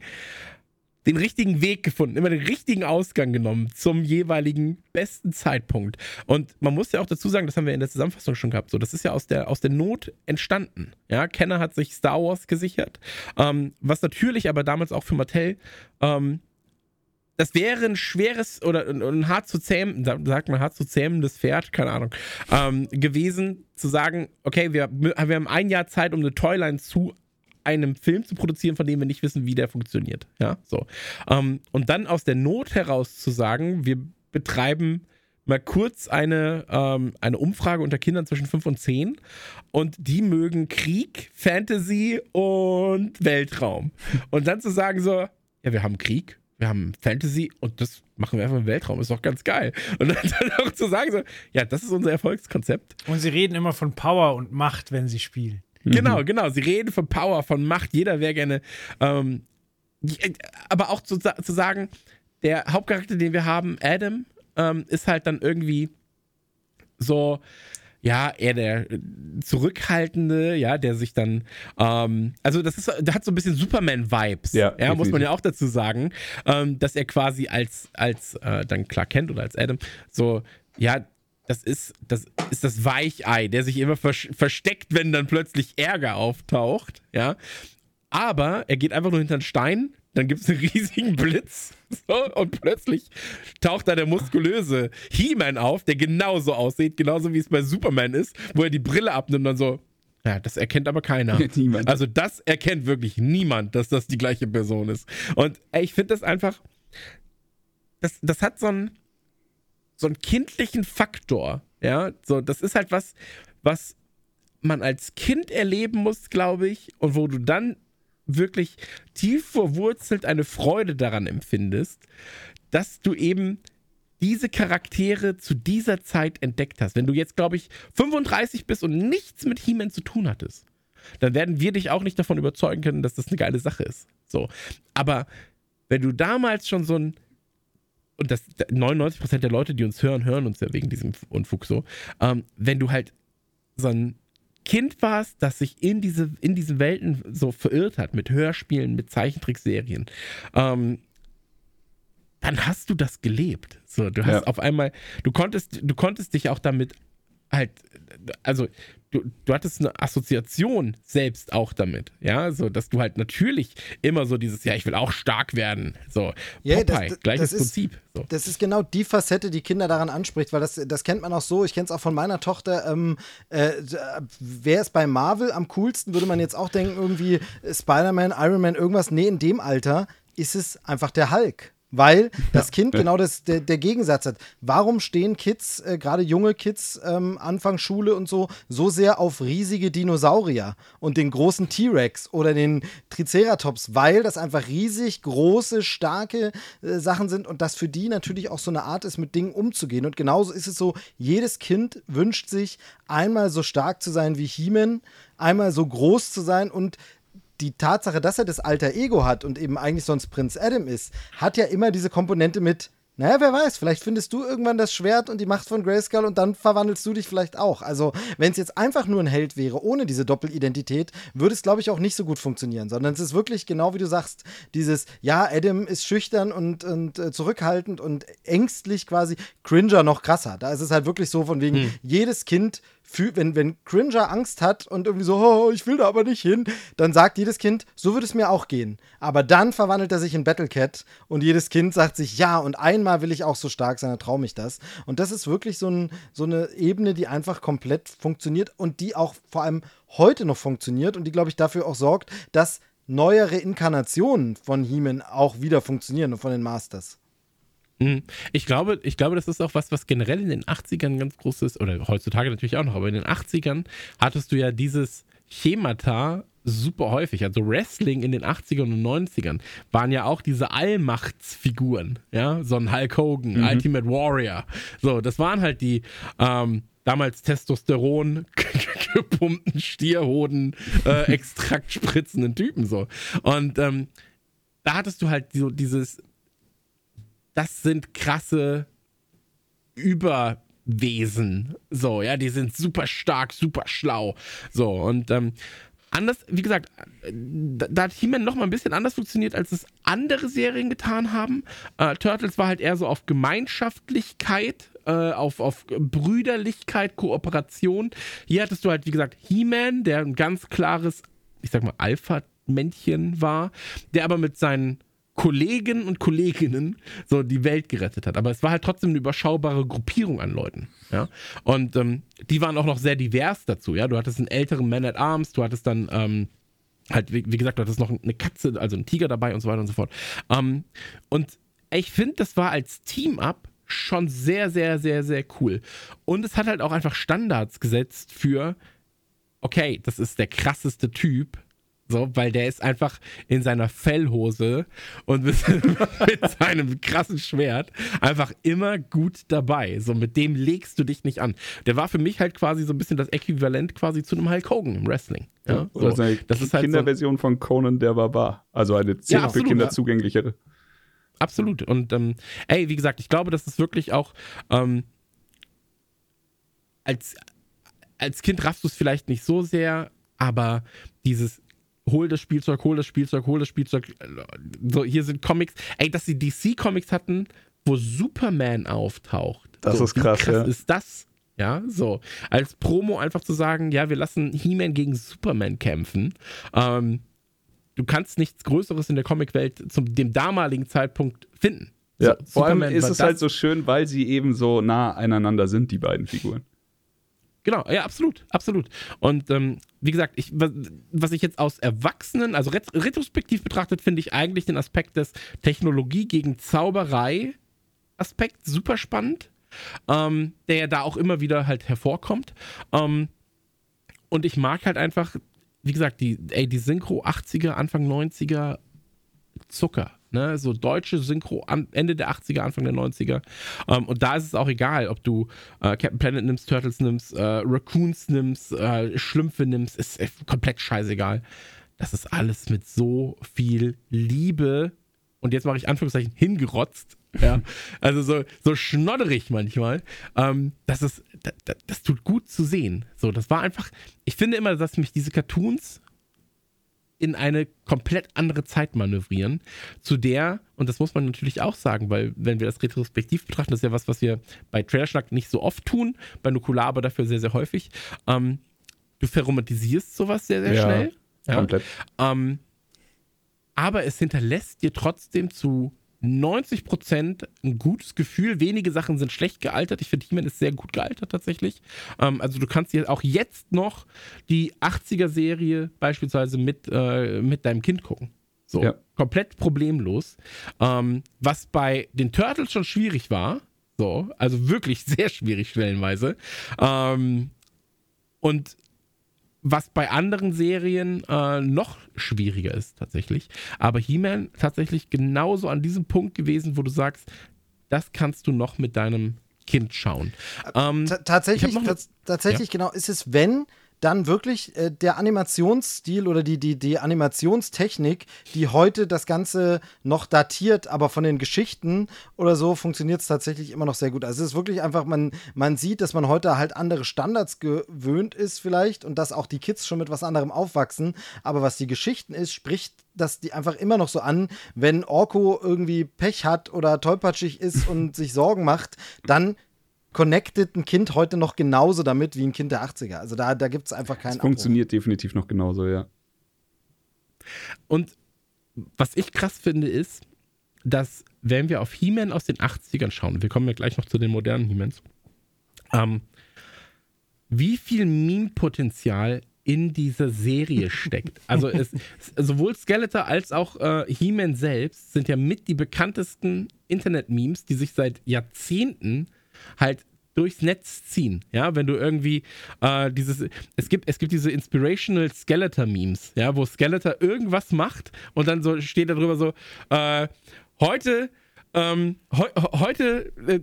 den richtigen Weg gefunden, immer den richtigen Ausgang genommen zum jeweiligen besten Zeitpunkt. Und man muss ja auch dazu sagen, das haben wir in der Zusammenfassung schon gehabt, so, das ist ja aus der, aus der Not entstanden. Ja, Kenner hat sich Star Wars gesichert, ähm, was natürlich aber damals auch für Mattel ähm, das wäre ein schweres oder ein, ein hart zu zähmen, sagt man hart zu zähmendes Pferd, keine Ahnung, ähm, gewesen, zu sagen, okay, wir, wir haben ein Jahr Zeit, um eine Toyline zu einem Film zu produzieren, von dem wir nicht wissen, wie der funktioniert. Ja, so. Ähm, und dann aus der Not heraus zu sagen, wir betreiben mal kurz eine, ähm, eine Umfrage unter Kindern zwischen 5 und 10 und die mögen Krieg, Fantasy und Weltraum. Und dann zu sagen so, ja, wir haben Krieg, wir haben Fantasy und das machen wir einfach im Weltraum, ist doch ganz geil. Und dann, dann auch zu sagen so, ja, das ist unser Erfolgskonzept. Und sie reden immer von Power und Macht, wenn sie spielen. Genau, mhm. genau. Sie reden von Power, von Macht. Jeder wäre gerne. Ähm, aber auch zu, zu, sagen, der Hauptcharakter, den wir haben, Adam, ähm, ist halt dann irgendwie so, ja, eher der Zurückhaltende, ja, der sich dann, ähm, also das ist, der hat so ein bisschen Superman-Vibes, ja, ja muss man ja auch dazu sagen, ähm, dass er quasi als, als äh, dann Clark Kent oder als Adam so, ja, das ist, das ist das Weichei, der sich immer vers versteckt, wenn dann plötzlich Ärger auftaucht, ja. Aber er geht einfach nur hinter einen Stein, dann gibt es einen riesigen Blitz so, und plötzlich taucht da der muskulöse He-Man auf, der genauso aussieht, genauso wie es bei Superman ist, wo er die Brille abnimmt und dann so, ja, das erkennt aber keiner. Niemand. Also das erkennt wirklich niemand, dass das die gleiche Person ist. Und ey, ich finde das einfach, das, das hat so einen, so einen kindlichen Faktor. Ja, so, das ist halt was, was man als Kind erleben muss, glaube ich, und wo du dann wirklich tief verwurzelt eine Freude daran empfindest, dass du eben diese Charaktere zu dieser Zeit entdeckt hast. Wenn du jetzt, glaube ich, 35 bist und nichts mit He-Man zu tun hattest, dann werden wir dich auch nicht davon überzeugen können, dass das eine geile Sache ist. So. Aber wenn du damals schon so ein und das 99% der Leute, die uns hören, hören uns ja wegen diesem Unfug so. Ähm, wenn du halt so ein Kind warst, das sich in diese, in diese Welten so verirrt hat, mit Hörspielen, mit Zeichentrickserien, ähm, dann hast du das gelebt. So, du hast Ja. auf einmal, du konntest, du konntest dich auch damit halt, also du, du hattest eine Assoziation selbst auch damit, ja, so, dass du halt natürlich immer so dieses, ja, ich will auch stark werden, so, Ja, das- Popeye, das- gleiches das ist- Prinzip, so. Das ist genau die Facette, die Kinder daran anspricht, weil das, das kennt man auch so. Ich kenne es auch von meiner Tochter. Ähm, äh, wer ist bei Marvel am coolsten, würde man jetzt auch denken, irgendwie Spider-Man, Iron Man, irgendwas. Nee, in dem Alter ist es einfach der Hulk. Weil das Kind genau das, der, der Gegensatz hat. Warum stehen Kids, äh, gerade junge Kids, ähm, Anfang Schule und so, so sehr auf riesige Dinosaurier und den großen T-Rex oder den Triceratops? Weil das einfach riesig große, starke äh, Sachen sind und das für die natürlich auch so eine Art ist, mit Dingen umzugehen. Und genauso ist es so, jedes Kind wünscht sich, einmal so stark zu sein wie He-Man, einmal so groß zu sein und die Tatsache, dass er das alter Ego hat und eben eigentlich sonst Prinz Adam ist, hat ja immer diese Komponente mit, naja, wer weiß, vielleicht findest du irgendwann das Schwert und die Macht von Grayskull und dann verwandelst du dich vielleicht auch. Also, wenn es jetzt einfach nur ein Held wäre, ohne diese Doppelidentität, würde es, glaube ich, auch nicht so gut funktionieren, sondern es ist wirklich genau wie du sagst, dieses, ja, Adam ist schüchtern und, und äh, zurückhaltend und ängstlich quasi, Cringer noch krasser. Da ist es halt wirklich so von wegen, jedes Kind fühlt, wenn, wenn Cringer Angst hat und irgendwie so, oh, ich will da aber nicht hin, dann sagt jedes Kind, so würde es mir auch gehen. Aber dann verwandelt er sich in Battlecat und jedes Kind sagt sich, ja, und einmal will ich auch so stark sein, dann traue mich das. Und das ist wirklich so, ein, so eine Ebene, die einfach komplett funktioniert und die auch vor allem heute noch funktioniert und die, glaube ich, dafür auch sorgt, dass neuere Inkarnationen von He-Man auch wieder funktionieren und von den Masters. Mhm. Ich glaube, ich glaube, das ist auch was, was generell in den 80ern ganz groß ist, oder heutzutage natürlich auch noch, aber in den 80ern hattest du ja dieses Schemata super häufig. Also Wrestling in den 80ern und 90ern waren ja auch diese Allmachtsfiguren, ja, so ein Hulk Hogan, Ultimate Warrior. So, das waren halt die ähm, damals Testosteron gepumpten Stierhoden äh, Extrakt spritzenden Typen so. Und ähm, da hattest du halt so dieses das sind krasse Überwesen. So, ja, die sind super stark, super schlau. So, und ähm, anders, wie gesagt, da, da hat He-Man noch mal ein bisschen anders funktioniert, als es andere Serien getan haben. Äh, Turtles war halt eher so auf Gemeinschaftlichkeit, äh, auf, auf Brüderlichkeit, Kooperation. Hier hattest du halt, wie gesagt, He-Man, der ein ganz klares, ich sag mal, Alpha-Männchen war, der aber mit seinen Kollegen und Kolleginnen so die Welt gerettet hat. Aber es war halt trotzdem eine überschaubare Gruppierung an Leuten. Ja? Und ähm, die waren auch noch sehr divers dazu. Ja? Du hattest einen älteren Man at Arms, du hattest dann ähm, halt, wie, wie, gesagt, du hattest noch eine Katze, also einen Tiger dabei und so weiter und so fort. Ähm, und ich finde, das war als Team-Up schon sehr, sehr, sehr, sehr cool. Und es hat halt auch einfach Standards gesetzt für, okay, das ist der krasseste Typ, so, weil der ist einfach in seiner Fellhose und mit, mit seinem krassen Schwert einfach immer gut dabei. So, mit dem legst du dich nicht an. Der war für mich halt quasi so ein bisschen das Äquivalent quasi zu einem Hulk Hogan im Wrestling. Ja, so. das ist halt so, Kinderversion von Conan der Barbar. Also eine für absolut, Kinder ja. zugänglichere. Absolut. Und ähm, ey, wie gesagt, ich glaube, das ist wirklich auch ähm, als, als Kind raffst du es vielleicht nicht so sehr, aber dieses hol das Spielzeug, hol das Spielzeug, hol das Spielzeug. So, hier sind Comics. Ey, dass sie DC-Comics hatten, wo Superman auftaucht. Das so, ist wie krass, ja. ist das Ja, so. Als Promo einfach zu sagen, ja, wir lassen He-Man gegen Superman kämpfen. Ähm, du kannst nichts Größeres in der Comicwelt zu dem damaligen Zeitpunkt finden. Ja, So, vor allem Superman ist war es halt so schön, weil sie eben so nah aneinander sind, die beiden Figuren. Genau, ja, absolut, absolut. Und ähm, wie gesagt, ich, was, ich jetzt aus Erwachsenen, also ret retrospektiv betrachtet, finde ich eigentlich den Aspekt des Technologie gegen Zauberei Aspekt super spannend, ähm, der ja da auch immer wieder halt hervorkommt. Ähm, und ich mag halt einfach, wie gesagt, die, ey, die Synchro 80er, Anfang 90er Zucker. Ne, so deutsche Synchro an, Ende der 80er, Anfang der 90er. Ähm, und da ist es auch egal, ob du äh, Captain Planet nimmst, Turtles nimmst, äh, Raccoons nimmst, äh, Schlümpfe nimmst, ist äh, komplett scheißegal. Das ist alles mit so viel Liebe und jetzt mache ich Anführungszeichen hingerotzt. Ja, also so, so schnodderig manchmal. Ähm, das ist, das, das tut gut zu sehen. So, das war einfach, ich finde immer, dass mich diese Cartoons in eine komplett andere Zeit manövrieren, zu der, und das muss man natürlich auch sagen, weil wenn wir das retrospektiv betrachten, das ist ja was, was wir bei Trailerschnack nicht so oft tun, bei Nukular aber dafür sehr, sehr häufig, ähm, du verromantisierst sowas sehr, sehr Ja, schnell. Ja. Komplett. Ähm, aber es hinterlässt dir trotzdem zu 90% ein gutes Gefühl. Wenige Sachen sind schlecht gealtert. Ich finde, He-Man ist sehr gut gealtert tatsächlich. Ähm, also du kannst dir auch jetzt noch die 80er-Serie beispielsweise mit, äh, mit deinem Kind gucken. So, Ja. komplett problemlos. Ähm, was bei den Turtles schon schwierig war. So, also wirklich sehr schwierig stellenweise. Ähm, und was bei anderen Serien äh, noch schwieriger ist tatsächlich. Aber He-Man tatsächlich genauso an diesem Punkt gewesen, wo du sagst, das kannst du noch mit deinem Kind schauen. Ähm, Ta- tatsächlich, tatsächlich genau, ist es, wenn dann wirklich äh, der Animationsstil oder die, die, die Animationstechnik, die heute das Ganze noch datiert, aber von den Geschichten oder so funktioniert es tatsächlich immer noch sehr gut. Also es ist wirklich einfach, man, man sieht, dass man heute halt andere Standards gewöhnt ist vielleicht und dass auch die Kids schon mit was anderem aufwachsen. Aber was die Geschichten ist, spricht das die einfach immer noch so an, wenn Orko irgendwie Pech hat oder tollpatschig ist und sich Sorgen macht, dann connected ein Kind heute noch genauso damit wie ein Kind der 80er. Also da, da gibt es einfach keinen Es funktioniert definitiv noch genauso, ja. Und was ich krass finde, ist, dass, wenn wir auf He-Man aus den 80ern schauen, wir kommen ja gleich noch zu den modernen He-Mans, ähm, wie viel Meme-Potenzial in dieser Serie steckt. Also es, sowohl Skeletor als auch äh, He-Man selbst sind ja mit die bekanntesten Internet-Memes, die sich seit Jahrzehnten halt durchs Netz ziehen. Ja, wenn du irgendwie äh, dieses, es gibt, es gibt diese inspirational Skeletor-Memes, ja, wo Skeletor irgendwas macht und dann so steht da drüber so, äh, heute ähm, heu, heute, äh,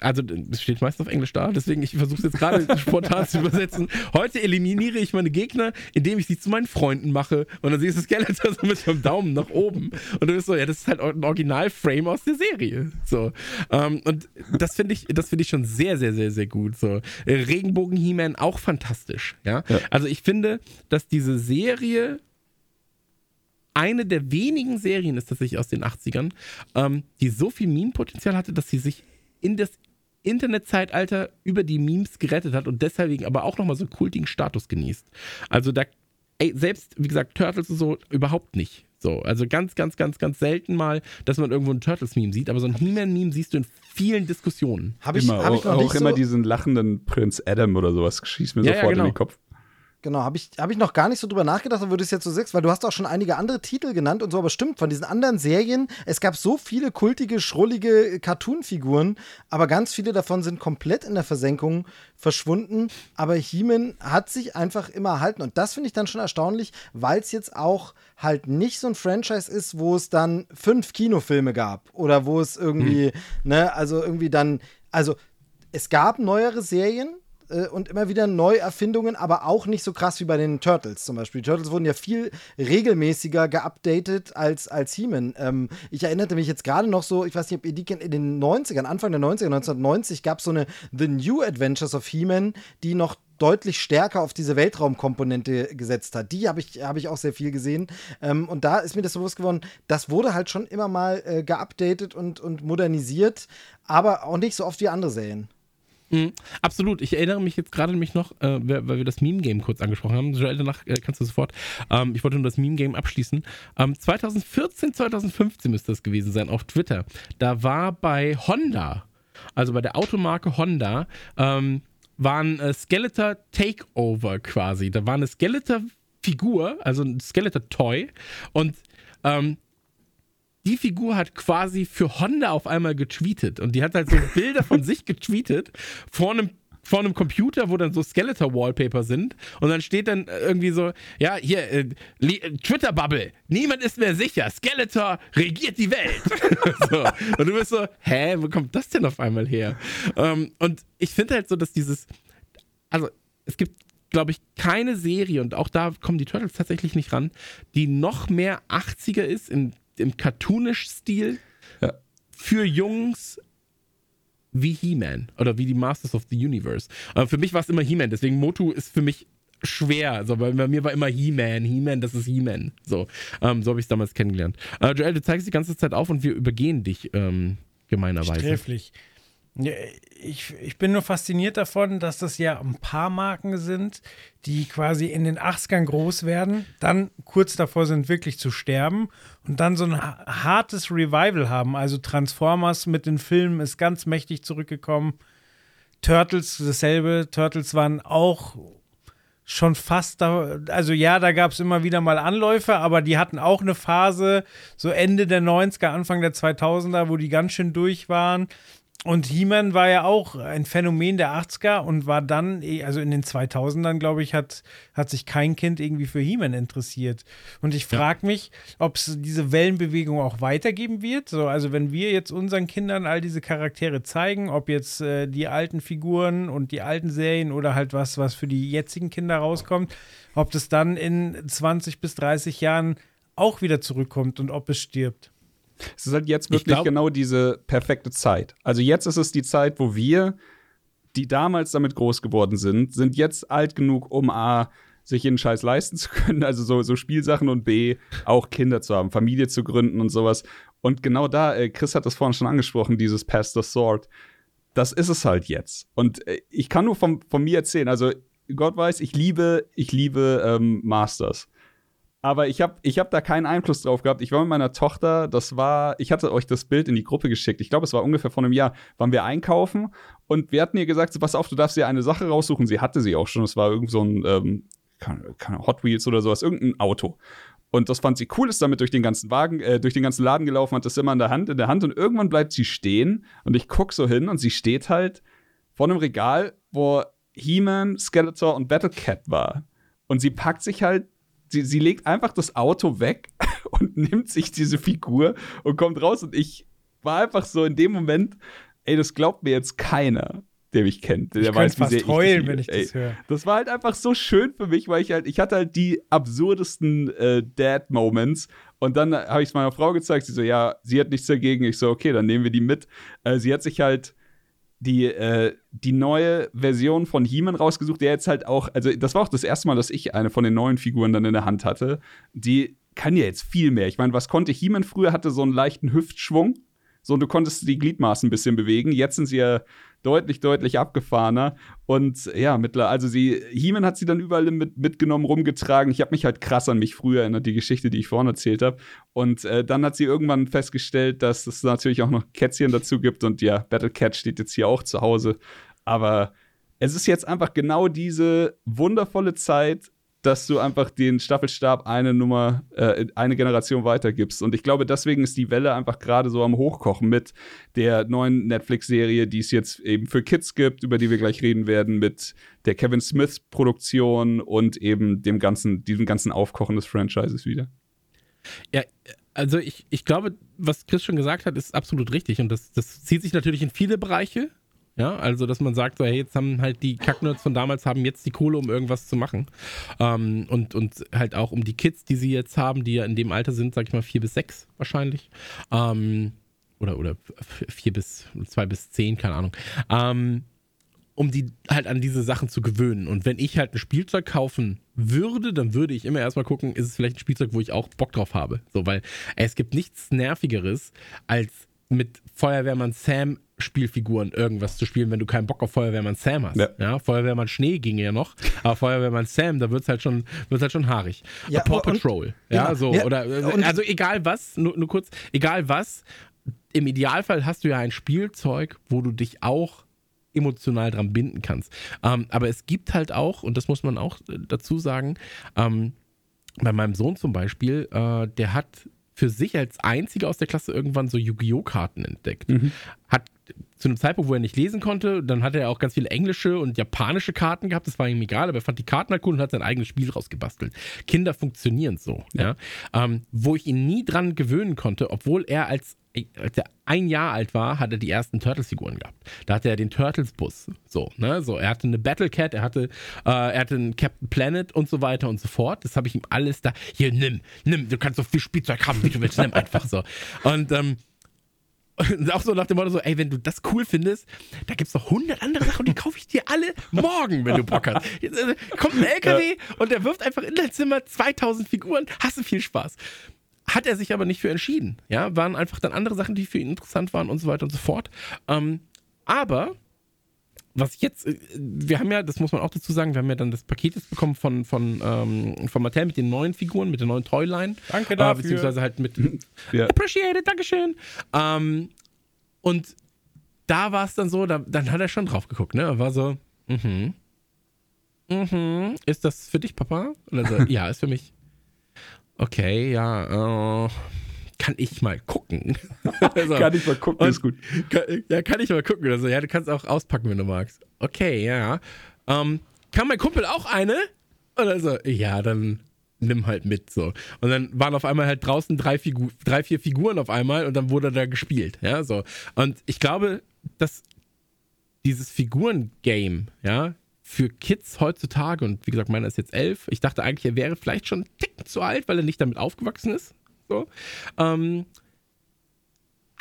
also es steht meistens auf Englisch da, deswegen ich versuche es jetzt gerade spontan zu übersetzen. Heute eliminiere ich meine Gegner, indem ich sie zu meinen Freunden mache. Und dann siehst du Skeletor so mit dem Daumen nach oben. Und du bist so, ja, das ist halt ein Original-Frame aus der Serie. So. Ähm, und das finde ich, das finde ich schon sehr, sehr, sehr, sehr gut. So. Äh, Regenbogen-He-Man auch fantastisch. Ja? Ja. Also ich finde, dass diese Serie eine der wenigen Serien ist tatsächlich aus den 80ern, ähm, die so viel Meme-Potenzial hatte, dass sie sich in das Internetzeitalter über die Memes gerettet hat und deswegen aber auch nochmal so einen kultigen Status genießt. Also da, ey, selbst, wie gesagt, Turtles und so überhaupt nicht. So, also ganz, ganz, ganz, ganz selten mal, dass man irgendwo ein Turtles-Meme sieht, aber so ein He-Man-Meme siehst du in vielen Diskussionen. Habe ich, immer, hab ich auch, noch auch nicht immer so, diesen lachenden Prinz Adam oder sowas schießt mir Ja, ja, sofort genau. in den Kopf. Genau, habe ich, hab ich noch gar nicht so drüber nachgedacht, aber du es jetzt so sagst, weil du hast auch schon einige andere Titel genannt und so, aber stimmt, von diesen anderen Serien, es gab so viele kultige, schrullige Cartoon-Figuren, aber ganz viele davon sind komplett in der Versenkung verschwunden, aber He-Man hat sich einfach immer erhalten und das finde ich dann schon erstaunlich, weil es jetzt auch halt nicht so ein Franchise ist, wo es dann fünf Kinofilme gab oder wo es irgendwie, ne, also irgendwie dann, also es gab neuere Serien, äh, und immer wieder Neuerfindungen, aber auch nicht so krass wie bei den Turtles zum Beispiel. Die Turtles wurden ja viel regelmäßiger geupdatet als, als He-Man. Ähm, ich erinnerte mich jetzt gerade noch so, ich weiß nicht, ob ihr die kennt, in den 90ern, Anfang der 90er, 1990 gab es so eine The New Adventures of He-Man, die noch deutlich stärker auf diese Weltraumkomponente gesetzt hat. Die habe ich, hab ich auch sehr viel gesehen. Ähm, und da ist mir das bewusst geworden, das wurde halt schon immer mal äh, geupdatet und, und modernisiert, aber auch nicht so oft wie andere Serien. Mhm, absolut. Ich erinnere mich jetzt gerade nämlich noch, äh, weil wir das Meme-Game kurz angesprochen haben. Joel, danach äh, kannst du sofort. Ähm, ich wollte nur das Meme-Game abschließen. Ähm, 2014, 2015 müsste das gewesen sein auf Twitter. Da war bei Honda, also bei der Automarke Honda, ähm, war ein äh, Skeletor Takeover quasi. Da war eine Skeletor Figur, also ein Skeletor Toy und ähm, die Figur hat quasi für Honda auf einmal getweetet und die hat halt so Bilder von sich getweetet vor einem vor einem Computer, wo dann so Skeletor-Wallpaper sind und dann steht dann irgendwie so, ja, hier, äh, Twitter-Bubble, niemand ist mehr sicher, Skeletor regiert die Welt. so. Und du bist so, hä, wo kommt das denn auf einmal her? Ähm, und ich finde halt so, dass dieses, also es gibt, glaube ich, keine Serie und auch da kommen die Turtles tatsächlich nicht ran, die noch mehr 80er ist in, im Cartoonish-Stil Ja. für Jungs wie He-Man oder wie die Masters of the Universe. Aber für mich war es immer He-Man, deswegen Motu ist für mich schwer, also, weil bei mir war immer He-Man, He-Man, das ist He-Man. So, ähm, so habe ich es damals kennengelernt. Äh, Joel, du zeigst die ganze Zeit auf und wir übergehen dich ähm, gemeinerweise. Sträflich. Ja, ich, ich bin nur fasziniert davon, dass das ja ein paar Marken sind, die quasi in den 80ern groß werden, dann kurz davor sind, wirklich zu sterben und dann so ein ha- hartes Revival haben. Also Transformers mit den Filmen ist ganz mächtig zurückgekommen. Turtles dasselbe. Turtles waren auch schon fast da, also ja, da gab es immer wieder mal Anläufe, aber die hatten auch eine Phase, so Ende der 90er, Anfang der 2000er, wo die ganz schön durch waren. Und He-Man war ja auch ein Phänomen der 80er und war dann, eh- also in den 2000ern, glaube ich, hat, hat sich kein Kind irgendwie für He-Man interessiert. Und ich frage mich, ob es diese Wellenbewegung auch weitergeben wird. So, also wenn wir jetzt unseren Kindern all diese Charaktere zeigen, ob jetzt äh, die alten Figuren und die alten Serien oder halt was, was für die jetzigen Kinder rauskommt, ob das dann in 20 bis 30 Jahren auch wieder zurückkommt und ob es stirbt. Es ist halt jetzt Ich wirklich glaub- genau diese perfekte Zeit. Also jetzt ist es die Zeit, wo wir, die damals damit groß geworden sind, sind jetzt alt genug, um A, sich jeden Scheiß leisten zu können, also so, so Spielsachen und B, auch Kinder zu haben, Familie zu gründen und sowas. Und genau da, äh, Chris hat das vorhin schon angesprochen, dieses Pass the Sword. Das ist es halt jetzt. Und äh, ich kann nur von, von mir erzählen, also Gott weiß, ich liebe, ich liebe ähm, Masters. Aber ich habe ich hab da keinen Einfluss drauf gehabt. Ich war mit meiner Tochter, das war, ich hatte euch das Bild in die Gruppe geschickt. Ich glaube, es war ungefähr vor einem Jahr, waren wir einkaufen und wir hatten ihr gesagt, pass auf, du darfst dir eine Sache raussuchen. Sie hatte sie auch schon. Es war irgend so ein ähm, Hot Wheels oder sowas, irgendein Auto. Und das fand sie cool, ist damit durch den ganzen Wagen, äh, durch den ganzen Laden gelaufen, hat das immer in der Hand, in der Hand und irgendwann bleibt sie stehen und ich guck so hin und sie steht halt vor einem Regal, wo He-Man, Skeletor und Battle Cat war. Und sie packt sich halt, sie, sie legt einfach das Auto weg und nimmt sich diese Figur und kommt raus und ich war einfach so in dem Moment, ey, das glaubt mir jetzt keiner, der mich kennt, der Ich weiß, wie fast sehr ich heulen, wenn ich das höre. das war halt einfach so schön für mich, weil ich halt, ich hatte halt die absurdesten äh, Dad-Moments. Und dann habe ich es meiner Frau gezeigt. Sie so, ja, sie hat nichts dagegen. Ich so, okay, dann nehmen wir die mit. Äh, sie hat sich halt die, äh, die neue Version von He-Man rausgesucht, der jetzt halt auch, also das war auch das erste Mal, dass ich eine von den neuen Figuren dann in der Hand hatte. Die kann ja jetzt viel mehr. Ich meine, was konnte He-Man früher? Hatte so einen leichten Hüftschwung. So, und du konntest die Gliedmaßen ein bisschen bewegen. Jetzt sind sie ja deutlich, deutlich abgefahrener. Und ja, mittler, also sie, He-Man hat sie dann überall mit, mitgenommen, rumgetragen. Ich habe mich halt krass an mich früher erinnert, die Geschichte, die ich vorhin erzählt habe. Und äh, dann hat sie irgendwann festgestellt, dass es natürlich auch noch Kätzchen dazu gibt. Und ja, Battle Cat steht jetzt hier auch zu Hause. Aber es ist jetzt einfach genau diese wundervolle Zeit, dass du einfach den Staffelstab eine Nummer, äh, eine Generation weitergibst. Und ich glaube, deswegen ist die Welle einfach gerade so am Hochkochen mit der neuen Netflix-Serie, die es jetzt eben für Kids gibt, über die wir gleich reden werden, mit der Kevin Smith-Produktion und eben dem ganzen, diesem ganzen Aufkochen des Franchises wieder. Ja, also ich, ich glaube, was Chris schon gesagt hat, ist absolut richtig. Und das, das zieht sich natürlich in viele Bereiche. Ja, also dass man sagt, so, hey, jetzt haben halt die Kacknerds von damals haben jetzt die Kohle, um irgendwas zu machen. Ähm, und, und halt auch um die Kids, die sie jetzt haben, die ja in dem Alter sind, sag ich mal, vier bis sechs wahrscheinlich. Ähm, oder, oder vier bis, zwei bis zehn, keine Ahnung. Ähm, um die halt an diese Sachen zu gewöhnen. Und wenn ich halt ein Spielzeug kaufen würde, dann würde ich immer erstmal gucken, ist es vielleicht ein Spielzeug, wo ich auch Bock drauf habe. So, weil es gibt nichts Nervigeres, als mit Feuerwehrmann Sam Spielfiguren irgendwas zu spielen, wenn du keinen Bock auf Feuerwehrmann Sam hast. Ja. Ja, Feuerwehrmann Schnee ging ja noch, aber Feuerwehrmann Sam, da wird's halt schon, wird's halt schon haarig. Ja, Paw und- Patrol, ja, genau. so Ja, oder und- also egal was, nur, nur kurz, egal was, im Idealfall hast du ja ein Spielzeug, wo du dich auch emotional dran binden kannst. Ähm, aber es gibt halt auch, und das muss man auch äh, dazu sagen, ähm, bei meinem Sohn zum Beispiel, äh, der hat für sich als einziger aus der Klasse irgendwann so Yu-Gi-Oh! Karten entdeckt. Hat zu einem Zeitpunkt, wo er nicht lesen konnte, dann hat er auch ganz viele englische und japanische Karten gehabt, das war ihm egal, aber er fand die Karten halt cool und hat sein eigenes Spiel rausgebastelt. Kinder funktionieren so, ja. Ähm, wo ich ihn nie dran gewöhnen konnte, obwohl er als als er ein Jahr alt war, hat er die ersten Turtles-Figuren gehabt. Da hatte er den Turtles-Bus. So, ne? So, er hatte eine Battle Cat, er hatte, äh, er hatte einen Captain Planet und so weiter und so fort. Das habe ich ihm alles da. Hier, nimm, nimm, du kannst so viel Spielzeug haben, wie du willst, nimm einfach so. Und ähm, und auch so nach dem Motto so, ey, wenn du das cool findest, da gibt's noch hundert andere Sachen und die kaufe ich dir alle morgen, wenn du Bock hast. Jetzt, äh, kommt ein LKW und der wirft einfach in dein Zimmer 2000 Figuren, hast du viel Spaß. Hat er sich aber nicht für entschieden. Ja, waren einfach dann andere Sachen, die für ihn interessant waren und so weiter und so fort. Ähm, aber was ich jetzt, äh, wir haben ja, das muss man auch dazu sagen, wir haben ja dann das Paket jetzt bekommen von, von, ähm, von Mattel mit den neuen Figuren, mit der neuen Toyline. Danke Äh, dafür. beziehungsweise halt mit Ja. Appreciate it, Dankeschön. Ähm, und da war es dann so, da, dann hat er schon drauf geguckt, ne? Er war so, mhm. Mhm. Ist das für dich, Papa? Und er so, ja, ist für mich. Okay, ja, äh, kann ich mal gucken. so. Kann ich mal gucken, Und- ist gut. Kann, ja, kann ich mal gucken. Also, ja, du kannst auch auspacken, wenn du magst. Okay, ja. Ähm, kann mein Kumpel auch eine? Und also, ja, dann nimm halt mit so. Und dann waren auf einmal halt draußen drei, Figu drei vier Figuren auf einmal und dann wurde da gespielt. Ja, so. Und ich glaube, dass dieses Figuren-Game, ja, für Kids heutzutage, und wie gesagt, meiner ist jetzt elf, ich dachte eigentlich, er wäre vielleicht schon einen Tick zu alt, weil er nicht damit aufgewachsen ist. So. Ähm,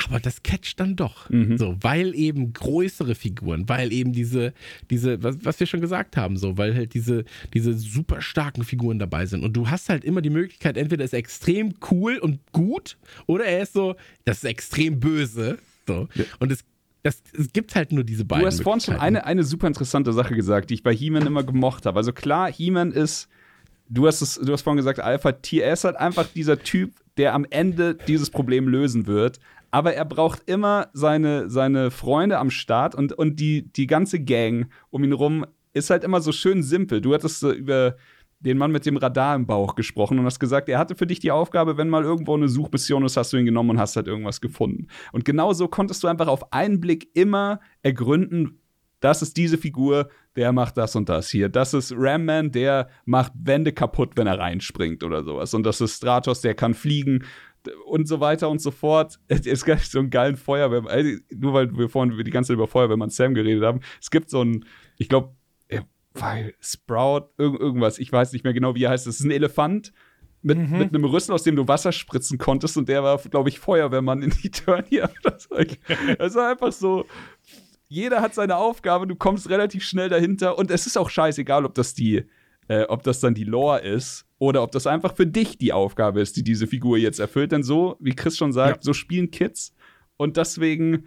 aber das catcht dann doch. So, weil eben größere Figuren, weil eben diese, diese, was, was wir schon gesagt haben, so, weil halt diese, diese super starken Figuren dabei sind. Und du hast halt immer die Möglichkeit, entweder ist er extrem cool und gut, oder er ist so, das ist extrem böse. So. Und es, das, es gibt halt nur diese beiden. Du hast vorhin schon eine, eine super interessante Sache gesagt, die ich bei He-Man immer gemocht habe. Also klar, He-Man ist, du hast es, du hast vorhin gesagt, Alpha er ist halt einfach dieser Typ, der am Ende dieses Problem lösen wird. Aber er braucht immer seine, seine Freunde am Start und, und die, die ganze Gang um ihn rum ist halt immer so schön simpel. Du hattest über den Mann mit dem Radar im Bauch gesprochen und hast gesagt, er hatte für dich die Aufgabe, wenn mal irgendwo eine Suchmission ist, hast du ihn genommen und hast halt irgendwas gefunden. Und genauso konntest du einfach auf einen Blick immer ergründen, das ist diese Figur, der macht das und das hier. Das ist Ram Man, der macht Wände kaputt, wenn er reinspringt oder sowas. Und das ist Stratos, der kann fliegen und so weiter und so fort. Es gibt so einen geilen Feuerwehr, also nur weil wir vorhin die ganze Zeit über Feuerwehrmann Sam geredet haben. Es gibt so einen, ich glaube, weil Sprout, irg irgendwas, ich weiß nicht mehr genau, wie er heißt. Es ist ein Elefant mit, mit einem Rüssel, aus dem du Wasser spritzen konntest und der war, glaube ich, Feuerwehrmann in Eternia. Das war, das war einfach so. Jeder hat seine Aufgabe, du kommst relativ schnell dahinter und es ist auch scheißegal, ob das die, äh, ob das dann die Lore ist oder ob das einfach für dich die Aufgabe ist, die diese Figur jetzt erfüllt. Denn so, wie Chris schon sagt, so spielen Kids und deswegen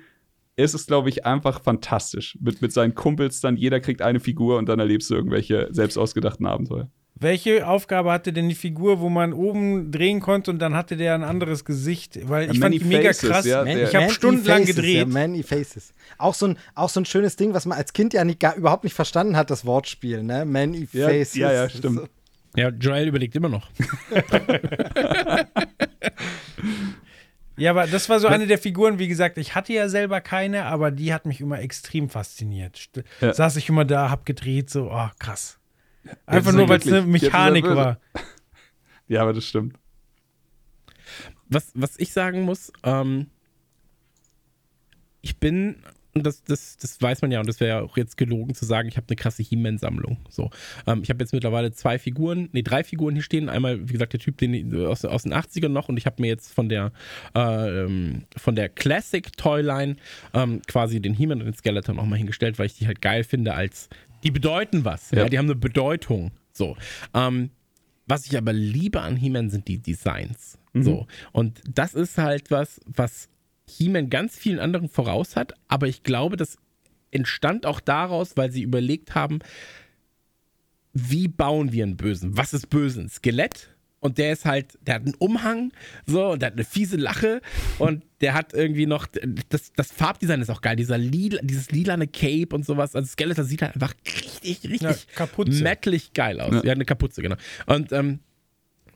ist es, glaube ich, einfach fantastisch. Mit, mit seinen Kumpels dann, jeder kriegt eine Figur und dann erlebst du irgendwelche selbst ausgedachten Abenteuer. Welche Aufgabe hatte denn die Figur, wo man oben drehen konnte und dann hatte der ein anderes Gesicht? Weil ich Ja, fand Many die mega Faces, krass. ja, Man- ich habe stundenlang Faces, gedreht. Ja, Man-E Faces. Auch so, ein, auch so ein schönes Ding, was man als Kind ja nicht, gar, überhaupt nicht verstanden hat, das Wortspiel, ne? Man-E Ja, Faces. ja, ja, stimmt. so- Ja, Joel überlegt immer noch. Ja, aber das war so eine der Figuren, wie gesagt, ich hatte ja selber keine, aber die hat mich immer extrem fasziniert. Ja. Saß ich immer da, hab gedreht, so, oh, krass. Einfach nur, weil es eine Mechanik war. Ja, aber das stimmt. was, was ich sagen muss, ähm, ich bin, und das, das, das weiß man ja, und das wäre ja auch jetzt gelogen zu sagen, ich habe eine krasse He-Man-Sammlung. So. Ähm, ich habe jetzt mittlerweile zwei Figuren, nee, drei Figuren hier stehen. Einmal, wie gesagt, der Typ den, aus, aus den 80ern noch und ich habe mir jetzt von der, äh, von der Classic Toyline ähm, quasi den He-Man und den Skeleton auch mal hingestellt, weil ich die halt geil finde als, die bedeuten was. Ja. Ja. die haben eine Bedeutung. So. Ähm, was ich aber liebe an He-Man sind die Designs. So. Und das ist halt was, was He-Man ganz vielen anderen voraus hat, aber ich glaube, das entstand auch daraus, weil sie überlegt haben, wie bauen wir einen Bösen? Was ist Bösen? Skelett? Und der ist halt, der hat einen Umhang, so, und der hat eine fiese Lache und der hat irgendwie noch, das, das Farbdesign ist auch geil, dieser lila, dieses lilane Cape und sowas. Also Skeletor sieht halt einfach richtig, richtig Ja, Kapuze. mettlich geil aus. Ja. Ja, eine Kapuze, genau. Und ähm,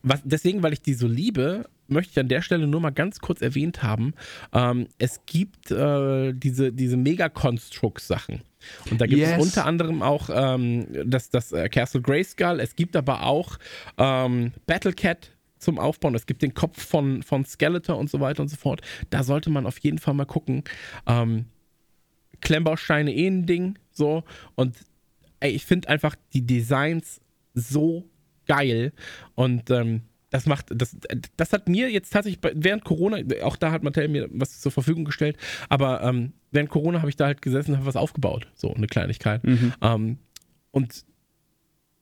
was, deswegen, weil ich die so liebe, möchte ich an der Stelle nur mal ganz kurz erwähnt haben, ähm, es gibt äh, diese, diese Mega-Construct-Sachen. Und da gibt Yes. es unter anderem auch ähm, das, das äh, Castle Grayskull, es gibt aber auch ähm, Battlecat zum Aufbauen, es gibt den Kopf von, von Skeletor und so weiter und so fort. Da sollte man auf jeden Fall mal gucken. Ähm, Klemmbausteine eh ein Ding, so. Und ey, ich finde einfach die Designs so geil und ähm, das macht, das, das hat mir jetzt tatsächlich während Corona, auch da hat Mattel mir was zur Verfügung gestellt, aber ähm, während Corona habe ich da halt gesessen und habe was aufgebaut, so eine Kleinigkeit. Ähm, und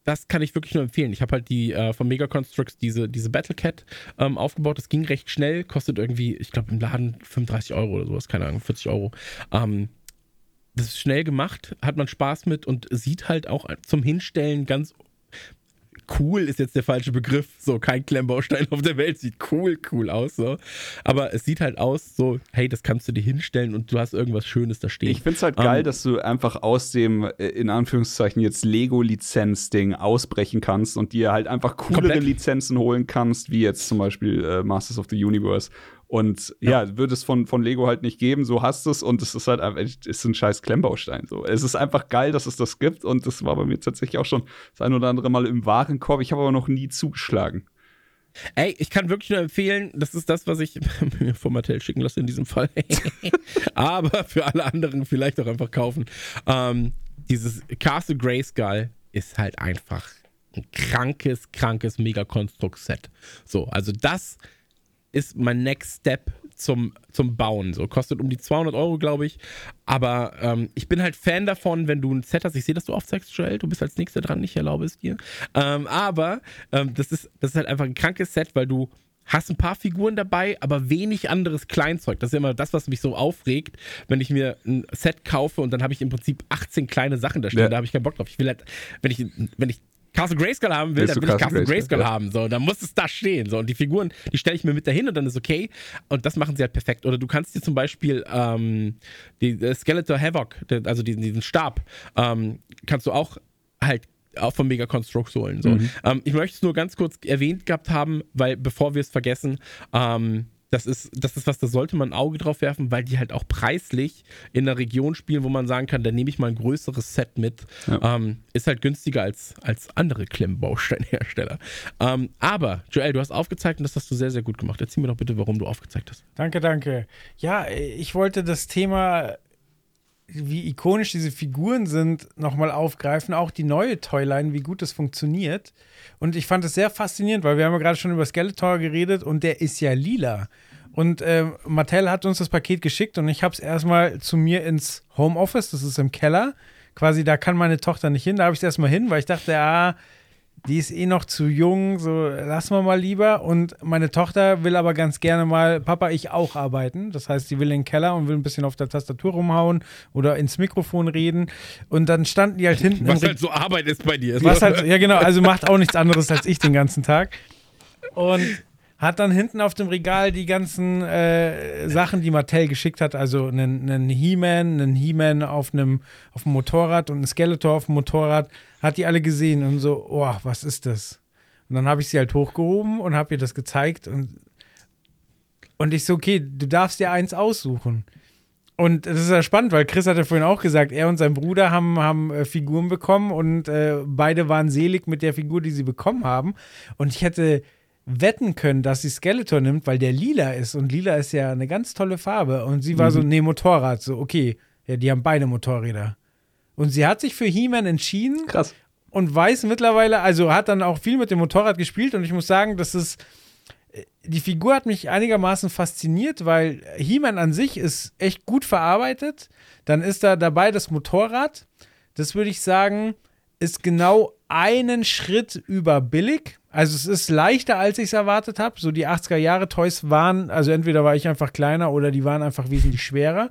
das kann ich wirklich nur empfehlen. Ich habe halt die äh, von Mega Constructs diese, diese Battlecat ähm, aufgebaut. Das ging recht schnell, kostet irgendwie, ich glaube im Laden 35 Euro oder sowas, keine Ahnung, 40 Euro. Ähm, das ist schnell gemacht, hat man Spaß mit und sieht halt auch zum Hinstellen ganz cool ist jetzt der falsche Begriff. So, kein Klemmbaustein auf der Welt sieht cool, cool aus. So. Aber es sieht halt aus, so, hey, das kannst du dir hinstellen und du hast irgendwas Schönes da stehen. Ich finde es halt geil, Ähm, dass du einfach aus dem, äh, in Anführungszeichen, jetzt Lego-Lizenz-Ding ausbrechen kannst und dir halt einfach coolere Komplett. Lizenzen holen kannst, wie jetzt zum Beispiel äh, Masters of the Universe. Und ja, wird es von, von Lego halt nicht geben, so hast es und es ist halt einfach, es ist ein scheiß Klemmbaustein. So. Es ist einfach geil, dass es das gibt und das war bei mir tatsächlich auch schon das ein oder andere Mal im Warenkorb. Ich habe aber noch nie zugeschlagen. Ey, ich kann wirklich nur empfehlen, das ist das, was ich mir von Mattel schicken lasse in diesem Fall. Aber für alle anderen vielleicht auch einfach kaufen. Ähm, dieses Castle Grayskull ist halt einfach ein krankes, krankes Mega-Konstrukt-Set. So, also das ist mein Next Step zum, zum Bauen. So, kostet um die 200 Euro, glaube ich. Aber ähm, ich bin halt Fan davon, wenn du ein Set hast. Ich sehe, dass du aufzeigst, Joel. Du bist als Nächster dran. Ich erlaube es dir. Ähm, aber ähm, das, ist, das ist halt einfach ein krankes Set, weil du hast ein paar Figuren dabei, aber wenig anderes Kleinzeug. Das ist immer das, was mich so aufregt, wenn ich mir ein Set kaufe und dann habe ich im Prinzip 18 kleine Sachen da stehen. Ja. Da habe ich keinen Bock drauf. Ich will halt, wenn ich, wenn ich Castle Grayskull haben will, Willst dann will ich Castle Castle Grayskull, ja. haben. So, dann muss es da stehen. So, und die Figuren, die stelle ich mir mit dahin und dann ist okay. Und das machen sie halt perfekt. Oder du kannst dir zum Beispiel ähm, die äh, Skeletor Havoc, also diesen, diesen Stab, ähm, kannst du auch halt auch von Mega Constructs holen. So. Ähm, ich möchte es nur ganz kurz erwähnt gehabt haben, weil bevor wir es vergessen, ähm, das ist, das ist was, da sollte man ein Auge drauf werfen, weil die halt auch preislich in einer Region spielen, wo man sagen kann, da nehme ich mal ein größeres Set mit. Ja. Ähm, ist halt günstiger als, als andere Klemmbausteinhersteller. Ähm, aber, Joel, du hast aufgezeigt und das hast du sehr, sehr gut gemacht. Erzähl mir doch bitte, warum du aufgezeigt hast. Danke, danke. Ja, ich wollte das Thema, wie ikonisch diese Figuren sind, nochmal aufgreifen. Auch die neue Toyline, wie gut das funktioniert. Und ich fand es sehr faszinierend, weil wir haben ja gerade schon über Skeletor geredet und der ist ja lila. Und ähm, Mattel hat uns das Paket geschickt und ich habe es erstmal zu mir ins Homeoffice, das ist im Keller. Quasi, da kann meine Tochter nicht hin. Da habe ich es erstmal hin, weil ich dachte, ah, die ist eh noch zu jung, so lassen wir mal lieber. Und meine Tochter will aber ganz gerne mal, Papa, ich auch arbeiten. Das heißt, sie will in den Keller und will ein bisschen auf der Tastatur rumhauen oder ins Mikrofon reden. Und dann standen die halt hinten Was halt so Arbeit ist bei dir. was halt, ja genau, also macht auch nichts anderes als ich den ganzen Tag. Und hat dann hinten auf dem Regal die ganzen äh, Sachen, die Mattel geschickt hat, also einen, einen He-Man, einen He-Man auf einem auf dem Motorrad und einen Skeletor auf dem Motorrad, hat die alle gesehen und so, oh, was ist das? Und dann habe ich sie halt hochgehoben und habe ihr das gezeigt und und ich so, okay, du darfst dir eins aussuchen. Und das ist ja spannend, weil Chris hat ja vorhin auch gesagt, er und sein Bruder haben, haben äh, Figuren bekommen und äh, beide waren selig mit der Figur, die sie bekommen haben. Und ich hätte wetten können, dass sie Skeletor nimmt, weil der lila ist. Und lila ist ja eine ganz tolle Farbe. Und sie war so, nee, Motorrad. So, okay, ja, die haben beide Motorräder. Und sie hat sich für He-Man entschieden Krass. und weiß mittlerweile, also hat dann auch viel mit dem Motorrad gespielt und ich muss sagen, das ist, äh, die Figur hat mich einigermaßen fasziniert, weil He-Man an sich ist echt gut verarbeitet. Dann ist da dabei das Motorrad. Das würde ich sagen, ist genau einen Schritt über billig. Also es ist leichter, als ich es erwartet habe. So die 80er Jahre Toys waren, also entweder war ich einfach kleiner oder die waren einfach wesentlich schwerer.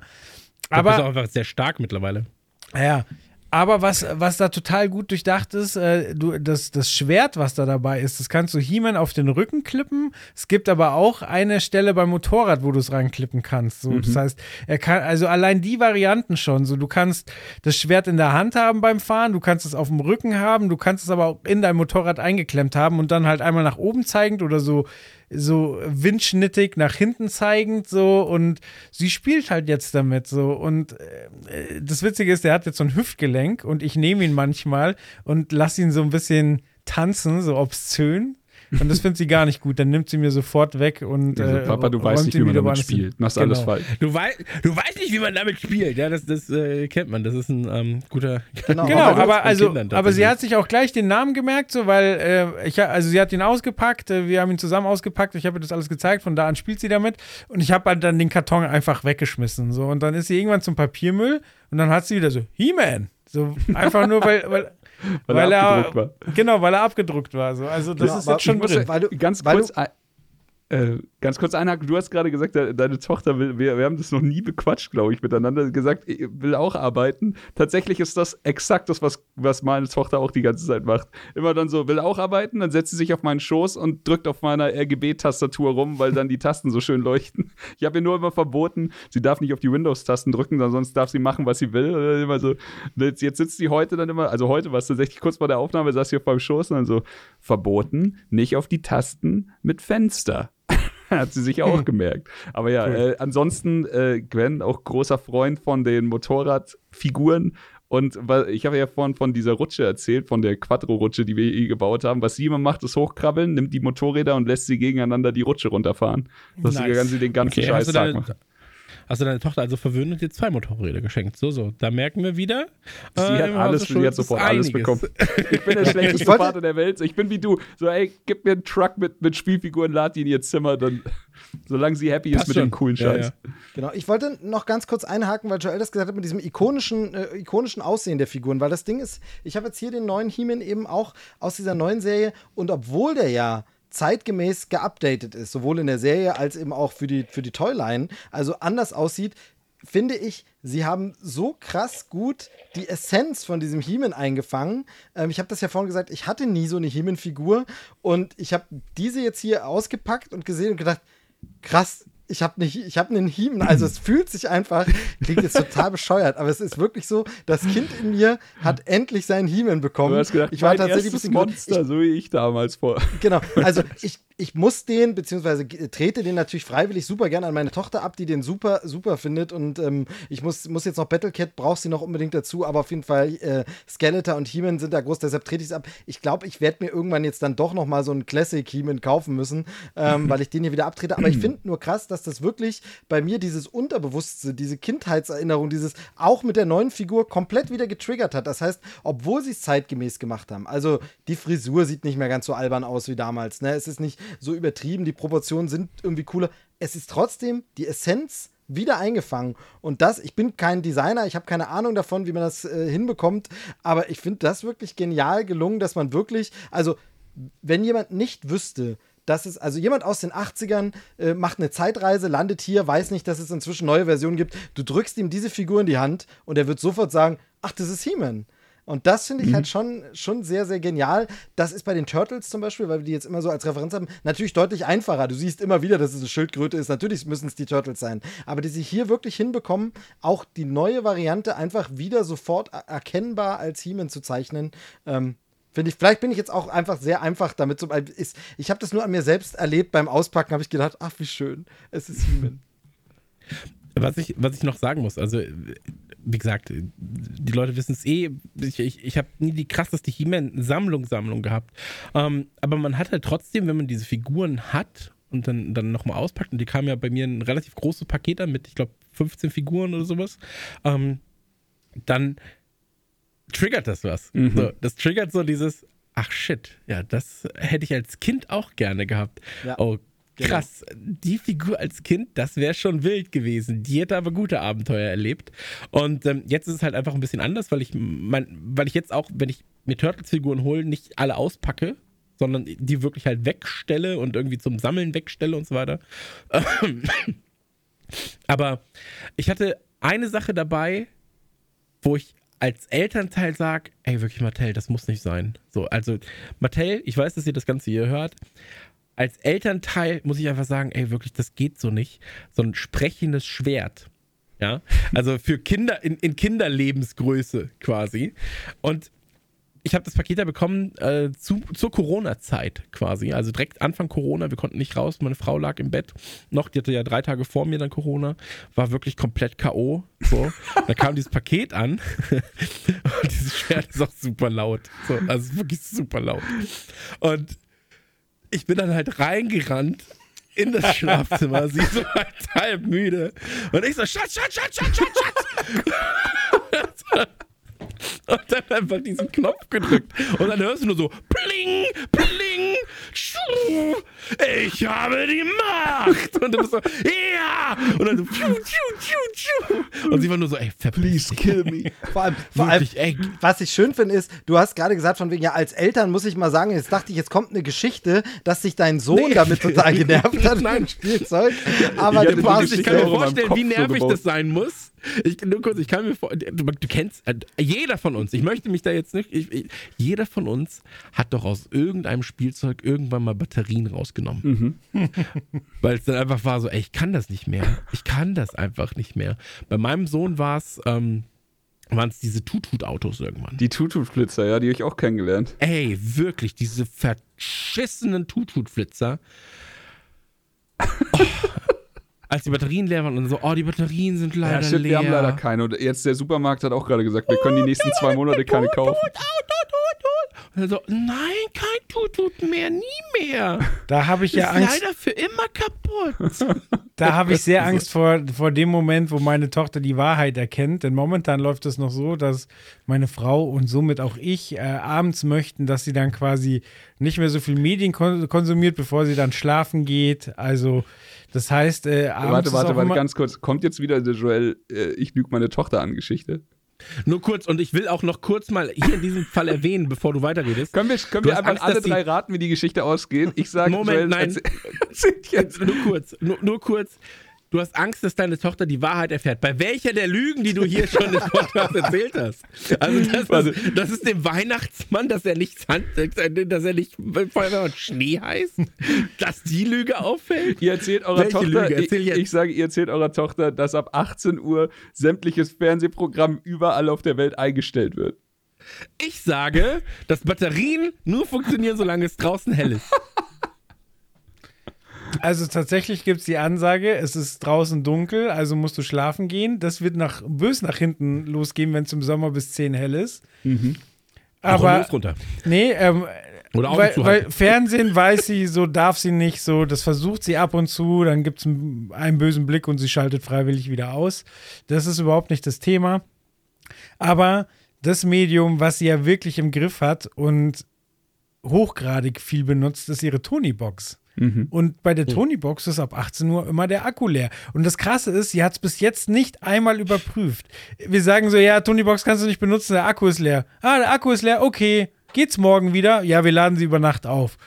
Aber ist auch einfach sehr stark mittlerweile. ja. Aber was, was da total gut durchdacht ist, äh, du, das, das Schwert, was da dabei ist, das kannst du He-Man auf den Rücken klippen. Es gibt aber auch eine Stelle beim Motorrad, wo du es ranklippen kannst. So, Das heißt, er kann, also allein die Varianten schon. So, du kannst das Schwert in der Hand haben beim Fahren, du kannst es auf dem Rücken haben, du kannst es aber auch in dein Motorrad eingeklemmt haben und dann halt einmal nach oben zeigend oder so so windschnittig nach hinten zeigend so und sie spielt halt jetzt damit so und äh, das Witzige ist, der hat jetzt so ein Hüftgelenk und ich nehme ihn manchmal und lasse ihn so ein bisschen tanzen, so obszön und das findet sie gar nicht gut. Dann nimmt sie mir sofort weg und Also, äh, Papa, du weißt nicht, wie man wieder damit spielt. Machst alles Genau. falsch. Du, wei du weißt nicht, wie man damit spielt. Ja, das, das äh, kennt man. Das ist ein ähm, guter. Genau. Genau, Aber also, Kindern aber sie hat sich auch gleich den Namen gemerkt, so weil äh, ich, also sie hat ihn ausgepackt, äh, wir haben ihn zusammen ausgepackt, ich habe ihr das alles gezeigt, von da an spielt sie damit und ich habe halt dann den Karton einfach weggeschmissen, so und dann ist sie irgendwann zum Papiermüll und dann hat sie wieder so He-Man, so einfach nur weil, weil Weil er abgedruckt war. Genau, weil er abgedruckt war. So. Also das Genau, ist jetzt schon drin. weil du- ganz weil kurz, ein, äh, ganz kurz einhaken. Du hast gerade gesagt, de- deine Tochter will, wir, wir haben das noch nie bequatscht, glaube ich, miteinander gesagt, will auch arbeiten. Tatsächlich ist das exakt das, was, was meine Tochter auch die ganze Zeit macht. Immer dann so, will auch arbeiten, dann setzt sie sich auf meinen Schoß und drückt auf meiner RGB-Tastatur rum, weil dann die Tasten so schön leuchten. Ich habe ihr nur immer verboten, sie darf nicht auf die Windows-Tasten drücken, sonst darf sie machen, was sie will. Immer so, jetzt, jetzt sitzt sie heute dann immer, also heute war es tatsächlich kurz vor der Aufnahme, saß sie auf meinem Schoß und dann so, verboten, nicht auf die Tasten mit Fenster. Hat sie sich auch gemerkt. Aber ja, äh, ansonsten, äh, Gwen, auch großer Freund von den Motorradfiguren. Und weil ich habe ja vorhin von dieser Rutsche erzählt, von der Quattro-Rutsche, die wir hier gebaut haben. Was sie immer macht, ist hochkrabbeln, nimmt die Motorräder und lässt sie gegeneinander die Rutsche runterfahren. Das Nice. sie den ganzen Okay, Scheiß Tag machen. Hast du deine Tochter also verwöhnt und dir zwei Motorräder geschenkt? So, so. Da merken wir wieder. Sie äh, hat alles, sie hat sofort ist alles bekommen. Ich bin der schlechteste Vater der Welt. Ich bin wie du. So, ey, gib mir einen Truck mit, mit Spielfiguren, lad die in ihr Zimmer, dann, solange sie happy ist Passt mit dem schon. coolen Ja, Scheiß. ja. Genau, ich wollte noch ganz kurz einhaken, weil Joel das gesagt hat mit diesem ikonischen, äh, ikonischen Aussehen der Figuren, weil das Ding ist, ich habe jetzt hier den neuen He-Man eben auch aus dieser neuen Serie und obwohl der ja zeitgemäß geupdatet ist, sowohl in der Serie als eben auch für die, für die Toyline, also anders aussieht, finde ich, sie haben so krass gut die Essenz von diesem He-Man eingefangen. Ähm, ich habe das ja vorhin gesagt, ich hatte nie so eine He-Man-Figur und ich habe diese jetzt hier ausgepackt und gesehen und gedacht, krass, ich habe nicht, ich habe einen Hiemen, also es fühlt sich einfach, klingt jetzt total bescheuert, aber es ist wirklich so, das Kind in mir hat endlich seinen Hiemen bekommen. Du hast gedacht, ich war tatsächlich ein bisschen. Monster, so wie ich damals vor. Ich, genau, also ich, ich muss den, beziehungsweise ge- trete den natürlich freiwillig super gerne an meine Tochter ab, die den super, super findet und ähm, ich muss, muss jetzt noch Battlecat, braucht sie noch unbedingt dazu, aber auf jeden Fall äh, Skeletor und He-Man sind da groß, deshalb trete ich es ab. Ich glaube, ich werde mir irgendwann jetzt dann doch noch mal so einen Classic He-Man kaufen müssen, ähm, weil ich den hier wieder abtrete, aber ich finde nur krass, dass das wirklich bei mir dieses Unterbewusste, diese Kindheitserinnerung, dieses auch mit der neuen Figur komplett wieder getriggert hat. Das heißt, obwohl sie es zeitgemäß gemacht haben, also die Frisur sieht nicht mehr ganz so albern aus wie damals, ne? Es ist nicht so übertrieben, die Proportionen sind irgendwie cooler. Es ist trotzdem die Essenz wieder eingefangen. Und das, ich bin kein Designer, ich habe keine Ahnung davon, wie man das äh, hinbekommt, aber ich finde das wirklich genial gelungen, dass man wirklich, also wenn jemand nicht wüsste, dass es, also jemand aus den 80ern äh, macht eine Zeitreise, landet hier, weiß nicht, dass es inzwischen neue Versionen gibt, du drückst ihm diese Figur in die Hand und er wird sofort sagen, ach, das ist He-Man. Und das finde ich halt schon, schon sehr, sehr genial. Das ist bei den Turtles zum Beispiel, weil wir die jetzt immer so als Referenz haben, natürlich deutlich einfacher. Du siehst immer wieder, dass es eine Schildkröte ist. Natürlich müssen es die Turtles sein. Aber die sich hier wirklich hinbekommen, auch die neue Variante einfach wieder sofort er- erkennbar als He-Man zu zeichnen, ähm, Finde ich, vielleicht bin ich jetzt auch einfach sehr einfach damit. So, ist, ich habe das nur an mir selbst erlebt. Beim Auspacken habe ich gedacht, ach, wie schön. Es ist He-Man. Was ich, was ich noch sagen muss, also wie gesagt, die Leute wissen es eh, ich, ich, ich habe nie die krasseste He-Man-Sammlung Sammlung gehabt. Ähm, aber man hat halt trotzdem, wenn man diese Figuren hat und dann, dann nochmal auspackt, und die kamen ja bei mir ein relativ großes Paket an mit, ich glaube, 15 Figuren oder sowas, ähm, dann triggert das was. So, das triggert so dieses, ach shit, ja, das hätte ich als Kind auch gerne gehabt. Ja. Oh, Genau. krass. Die Figur als Kind, das wäre schon wild gewesen. Die hätte aber gute Abenteuer erlebt. Und ähm, jetzt ist es halt einfach ein bisschen anders, weil ich, mein, weil ich jetzt auch, wenn ich mir Turtles-Figuren hole, nicht alle auspacke, sondern die wirklich halt wegstelle und irgendwie zum Sammeln wegstelle und so weiter. Aber ich hatte eine Sache dabei, wo ich als Elternteil sage, ey, wirklich, Mattel, das muss nicht sein. So, also, Mattel, ich weiß, dass ihr das Ganze hier hört. Als Elternteil muss ich einfach sagen, ey, wirklich, das geht so nicht. So ein sprechendes Schwert. Ja, also für Kinder in, in Kinderlebensgröße quasi. Und ich habe das Paket da bekommen äh, zu, zur Corona-Zeit quasi. Also direkt Anfang Corona, wir konnten nicht raus. Meine Frau lag im Bett noch, die hatte ja drei Tage vor mir dann Corona, war wirklich komplett K.O. So. da kam dieses Paket an und dieses Schwert ist auch super laut. So, also wirklich super laut. Und ich bin dann halt reingerannt in das Schlafzimmer, sie so halt halb müde. Und ich so, Schatz, Schatz, Schatz, Schatz, Schatz, Schatz. Und dann einfach diesen Knopf gedrückt. Und dann hörst du nur so, pling, pling, schuh, ich habe die Macht. Und du bist so, ja. Und dann so, tschu, tschu, tschu, tschu. Und sie war nur so, ey, please kill me. Vor allem, vor allem was ich schön finde, ist, du hast gerade gesagt, von wegen, ja, als Eltern muss ich mal sagen, jetzt dachte ich, jetzt kommt eine Geschichte, dass sich dein Sohn Nee. damit total genervt hat Nein. Spielzeug. Aber Ich du hatte die warst Ich kann mir vorstellen, wie so nervig gebaut. das sein muss. Ich, nur kurz, ich kann mir vor, du, du kennst, äh, jeder von uns, ich möchte mich da jetzt nicht, ich, ich, jeder von uns hat doch aus irgendeinem Spielzeug irgendwann mal Batterien rausgenommen. Weil es dann einfach war so, ey, ich kann das nicht mehr. Ich kann das einfach nicht mehr. Bei meinem Sohn war es, ähm, waren es diese Tutut-Autos irgendwann. Die Tutut-Flitzer, ja, die habe ich auch kennengelernt. Ey, wirklich, diese verschissenen Tutut-Flitzer. Oh, als die Batterien leer waren und so, oh, die Batterien sind leider Ja, shit, leer. wir haben leider keine. Und jetzt der Supermarkt hat auch gerade gesagt, wir können die nächsten zwei Monate keine kaufen. Und dann so, nein, kein Tutut mehr, nie mehr. Da habe ich ja ist Angst. leider für immer kaputt. Da habe ich sehr Angst vor, vor dem Moment, wo meine Tochter die Wahrheit erkennt. Denn momentan läuft es noch so, dass meine Frau und somit auch ich äh, abends möchten, dass sie dann quasi nicht mehr so viel Medien kon konsumiert, bevor sie dann schlafen geht. Also, das heißt, äh, abends Warte, warte, warte, ganz kurz. Kommt jetzt wieder der Joel, äh, ich lüge meine Tochter an Geschichte? Nur kurz, und ich will auch noch kurz mal hier in diesem Fall erwähnen, bevor du weiterredest. Können wir, können wir einfach Angst, alle drei raten, wie die Geschichte ausgeht? Ich sage, Moment, Joel, nein. erzähl, erzähl jetzt. Nur kurz, nur, nur kurz. Du hast Angst, dass deine Tochter die Wahrheit erfährt. Bei welcher der Lügen, die du hier schon im Podcast erzählt hast? Also das, ist, das ist dem Weihnachtsmann, dass er nicht Sand, dass er nicht Feuerwehr und Schnee heißt, dass die Lüge auffällt. Ihr erzählt eurer Welche Tochter, ich, ich sage, ihr erzählt eurer Tochter, dass ab 18 Uhr sämtliches Fernsehprogramm überall auf der Welt eingestellt wird. Ich sage, dass Batterien nur funktionieren, solange es draußen hell ist. also tatsächlich gibt es die Ansage, es ist draußen dunkel, also musst du schlafen gehen. Das wird nach, bös nach hinten losgehen, wenn es im Sommer bis 10 hell ist. Aber los runter. Nee, ähm, Oder Augen weil, weil Fernsehen weiß sie, so darf sie nicht, so das versucht sie ab und zu, dann gibt es einen, einen bösen Blick und sie schaltet freiwillig wieder aus. Das ist überhaupt nicht das Thema. Aber das Medium, was sie ja wirklich im Griff hat und hochgradig viel benutzt, ist ihre Tony-Box. Und bei der Tony-Box ist ab 18 Uhr immer der Akku leer. Und das Krasse ist, sie hat es bis jetzt nicht einmal überprüft. Wir sagen so, ja, Tony-Box kannst du nicht benutzen, der Akku ist leer. Ah, der Akku ist leer, okay. Geht's morgen wieder? Ja, wir laden sie über Nacht auf.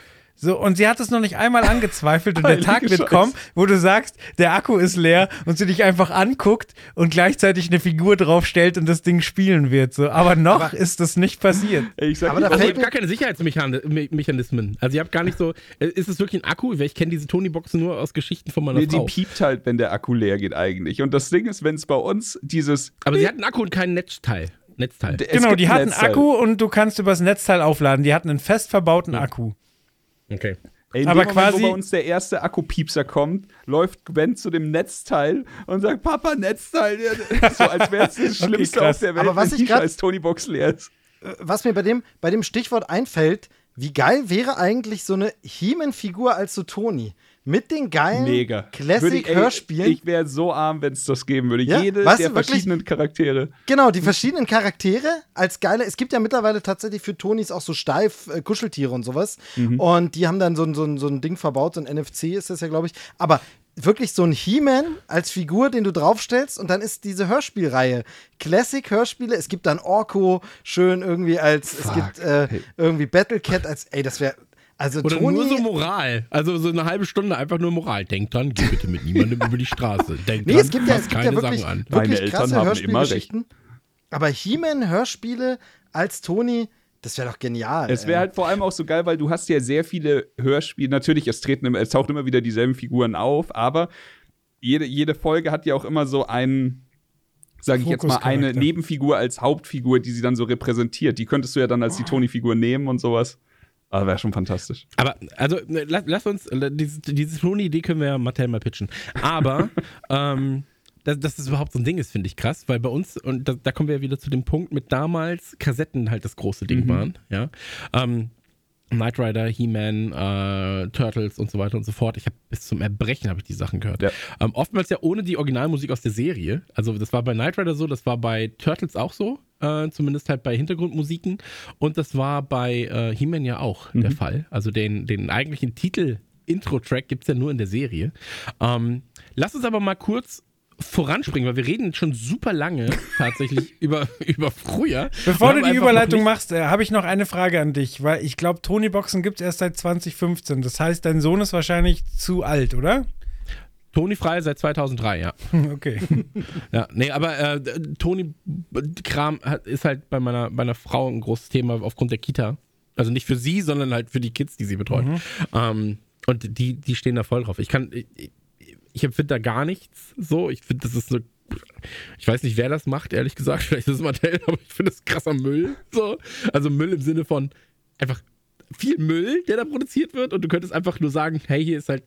So, und sie hat es noch nicht einmal angezweifelt und der Tag wird kommen, wo du sagst, der Akku ist leer und sie dich einfach anguckt und gleichzeitig eine Figur draufstellt und das Ding spielen wird. So, aber noch ist das nicht passiert. Ey, Ich sag, Aber da ich- Also ihr fällt habt gar keine Sicherheitsmechanismen. Also ihr habt gar nicht so, äh, ist es wirklich ein Akku? Ich kenne diese Tony-Boxen nur aus Geschichten von meiner nee, die Frau. piept halt, wenn der Akku leer geht eigentlich. Und das Ding ist, wenn es bei uns dieses Aber sie hat einen Akku und keinen Netzteil. Netzteil. Es genau, die ein hatten Netzteil. Akku und du kannst übers Netzteil aufladen. Die hatten einen fest verbauten Akku. Okay. Ey, in Aber dem Moment, quasi- wo bei uns der erste Akkupiepser kommt, läuft Gwen zu dem Netzteil und sagt, Papa, Netzteil. So als wäre es das Schlimmste krass. auf der Welt, Aber was wenn ich grad- scheiß Tony-Box leer ist. was mir bei dem, bei dem Stichwort einfällt, wie geil wäre eigentlich so eine He-Man-Figur als so Toni? Mit den geilen Mega. Würde ich- ey, Classic-Hörspielen. Ich wäre so arm, wenn es das geben würde. Ja, Jede weißt der du, wirklich? verschiedenen Charaktere. Genau, die verschiedenen Charaktere als geile. Es gibt ja mittlerweile tatsächlich für Tonis auch so steif äh, Kuscheltiere und sowas. Und die haben dann so, ein- so, so ein Ding verbaut, so ein NFC ist das ja, glaube ich. Aber wirklich so ein He-Man als Figur, den du draufstellst und dann ist diese Hörspielreihe. Classic-Hörspiele. Es gibt dann Orko schön irgendwie als, es gibt äh, irgendwie Battlecat als, ey, das wäre Also Oder Toni, nur so Moral. Also so eine halbe Stunde einfach nur Moral. Denk dran, geh bitte mit niemandem über die Straße. Denk nee, dran, es gibt ja, es gibt keine ja wirklich, Sachen an. Meine wirklich Eltern krasse haben immer Hörspielgeschichten. Aber He-Man-Hörspiele als Toni, das wäre doch genial. Es wäre halt vor allem auch so geil, weil du hast ja sehr viele Hörspiele. Natürlich, es treten, immer- es tauchen immer wieder dieselben Figuren auf, aber jede, jede Folge hat ja auch immer so einen, sage ich jetzt mal, eine. Nebenfigur als Hauptfigur, die sie dann so repräsentiert. Die könntest du ja dann als die Toni-Figur nehmen und sowas. Aber wäre schon fantastisch. Aber, also, ne, lass, lass uns, äh, diese, diese Tony-Idee können wir ja Mattel mal pitchen. Aber, ähm, dass, dass das überhaupt so ein Ding ist, finde ich krass, weil bei uns, und da, da kommen wir ja wieder zu dem Punkt, mit damals Kassetten halt das große Ding waren, ja. Ähm, Knight Rider, He-Man, äh, Turtles und so weiter und so fort. Ich habe bis zum Erbrechen habe ich die Sachen gehört. Ja. Ähm, oftmals ja ohne die Originalmusik aus der Serie. Also das war bei Knight Rider so, das war bei Turtles auch so, äh, zumindest halt bei Hintergrundmusiken. Und das war bei äh, He-Man ja auch der Fall. Also den, den eigentlichen Titel Intro-Track gibt es ja nur in der Serie. Ähm, lass uns aber mal kurz voranspringen, weil wir reden schon super lange tatsächlich über, über früher. Bevor du die Überleitung machst, äh, habe ich noch eine Frage an dich, weil ich glaube, Tony-Boxen gibt es erst seit 2015. Das heißt, dein Sohn ist wahrscheinlich zu alt, oder? Toni frei seit 2003, ja. Okay. Ja, nee, aber äh, Toni Kram hat, ist halt bei meiner, meiner Frau ein großes Thema aufgrund der Kita. Also nicht für sie, sondern halt für die Kids, die sie betreut. Ähm, und die, die stehen da voll drauf. Ich kann, ich, ich empfinde da gar nichts so. Ich finde, das ist so. Ich weiß nicht, wer das macht, ehrlich gesagt. Vielleicht ist es Mattel, aber ich finde das krasser Müll. So. Also Müll im Sinne von einfach viel Müll, der da produziert wird. Und du könntest einfach nur sagen, hey, hier ist halt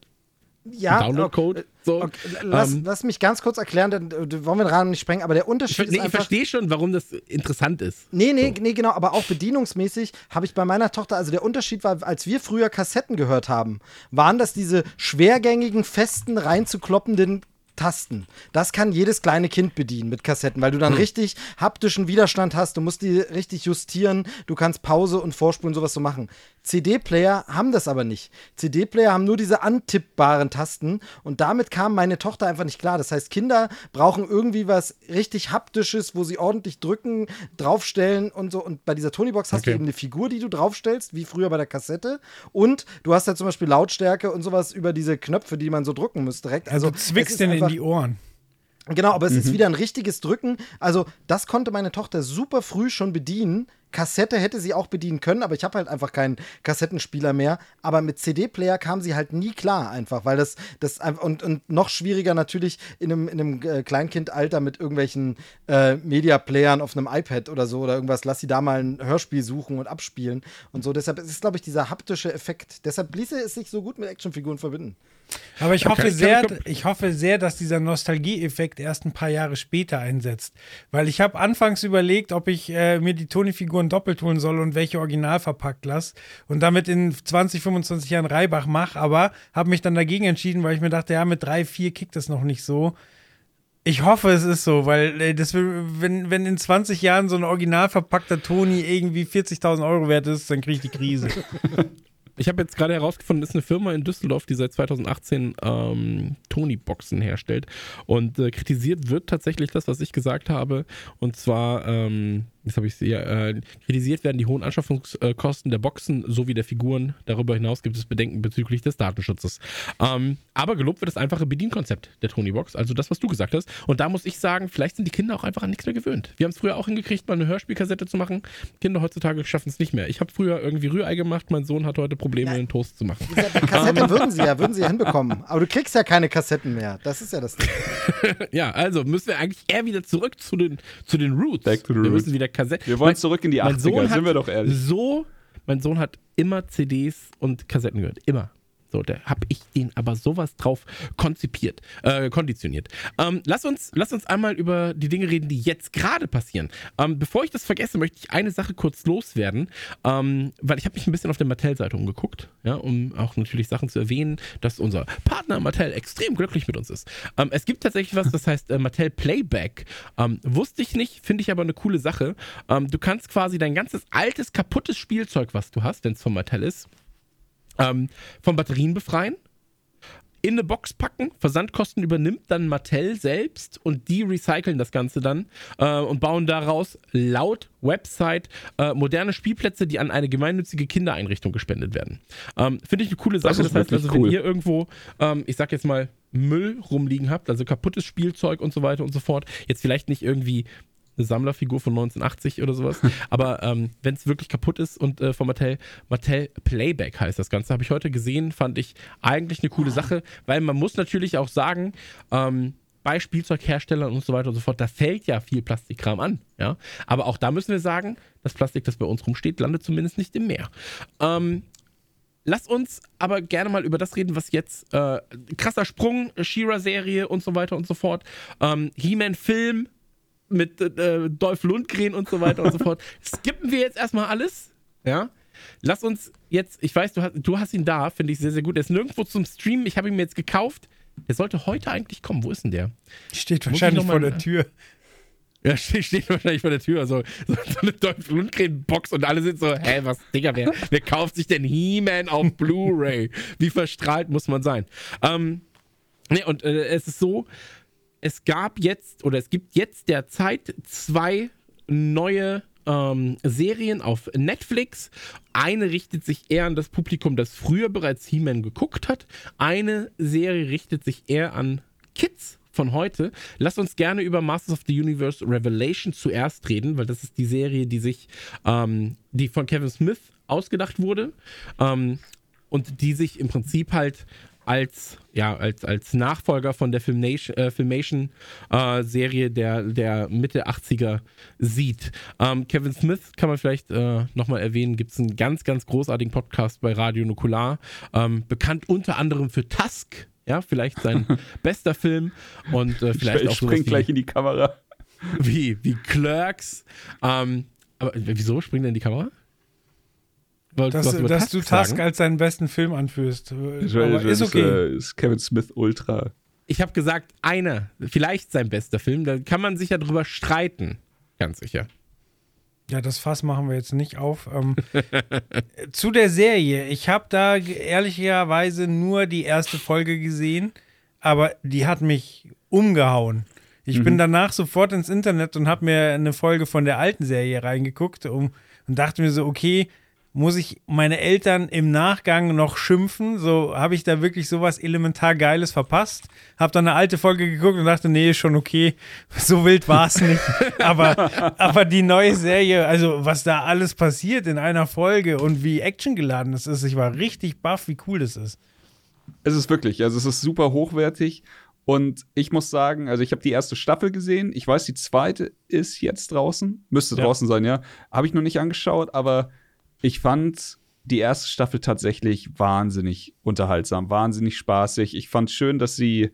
ja, Download-Code. So. Okay, lass, Ähm, lass mich ganz kurz erklären, dann äh, wollen wir den Rahmen nicht sprengen, aber der ich, Unterschied ver- nee, ist ich einfach. verstehe schon, warum das interessant ist. Nee, nee, nee, genau, aber auch bedienungsmäßig habe ich bei meiner Tochter, also der Unterschied war, als wir früher Kassetten gehört haben, waren das diese schwergängigen, festen, reinzukloppenden Tasten. Das kann jedes kleine Kind bedienen mit Kassetten, weil du dann richtig haptischen Widerstand hast, du musst die richtig justieren, du kannst Pause und Vorspulen sowas so machen. CD-Player haben das aber nicht. CD-Player haben nur diese antippbaren Tasten und damit kam meine Tochter einfach nicht klar. Das heißt, Kinder brauchen irgendwie was richtig haptisches, wo sie ordentlich drücken, draufstellen und so. Und bei dieser Tonybox hast Okay. du eben eine Figur, die du draufstellst, wie früher bei der Kassette. Und du hast ja zum Beispiel Lautstärke und sowas über diese Knöpfe, die man so drücken muss direkt. Also, Also du zwickst den in die Ohren. Genau, aber es Mhm. ist wieder ein richtiges Drücken. Also, das konnte meine Tochter super früh schon bedienen. Kassette hätte sie auch bedienen können, aber ich habe halt einfach keinen Kassettenspieler mehr. Aber mit CD-Player kam sie halt nie klar, einfach, weil das, das und, und noch schwieriger natürlich in einem, in einem äh, Kleinkindalter mit irgendwelchen äh, Media-Playern auf einem iPad oder so oder irgendwas. Lass sie da mal ein Hörspiel suchen und abspielen und so. Deshalb ist es, glaube ich, dieser haptische Effekt. Deshalb ließe es sich so gut mit Actionfiguren verbinden. Aber ich hoffe kann- sehr, ich hoffe sehr, dass dieser Nostalgie-Effekt erst ein paar Jahre später einsetzt. Weil ich habe anfangs überlegt, ob ich äh, mir die Toni-Figuren doppelt holen soll und welche original verpackt lasse und damit in 20, 25 Jahren Reibach mache, aber habe mich dann dagegen entschieden, weil ich mir dachte, ja, mit drei, vier kickt das noch nicht so. Ich hoffe, es ist so, weil äh, das wenn, wenn in 20 Jahren so ein original verpackter Toni irgendwie 40.000 Euro wert ist, dann kriege ich die Krise. Ich habe jetzt gerade herausgefunden, es ist eine Firma in Düsseldorf, die seit 2018 ähm, Tony-Boxen herstellt. Und äh, kritisiert wird tatsächlich das, was ich gesagt habe. Und zwar, ähm, jetzt habe ich sie, äh, kritisiert werden die hohen Anschaffungskosten der Boxen sowie der Figuren. Darüber hinaus gibt es Bedenken bezüglich des Datenschutzes. Ähm, aber gelobt wird das einfache Bedienkonzept der Tony-Box, also das, was du gesagt hast. Und da muss ich sagen, vielleicht sind die Kinder auch einfach an nichts mehr gewöhnt. Wir haben es früher auch hingekriegt, mal eine Hörspielkassette zu machen. Kinder heutzutage schaffen es nicht mehr. Ich habe früher irgendwie Rührei gemacht, mein Sohn hat heute Probleme, einen Toast zu machen. Diese Kassette würden sie ja, würden sie ja hinbekommen. Aber du kriegst ja keine Kassetten mehr. Das ist ja das Ding. Ja, also müssen wir eigentlich eher wieder zurück zu den, zu den Roots. Back to the wir roots. müssen wieder Kassetten. Wir wollen zurück in die mein 80er, Sohn sind wir doch ehrlich. So, mein Sohn hat immer CDs und Kassetten gehört. Immer. So, da habe ich den aber sowas drauf konzipiert, äh, konditioniert. Ähm, lass, uns, lass uns einmal über die Dinge reden, die jetzt gerade passieren. Ähm, bevor ich das vergesse, möchte ich eine Sache kurz loswerden, ähm, weil ich habe mich ein bisschen auf der Mattel-Seite umgeguckt, ja, um auch natürlich Sachen zu erwähnen, dass unser Partner Mattel extrem glücklich mit uns ist. Ähm, es gibt tatsächlich was, das heißt äh, Mattel Playback. Ähm, wusste ich nicht, finde ich aber eine coole Sache. Ähm, du kannst quasi dein ganzes altes, kaputtes Spielzeug, was du hast, wenn es von Mattel ist, ähm, von Batterien befreien, in eine Box packen. Versandkosten übernimmt dann Mattel selbst und die recyceln das Ganze dann äh, und bauen daraus laut Website äh, moderne Spielplätze, die an eine gemeinnützige Kindereinrichtung gespendet werden. Ähm, Finde ich eine coole Sache. Das Das, heißt also, wenn cool. ihr irgendwo, ähm, ich sag jetzt mal, Müll rumliegen habt, also kaputtes Spielzeug und so weiter und so fort, jetzt vielleicht nicht irgendwie eine Sammlerfigur von 1980 oder sowas. Aber ähm, wenn es wirklich kaputt ist und äh, von Mattel, Mattel Playback heißt das Ganze, habe ich heute gesehen, fand ich eigentlich eine coole Sache, weil man muss natürlich auch sagen, ähm, bei Spielzeugherstellern und so weiter und so fort, da fällt ja viel Plastikkram an, ja. Aber auch da müssen wir sagen, das Plastik, das bei uns rumsteht, landet zumindest nicht im Meer. Ähm, Lass uns aber gerne mal über das reden, was jetzt äh, krasser Sprung, She-Ra-Serie und so weiter und so fort. Ähm, He-Man-Film mit äh, Dolph Lundgren und so weiter und so fort. Skippen wir jetzt erstmal alles. Ja. Lass uns jetzt, ich weiß, du hast, du hast ihn da, finde ich sehr, sehr gut. Er ist nirgendwo zum Streamen. Ich habe ihn mir jetzt gekauft. Der sollte heute eigentlich kommen. Wo ist denn der? Steht wahrscheinlich noch vor der Tür. Ja, steht, steht wahrscheinlich vor der Tür. Also, so, so eine Dolph Lundgren-Box und alle sind so, hä, was, Digga, wer, wer kauft sich denn He-Man auf Blu-ray? Wie verstrahlt muss man sein? Ähm, ne, und äh, es ist so, es gab jetzt, oder es gibt jetzt derzeit zwei neue ähm, Serien auf Netflix. Eine richtet sich eher an das Publikum, das früher bereits He-Man geguckt hat. Eine Serie richtet sich eher an Kids von heute. Lasst uns gerne über Masters of the Universe Revelation zuerst reden, weil das ist die Serie, die sich, ähm, die von Kevin Smith ausgedacht wurde ähm, und die sich im Prinzip halt als, ja, als, als Nachfolger von der Filmation, äh, Filmation-Serie der, der Mitte 80er sieht. Ähm, Kevin Smith kann man vielleicht äh, nochmal erwähnen, gibt es einen ganz, ganz großartigen Podcast bei Radio Nukular, ähm, bekannt unter anderem für Tusk, ja, vielleicht sein bester Film und äh, vielleicht ich auch sowas spring gleich in die Kamera. wie, wie Clerks. Ähm, aber wieso springt denn die Kamera? Wolltest Dass, dass du Tusk Tusk sagen? als deinen besten Film anführst. Das Aber ist okay. äh, ist Kevin Smith Ultra. Ich habe gesagt, einer, vielleicht sein bester Film. Da kann man sich ja drüber streiten. Ganz sicher. Ja, das Fass machen wir jetzt nicht auf. Ähm, zu der Serie. Ich habe da ehrlicherweise nur die erste Folge gesehen, aber die hat mich umgehauen. Ich bin danach sofort ins Internet und habe mir eine Folge von der alten Serie reingeguckt um, und dachte mir so, okay, muss ich meine Eltern im Nachgang noch schimpfen? So habe ich da wirklich sowas elementar Geiles verpasst? Habe dann eine alte Folge geguckt und dachte, nee, ist schon okay. So wild war es nicht. aber, aber die neue Serie, also was da alles passiert in einer Folge und wie actiongeladen das ist, ich war richtig baff, wie cool das ist. Es ist wirklich, also es ist super hochwertig. Und ich muss sagen, also ich habe die erste Staffel gesehen. Ich weiß, die zweite ist jetzt draußen. Müsste Ja. draußen sein, ja. Habe ich noch nicht angeschaut, aber ich fand die erste Staffel tatsächlich wahnsinnig unterhaltsam, wahnsinnig spaßig. Ich fand schön, dass sie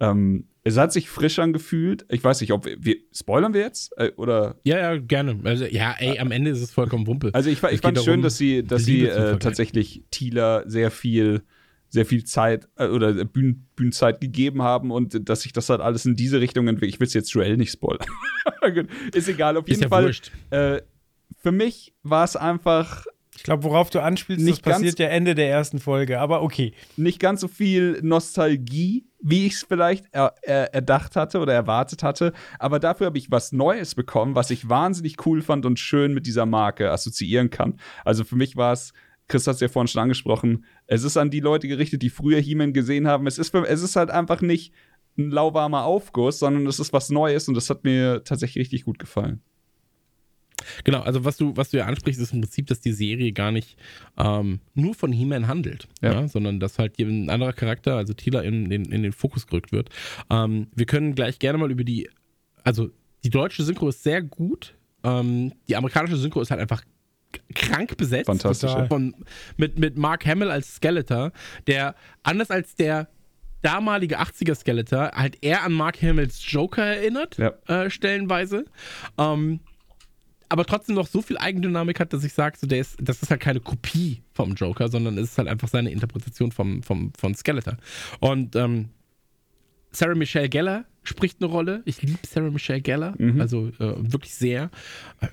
ähm, es hat sich frisch angefühlt. Ich weiß nicht, ob wir, wir spoilern wir jetzt äh, oder Ja, ja, gerne. Also, ja, ey, am Ende ist es vollkommen Wumpe. also ich, ich fand geht schön, darum, dass sie, dass sie äh, tatsächlich Thieler sehr viel, sehr viel Zeit äh, oder Bühnen, Bühnenzeit gegeben haben und dass sich das halt alles in diese Richtung entwickelt. Ich will es jetzt Joel nicht spoilern. Ist egal, auf Ist jeden ja Fall. wurscht. Für mich war es einfach Ich glaube, worauf du anspielst, Nicht das passiert ja Ende der ersten Folge, aber okay. nicht ganz so viel Nostalgie, wie ich es vielleicht er, er, erdacht hatte oder erwartet hatte. Aber dafür habe ich was Neues bekommen, was ich wahnsinnig cool fand und schön mit dieser Marke assoziieren kann. Also für mich war es, Chris hat es ja vorhin schon angesprochen, es ist an die Leute gerichtet, die früher He-Man gesehen haben. Es ist, für, es ist halt einfach nicht ein lauwarmer Aufguss, sondern es ist was Neues und das hat mir tatsächlich richtig gut gefallen. Genau, also was du, was du ja ansprichst, ist im Prinzip, dass die Serie gar nicht ähm, nur von He-Man handelt, Ja. ja. sondern dass halt hier ein anderer Charakter, also Tila, in, in, in den Fokus gerückt wird. Ähm, wir können gleich gerne mal über die, also die deutsche Synchro ist sehr gut, ähm, die amerikanische Synchro ist halt einfach krank besetzt. Fantastisch. Von, mit, mit Mark Hamill als Skeletor, der anders als der damalige 80er Skeletor halt eher an Mark Hamills Joker erinnert, Ja. äh, stellenweise. Ähm, aber trotzdem noch so viel Eigendynamik hat, dass ich sage, so, der ist, das ist halt keine Kopie vom Joker, sondern es ist halt einfach seine Interpretation vom, vom, von Skeletor. Und ähm, Sarah Michelle Gellar spricht eine Rolle. Ich liebe Sarah Michelle Gellar, also äh, wirklich sehr.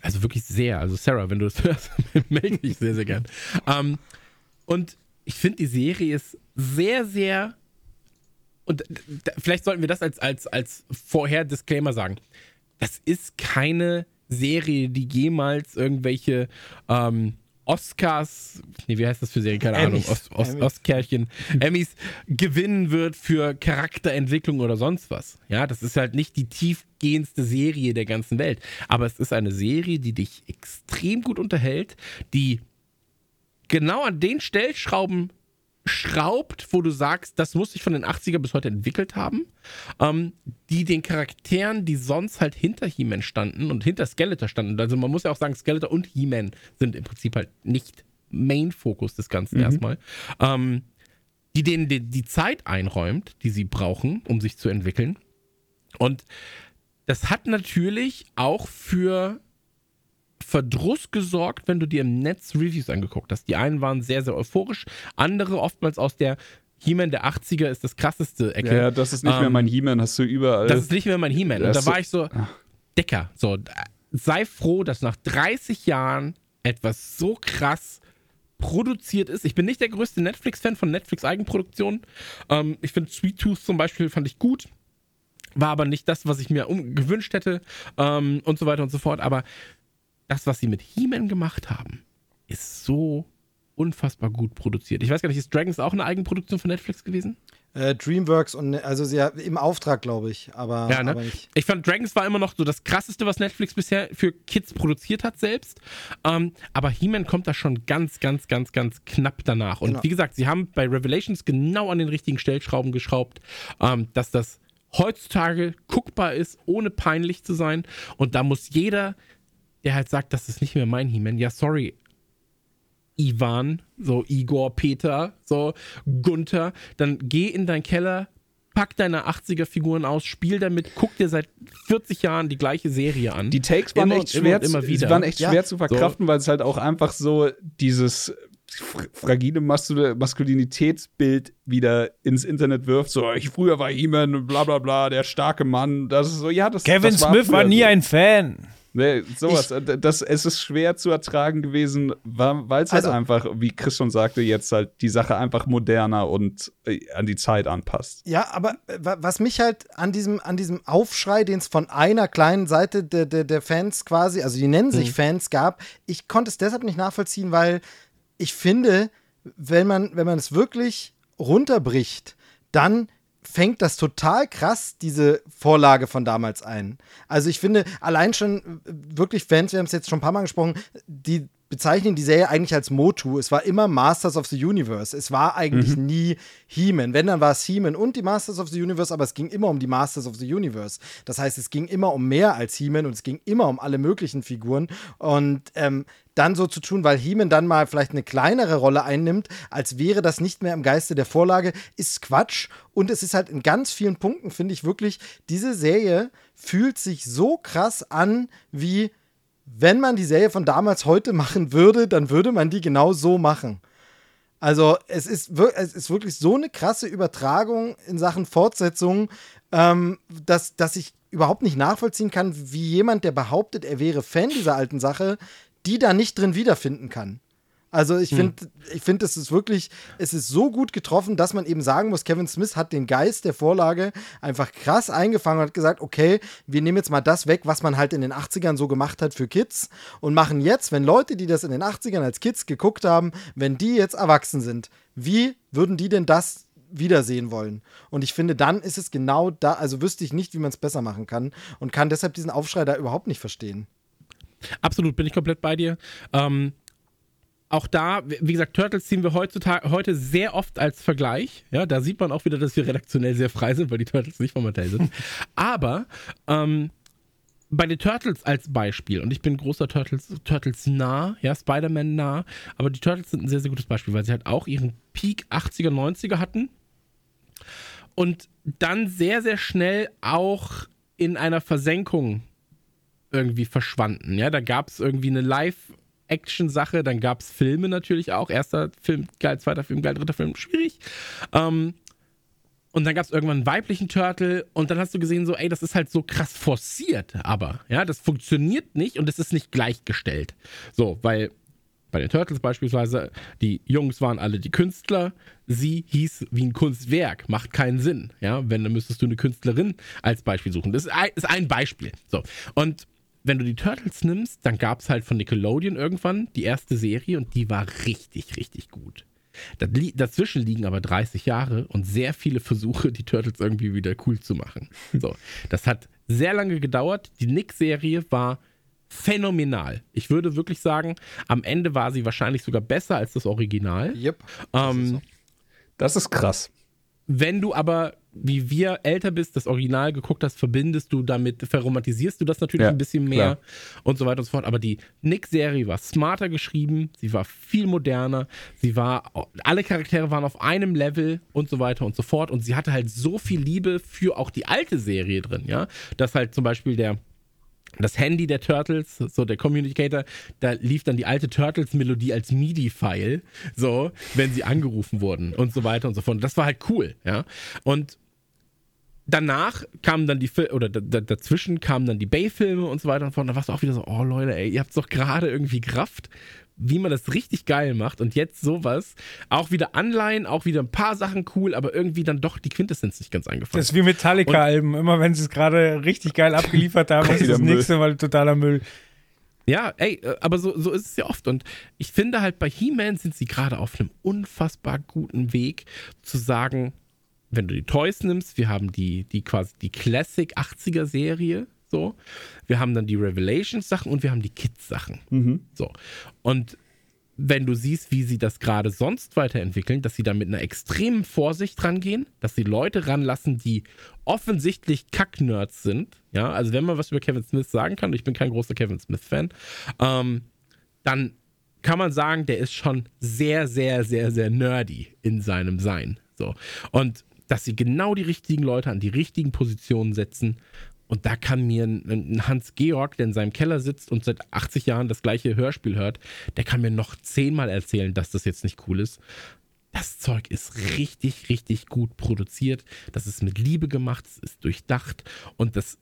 Also wirklich sehr. Also Sarah, wenn du das hörst, melde dich sehr, sehr gern. Ähm, und ich finde, die Serie ist sehr, sehr und vielleicht sollten wir das als, als, als Vorher-Disclaimer sagen. Das ist keine Serie, die jemals irgendwelche ähm, Oscars, nee, wie heißt das für Serie? Keine. Ahnung, Os, Os, Emmys. Oscarchen, Emmys gewinnen wird für Charakterentwicklung oder sonst was. Ja, das ist halt nicht die tiefgehendste Serie der ganzen Welt. Aber es ist eine Serie, die dich extrem gut unterhält, die genau an den Stellschrauben schraubt, wo du sagst, das muss sich von den 80er bis heute entwickelt haben, ähm, die den Charakteren, die sonst halt hinter He-Man standen und hinter Skeletor standen, also man muss ja auch sagen, Skeletor und He-Man sind im Prinzip halt nicht Main-Fokus des Ganzen erstmal, ähm, die denen die, die Zeit einräumt, die sie brauchen, um sich zu entwickeln. Und das hat natürlich auch für Verdruss gesorgt, wenn du dir im Netz Reviews angeguckt hast. Die einen waren sehr, sehr euphorisch, andere oftmals aus der He-Man der 80er ist das krasseste Ecke. Ja, das ist nicht mehr Ähm, mein He-Man, hast du überall. Das ist nicht mehr mein He-Man. Und da war ich so, Decker, so, sei froh, dass nach 30 Jahren etwas so krass produziert ist. Ich bin nicht der größte Netflix-Fan von Netflix-Eigenproduktionen. Ähm, ich finde Sweet Tooth zum Beispiel fand ich gut. War aber nicht das, was ich mir gewünscht hätte ähm, und so weiter und so fort. Aber das, was sie mit He-Man gemacht haben, ist so unfassbar gut produziert. Ich weiß gar nicht, ist Dragons auch eine Eigenproduktion von Netflix gewesen? Äh, Dreamworks und also sie im Auftrag, glaube ich, aber, Ja, ne? aber. Ich fand Dragons war immer noch so das krasseste, was Netflix bisher für Kids produziert hat selbst. Ähm, aber He-Man kommt da schon ganz, ganz, ganz, ganz knapp danach. Und Genau. wie gesagt, sie haben bei Revelations genau an den richtigen Stellschrauben geschraubt, ähm, dass das heutzutage guckbar ist, ohne peinlich zu sein. Und da muss jeder, der halt sagt, das ist nicht mehr mein He-Man, ja, sorry, Ivan, so Igor, Peter, so Gunther, dann geh in deinen Keller, pack deine 80er-Figuren aus, spiel damit, guck dir seit 40 Jahren die gleiche Serie an. Die Takes waren Immer echt immer schwer, immer zu, wieder. sie waren echt Ja. schwer zu verkraften, weil es halt auch einfach so dieses fr- fragile Masku- Maskulinitätsbild wieder ins Internet wirft. So, ich früher war He-Man, bla bla bla, der starke Mann. Das ist so, ja, das Kevin das Smith war nie so. ein Fan. Nee, sowas. Äh, Das, es ist schwer zu ertragen gewesen, weil es halt Also- einfach, wie Chris schon sagte, jetzt halt die Sache einfach moderner und äh, an die Zeit anpasst. Ja, aber äh, wa- was mich halt an diesem, an diesem Aufschrei, den es von einer kleinen Seite der, der, der Fans quasi, also die nennen sich Fans, gab, ich konnte es deshalb nicht nachvollziehen, weil ich finde, wenn man, wenn man es wirklich runterbricht, dann fängt das total krass diese Vorlage von damals ein. Also ich finde, allein schon äh, wirklich Fans, wir haben es jetzt schon ein paar Mal gesprochen, die bezeichnen die Serie eigentlich als Motu. Es war immer Masters of the Universe. Es war eigentlich nie He-Man. Wenn, dann war es He-Man und die Masters of the Universe, aber es ging immer um die Masters of the Universe. Das heißt, es ging immer um mehr als He-Man und es ging immer um alle möglichen Figuren. Und ähm, dann so zu tun, weil He-Man dann mal vielleicht eine kleinere Rolle einnimmt, als wäre das nicht mehr im Geiste der Vorlage, ist Quatsch. Und es ist halt in ganz vielen Punkten, finde ich wirklich, diese Serie fühlt sich so krass an wie wenn man die Serie von damals heute machen würde, dann würde man die genau so machen. Also es ist, es ist wirklich so eine krasse Übertragung in Sachen Fortsetzung, ähm, dass, dass ich überhaupt nicht nachvollziehen kann, wie jemand, der behauptet, er wäre Fan dieser alten Sache, die da nicht drin wiederfinden kann. Also ich finde, ich finde, es ist wirklich, es ist so gut getroffen, dass man eben sagen muss, Kevin Smith hat den Geist der Vorlage einfach krass eingefangen und hat gesagt, okay, wir nehmen jetzt mal das weg, was man halt in den 80ern so gemacht hat für Kids und machen jetzt, wenn Leute, die das in den 80ern als Kids geguckt haben, wenn die jetzt erwachsen sind, wie würden die denn das wiedersehen wollen. Und ich finde, dann ist es genau da, also wüsste ich nicht, wie man es besser machen kann und kann deshalb diesen Aufschrei da überhaupt nicht verstehen. Absolut, bin ich komplett bei dir. Ähm, auch da, wie gesagt, Turtles ziehen wir heutzutage heute sehr oft als Vergleich. Ja, da sieht man auch wieder, dass wir redaktionell sehr frei sind, weil die Turtles nicht von Mattel sind. Aber ähm, bei den Turtles als Beispiel, und ich bin großer Turtles, Turtles nah, ja, Spider-Man nah, aber die Turtles sind ein sehr, sehr gutes Beispiel, weil sie halt auch ihren Peak 80er, 90er hatten und dann sehr, sehr schnell auch in einer Versenkung irgendwie verschwanden. Ja, da gab es irgendwie eine Live-Action-Sache, dann gab es Filme natürlich auch. Erster Film geil, zweiter Film geil, dritter Film schwierig. Ähm, und dann gab es irgendwann einen weiblichen Turtle und dann hast du gesehen, so, ey, das ist halt so krass forciert, aber, ja, das funktioniert nicht und es ist nicht gleichgestellt. So, weil bei den Turtles beispielsweise, die Jungs waren alle die Künstler, sie hieß wie ein Kunstwerk, macht keinen Sinn. Ja, wenn, dann müsstest du eine Künstlerin als Beispiel suchen. Das ist ein, Beispiel. So. Und wenn du die Turtles nimmst, dann gab es halt von Nickelodeon irgendwann die erste Serie und die war richtig, richtig gut. Dazwischen liegen aber 30 Jahre und sehr viele Versuche, die Turtles irgendwie wieder cool zu machen. So, das hat sehr lange gedauert. Die Nick-Serie war phänomenal. Ich würde wirklich sagen, am Ende war sie wahrscheinlich sogar besser als das Original. Yep. Das, ähm, ist, so. das ist krass. Wenn du aber wie wir älter bist, das Original geguckt hast, verbindest du damit, verromantisierst du das natürlich ja, ein bisschen mehr klar. und so weiter und so fort. Aber die Nick-Serie war smarter geschrieben, sie war viel moderner, sie war, alle Charaktere waren auf einem Level und so weiter und so fort. Und sie hatte halt so viel Liebe für auch die alte Serie drin, ja. Dass halt zum Beispiel der das Handy der Turtles, so der Communicator, da lief dann die alte Turtles-Melodie als MIDI-File, so, wenn sie angerufen wurden und so weiter und so fort. Das war halt cool, ja. Und danach kamen dann die Filme, oder dazwischen kamen dann die Bay-Filme und so weiter und so fort. Da warst du auch wieder so, oh Leute, ey, ihr habt doch gerade irgendwie Kraft, wie man das richtig geil macht. Und jetzt sowas. Auch wieder Anleihen, auch wieder ein paar Sachen cool, aber irgendwie dann doch die Quintessenz nicht ganz eingefallen. Das ist wie Metallica-Alben. Immer wenn sie es gerade richtig geil abgeliefert haben, ist das nächste Mal totaler Müll. Ja, ey, äh, aber so, so ist es ja oft. Und ich finde halt, bei He-Man sind sie gerade auf einem unfassbar guten Weg zu sagen, wenn du die Toys nimmst, wir haben die, die quasi die Classic 80er Serie, so. Wir haben dann die Revelations-Sachen und wir haben die Kids-Sachen. Mhm. So. Und wenn du siehst, wie sie das gerade sonst weiterentwickeln, dass sie da mit einer extremen Vorsicht rangehen, dass sie Leute ranlassen, die offensichtlich Kack-Nerds sind, ja, also wenn man was über Kevin Smith sagen kann, ich bin kein großer Kevin Smith-Fan, ähm, dann kann man sagen, der ist schon sehr, sehr, sehr, sehr nerdy in seinem Sein. So. Und dass sie genau die richtigen Leute an die richtigen Positionen setzen. Und da kann mir ein Hans Georg, der in seinem Keller sitzt und seit 80 Jahren das gleiche Hörspiel hört, der kann mir noch zehnmal erzählen, dass das jetzt nicht cool ist. Das Zeug ist richtig, richtig gut produziert. Das ist mit Liebe gemacht, es ist durchdacht und das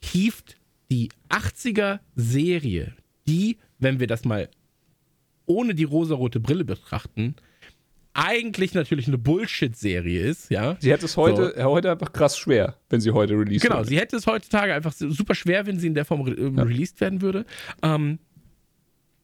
hieft die 80er Serie, die, wenn wir das mal ohne die rosarote Brille betrachten, eigentlich natürlich eine Bullshit-Serie ist, ja. Sie hätte es heute, so. heute einfach krass schwer, wenn sie heute released Genau, würde. sie hätte es heutzutage einfach super schwer, wenn sie in der Form re ja. released werden würde. Ähm,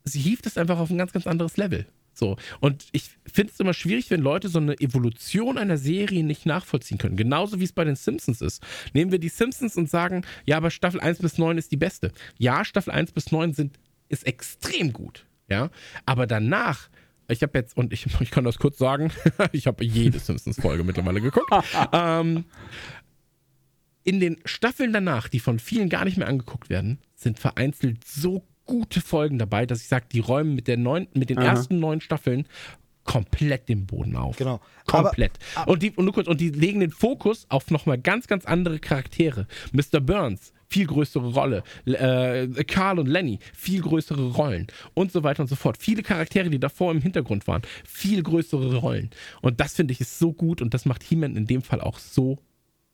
sie hieft es einfach auf ein ganz, ganz anderes Level. So. Und ich finde es immer schwierig, wenn Leute so eine Evolution einer Serie nicht nachvollziehen können. Genauso wie es bei den Simpsons ist. Nehmen wir die Simpsons und sagen, ja, aber Staffel 1 bis 9 ist die beste. Ja, Staffel 1 bis 9 sind, ist extrem gut. Ja, aber danach ich habe jetzt, und ich, ich kann das kurz sagen, ich habe jede Simpsons-Folge mittlerweile geguckt. ähm, in den Staffeln danach, die von vielen gar nicht mehr angeguckt werden, sind vereinzelt so gute Folgen dabei, dass ich sage, die räumen mit, der neun, mit den Aha. ersten neun Staffeln komplett den Boden auf. Genau. Komplett. Aber, aber und, die, und, kurz, und die legen den Fokus auf nochmal ganz, ganz andere Charaktere. Mr. Burns, viel größere Rolle. Äh, Carl und Lenny, viel größere Rollen. Und so weiter und so fort. Viele Charaktere, die davor im Hintergrund waren, viel größere Rollen. Und das finde ich ist so gut und das macht He-Man in dem Fall auch so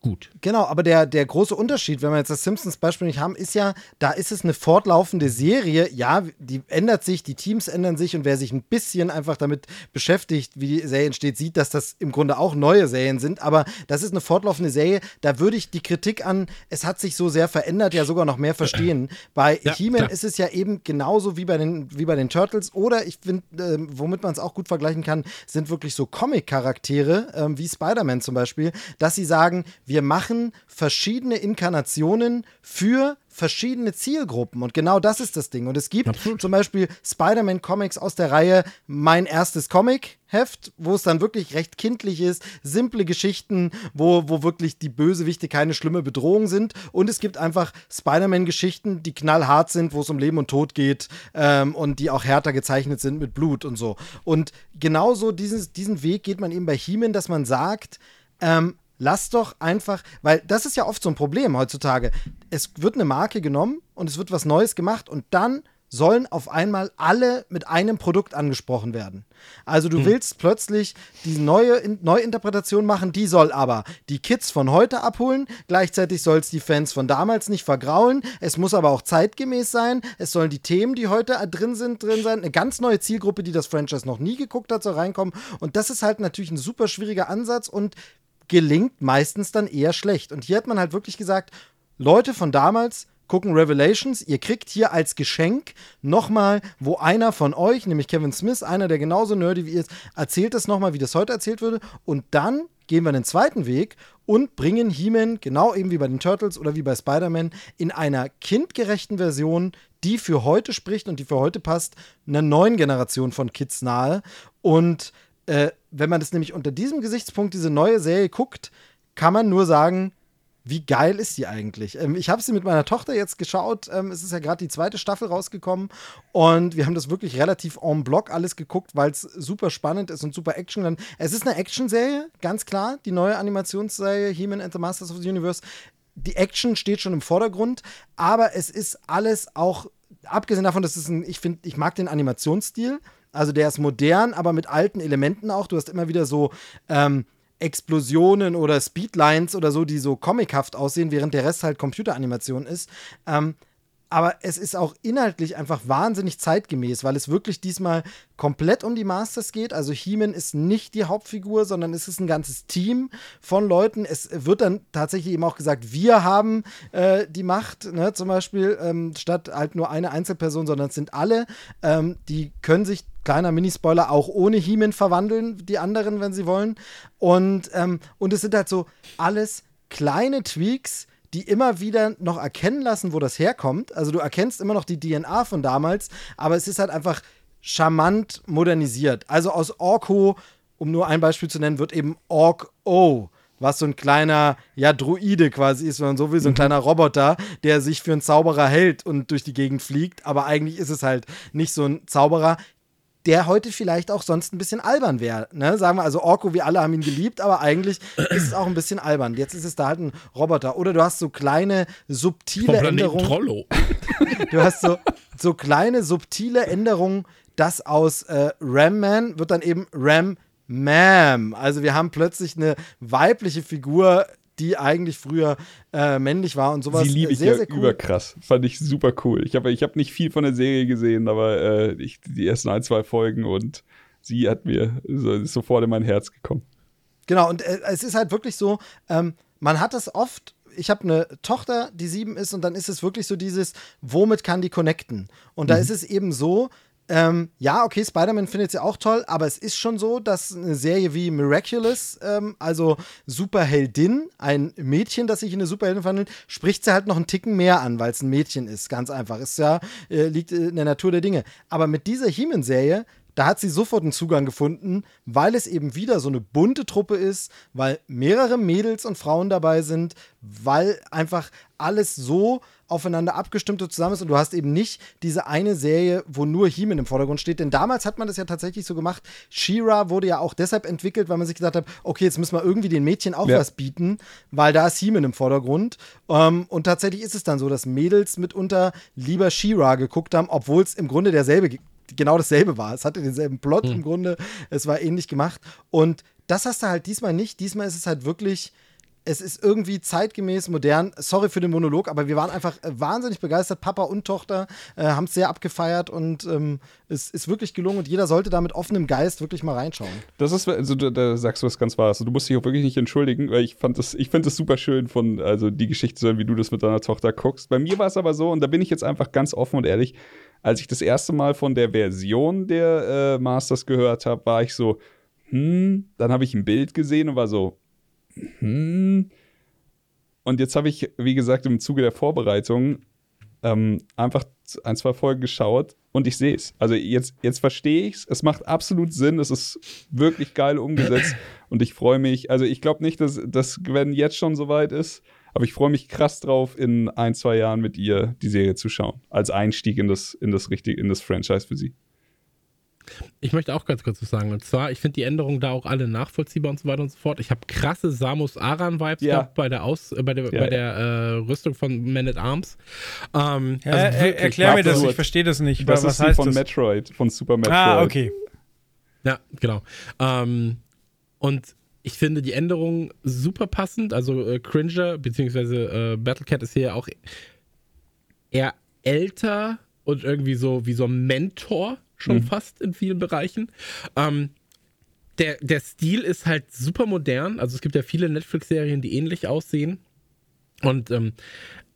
gut. Genau, aber der, der große Unterschied, wenn wir jetzt das Simpsons-Beispiel nicht haben, ist ja, da ist es eine fortlaufende Serie. Ja, die ändert sich, die Teams ändern sich und wer sich ein bisschen einfach damit beschäftigt, wie die Serie entsteht, sieht, dass das im Grunde auch neue Serien sind. Aber das ist eine fortlaufende Serie. Da würde ich die Kritik an, es hat sich so sehr verändert, ja sogar noch mehr verstehen. Bei ja, He-Man ist es ja eben genauso wie bei den, wie bei den Turtles. Oder ich finde, äh, womit man es auch gut vergleichen kann, sind wirklich so Comic-Charaktere, äh, wie Spider-Man zum Beispiel, dass sie sagen, wir wir machen verschiedene Inkarnationen für verschiedene Zielgruppen. Und genau das ist das Ding. Und es gibt Absolut. zum Beispiel Spider-Man-Comics aus der Reihe Mein erstes Comic-Heft, wo es dann wirklich recht kindlich ist, simple Geschichten, wo, wo wirklich die Bösewichte keine schlimme Bedrohung sind. Und es gibt einfach Spider-Man-Geschichten, die knallhart sind, wo es um Leben und Tod geht ähm, und die auch härter gezeichnet sind mit Blut und so. Und genauso dieses, diesen Weg geht man eben bei He-Man, dass man sagt, ähm, Lass doch einfach, weil das ist ja oft so ein Problem heutzutage. Es wird eine Marke genommen und es wird was Neues gemacht und dann sollen auf einmal alle mit einem Produkt angesprochen werden. Also du Hm. willst plötzlich die neue In Neuinterpretation machen, die soll aber die Kids von heute abholen, gleichzeitig soll es die Fans von damals nicht vergraulen, es muss aber auch zeitgemäß sein, es sollen die Themen, die heute drin sind, drin sein, eine ganz neue Zielgruppe, die das Franchise noch nie geguckt hat, soll reinkommen und das ist halt natürlich ein super schwieriger Ansatz und gelingt meistens dann eher schlecht. Und hier hat man halt wirklich gesagt, Leute von damals gucken Revelations, ihr kriegt hier als Geschenk nochmal, wo einer von euch, nämlich Kevin Smith, einer, der genauso nerdy wie ihr ist, erzählt das nochmal, wie das heute erzählt würde. Und dann gehen wir den zweiten Weg und bringen He-Man, genau eben wie bei den Turtles oder wie bei Spider-Man, in einer kindgerechten Version, die für heute spricht und die für heute passt, einer neuen Generation von Kids nahe. Und äh, wenn man das nämlich unter diesem Gesichtspunkt diese neue Serie guckt, kann man nur sagen, wie geil ist die eigentlich? Ähm, ich habe sie mit meiner Tochter jetzt geschaut. Ähm, es ist ja gerade die zweite Staffel rausgekommen und wir haben das wirklich relativ en bloc alles geguckt, weil es super spannend ist und super Action. Es ist eine Action-Serie, ganz klar. Die neue Animationsserie He-Man and the Masters of the Universe. Die Action steht schon im Vordergrund, aber es ist alles auch abgesehen davon, dass es ein, ich finde, ich mag den Animationsstil. Also der ist modern, aber mit alten Elementen auch. Du hast immer wieder so ähm, Explosionen oder Speedlines oder so, die so comichaft aussehen, während der Rest halt Computeranimation ist. Ähm, aber es ist auch inhaltlich einfach wahnsinnig zeitgemäß, weil es wirklich diesmal komplett um die Masters geht. Also He-Man ist nicht die Hauptfigur, sondern es ist ein ganzes Team von Leuten. Es wird dann tatsächlich eben auch gesagt, wir haben äh, die Macht, ne? zum Beispiel, ähm, statt halt nur eine Einzelperson, sondern es sind alle. Ähm, die können sich kleiner Minispoiler, auch ohne He-Man verwandeln, die anderen, wenn sie wollen. Und, ähm, und es sind halt so alles kleine Tweaks, die immer wieder noch erkennen lassen, wo das herkommt. Also du erkennst immer noch die DNA von damals, aber es ist halt einfach charmant modernisiert. Also aus Orko, um nur ein Beispiel zu nennen, wird eben Ork-O was so ein kleiner, ja, Druide quasi ist, wenn man so will, so ein kleiner Roboter, der sich für einen Zauberer hält und durch die Gegend fliegt, aber eigentlich ist es halt nicht so ein Zauberer der heute vielleicht auch sonst ein bisschen albern wäre. Ne? Sagen wir also, Orko, wir alle haben ihn geliebt, aber eigentlich ist es auch ein bisschen albern. Jetzt ist es da halt ein Roboter. Oder du hast so kleine, subtile Änderungen. Trollo. Du hast so, so kleine, subtile Änderungen, dass aus äh, Ram Man wird dann eben Ram Mam. Also wir haben plötzlich eine weibliche Figur, die eigentlich früher äh, männlich war und sowas. Sie liebe ich sehr, ja sehr cool. überkrass. Fand ich super cool. Ich habe ich hab nicht viel von der Serie gesehen, aber äh, ich, die ersten ein, zwei Folgen und sie hat mir so, sofort in mein Herz gekommen. Genau, und äh, es ist halt wirklich so, ähm, man hat das oft. Ich habe eine Tochter, die sieben ist, und dann ist es wirklich so dieses, womit kann die connecten? Und da ist es eben so, ähm, ja, okay, Spider-Man findet sie auch toll, aber es ist schon so, dass eine Serie wie Miraculous, ähm, also Superheldin, ein Mädchen, das sich in eine Superheldin verwandelt, spricht sie halt noch einen Ticken mehr an, weil es ein Mädchen ist. Ganz einfach. Ist ja, äh, liegt in der Natur der Dinge. Aber mit dieser He-Man-Serie, da hat sie sofort einen Zugang gefunden, weil es eben wieder so eine bunte Truppe ist, weil mehrere Mädels und Frauen dabei sind, weil einfach alles so aufeinander abgestimmt und zusammen ist und du hast eben nicht diese eine Serie, wo nur He-Man im Vordergrund steht, denn damals hat man das ja tatsächlich so gemacht. She-Ra wurde ja auch deshalb entwickelt, weil man sich gesagt hat, okay, jetzt müssen wir irgendwie den Mädchen auch Ja. was bieten, weil da ist He-Man im Vordergrund. Ähm, und tatsächlich ist es dann so, dass Mädels mitunter lieber She-Ra geguckt haben, obwohl es im Grunde derselbe ge- genau dasselbe war. Es hatte denselben Plot im Grunde, es war ähnlich gemacht. Und das hast du halt diesmal nicht. Diesmal ist es halt wirklich, es ist irgendwie zeitgemäß, modern. Sorry für den Monolog, aber wir waren einfach äh, wahnsinnig begeistert. Papa und Tochter äh, haben es sehr abgefeiert und ähm, es ist wirklich gelungen und jeder sollte da mit offenem Geist wirklich mal reinschauen. Das ist, also da, da sagst du was ganz Wahres. Du musst dich auch wirklich nicht entschuldigen, weil ich fand das, ich finde das super schön von, also die Geschichte zu hören, wie du das mit deiner Tochter guckst. Bei mir war es aber so, und da bin ich jetzt einfach ganz offen und ehrlich, als ich das erste Mal von der Version der äh, Masters gehört habe, war ich so, hm, dann habe ich ein Bild gesehen und war so, hm. Und jetzt habe ich, wie gesagt, im Zuge der Vorbereitung ähm, einfach ein, zwei Folgen geschaut und ich sehe es. Also jetzt, jetzt verstehe ich es. Es macht absolut Sinn. Es ist wirklich geil umgesetzt und ich freue mich. Also ich glaube nicht, dass das Gwen jetzt schon soweit ist, aber ich freue mich krass drauf, in ein, zwei Jahren mit ihr die Serie zu schauen. Als Einstieg in das, in das, richtig, in das Franchise für sie. Ich möchte auch ganz kurz was sagen. Und zwar, ich finde die Änderungen da auch alle nachvollziehbar und so weiter und so fort. Ich habe krasse Samus Aran-Vibes Ja. gehabt bei der, Aus äh, bei der, Ja, bei der äh, Rüstung von Man at Arms. Ähm, Ja, also er, wirklich erklär mir das, ich verstehe das nicht. Das was ist heißt von das? Metroid, von Super Metroid. Ah, okay. Ja, genau. Ähm, und ich finde die Änderung super passend. Also äh, Cringer beziehungsweise äh, Battlecat ist hier auch eher älter und irgendwie so wie so ein Mentor schon fast in vielen Bereichen. Ähm, der, der Stil ist halt super modern. Also es gibt ja viele Netflix-Serien, die ähnlich aussehen. Und ähm,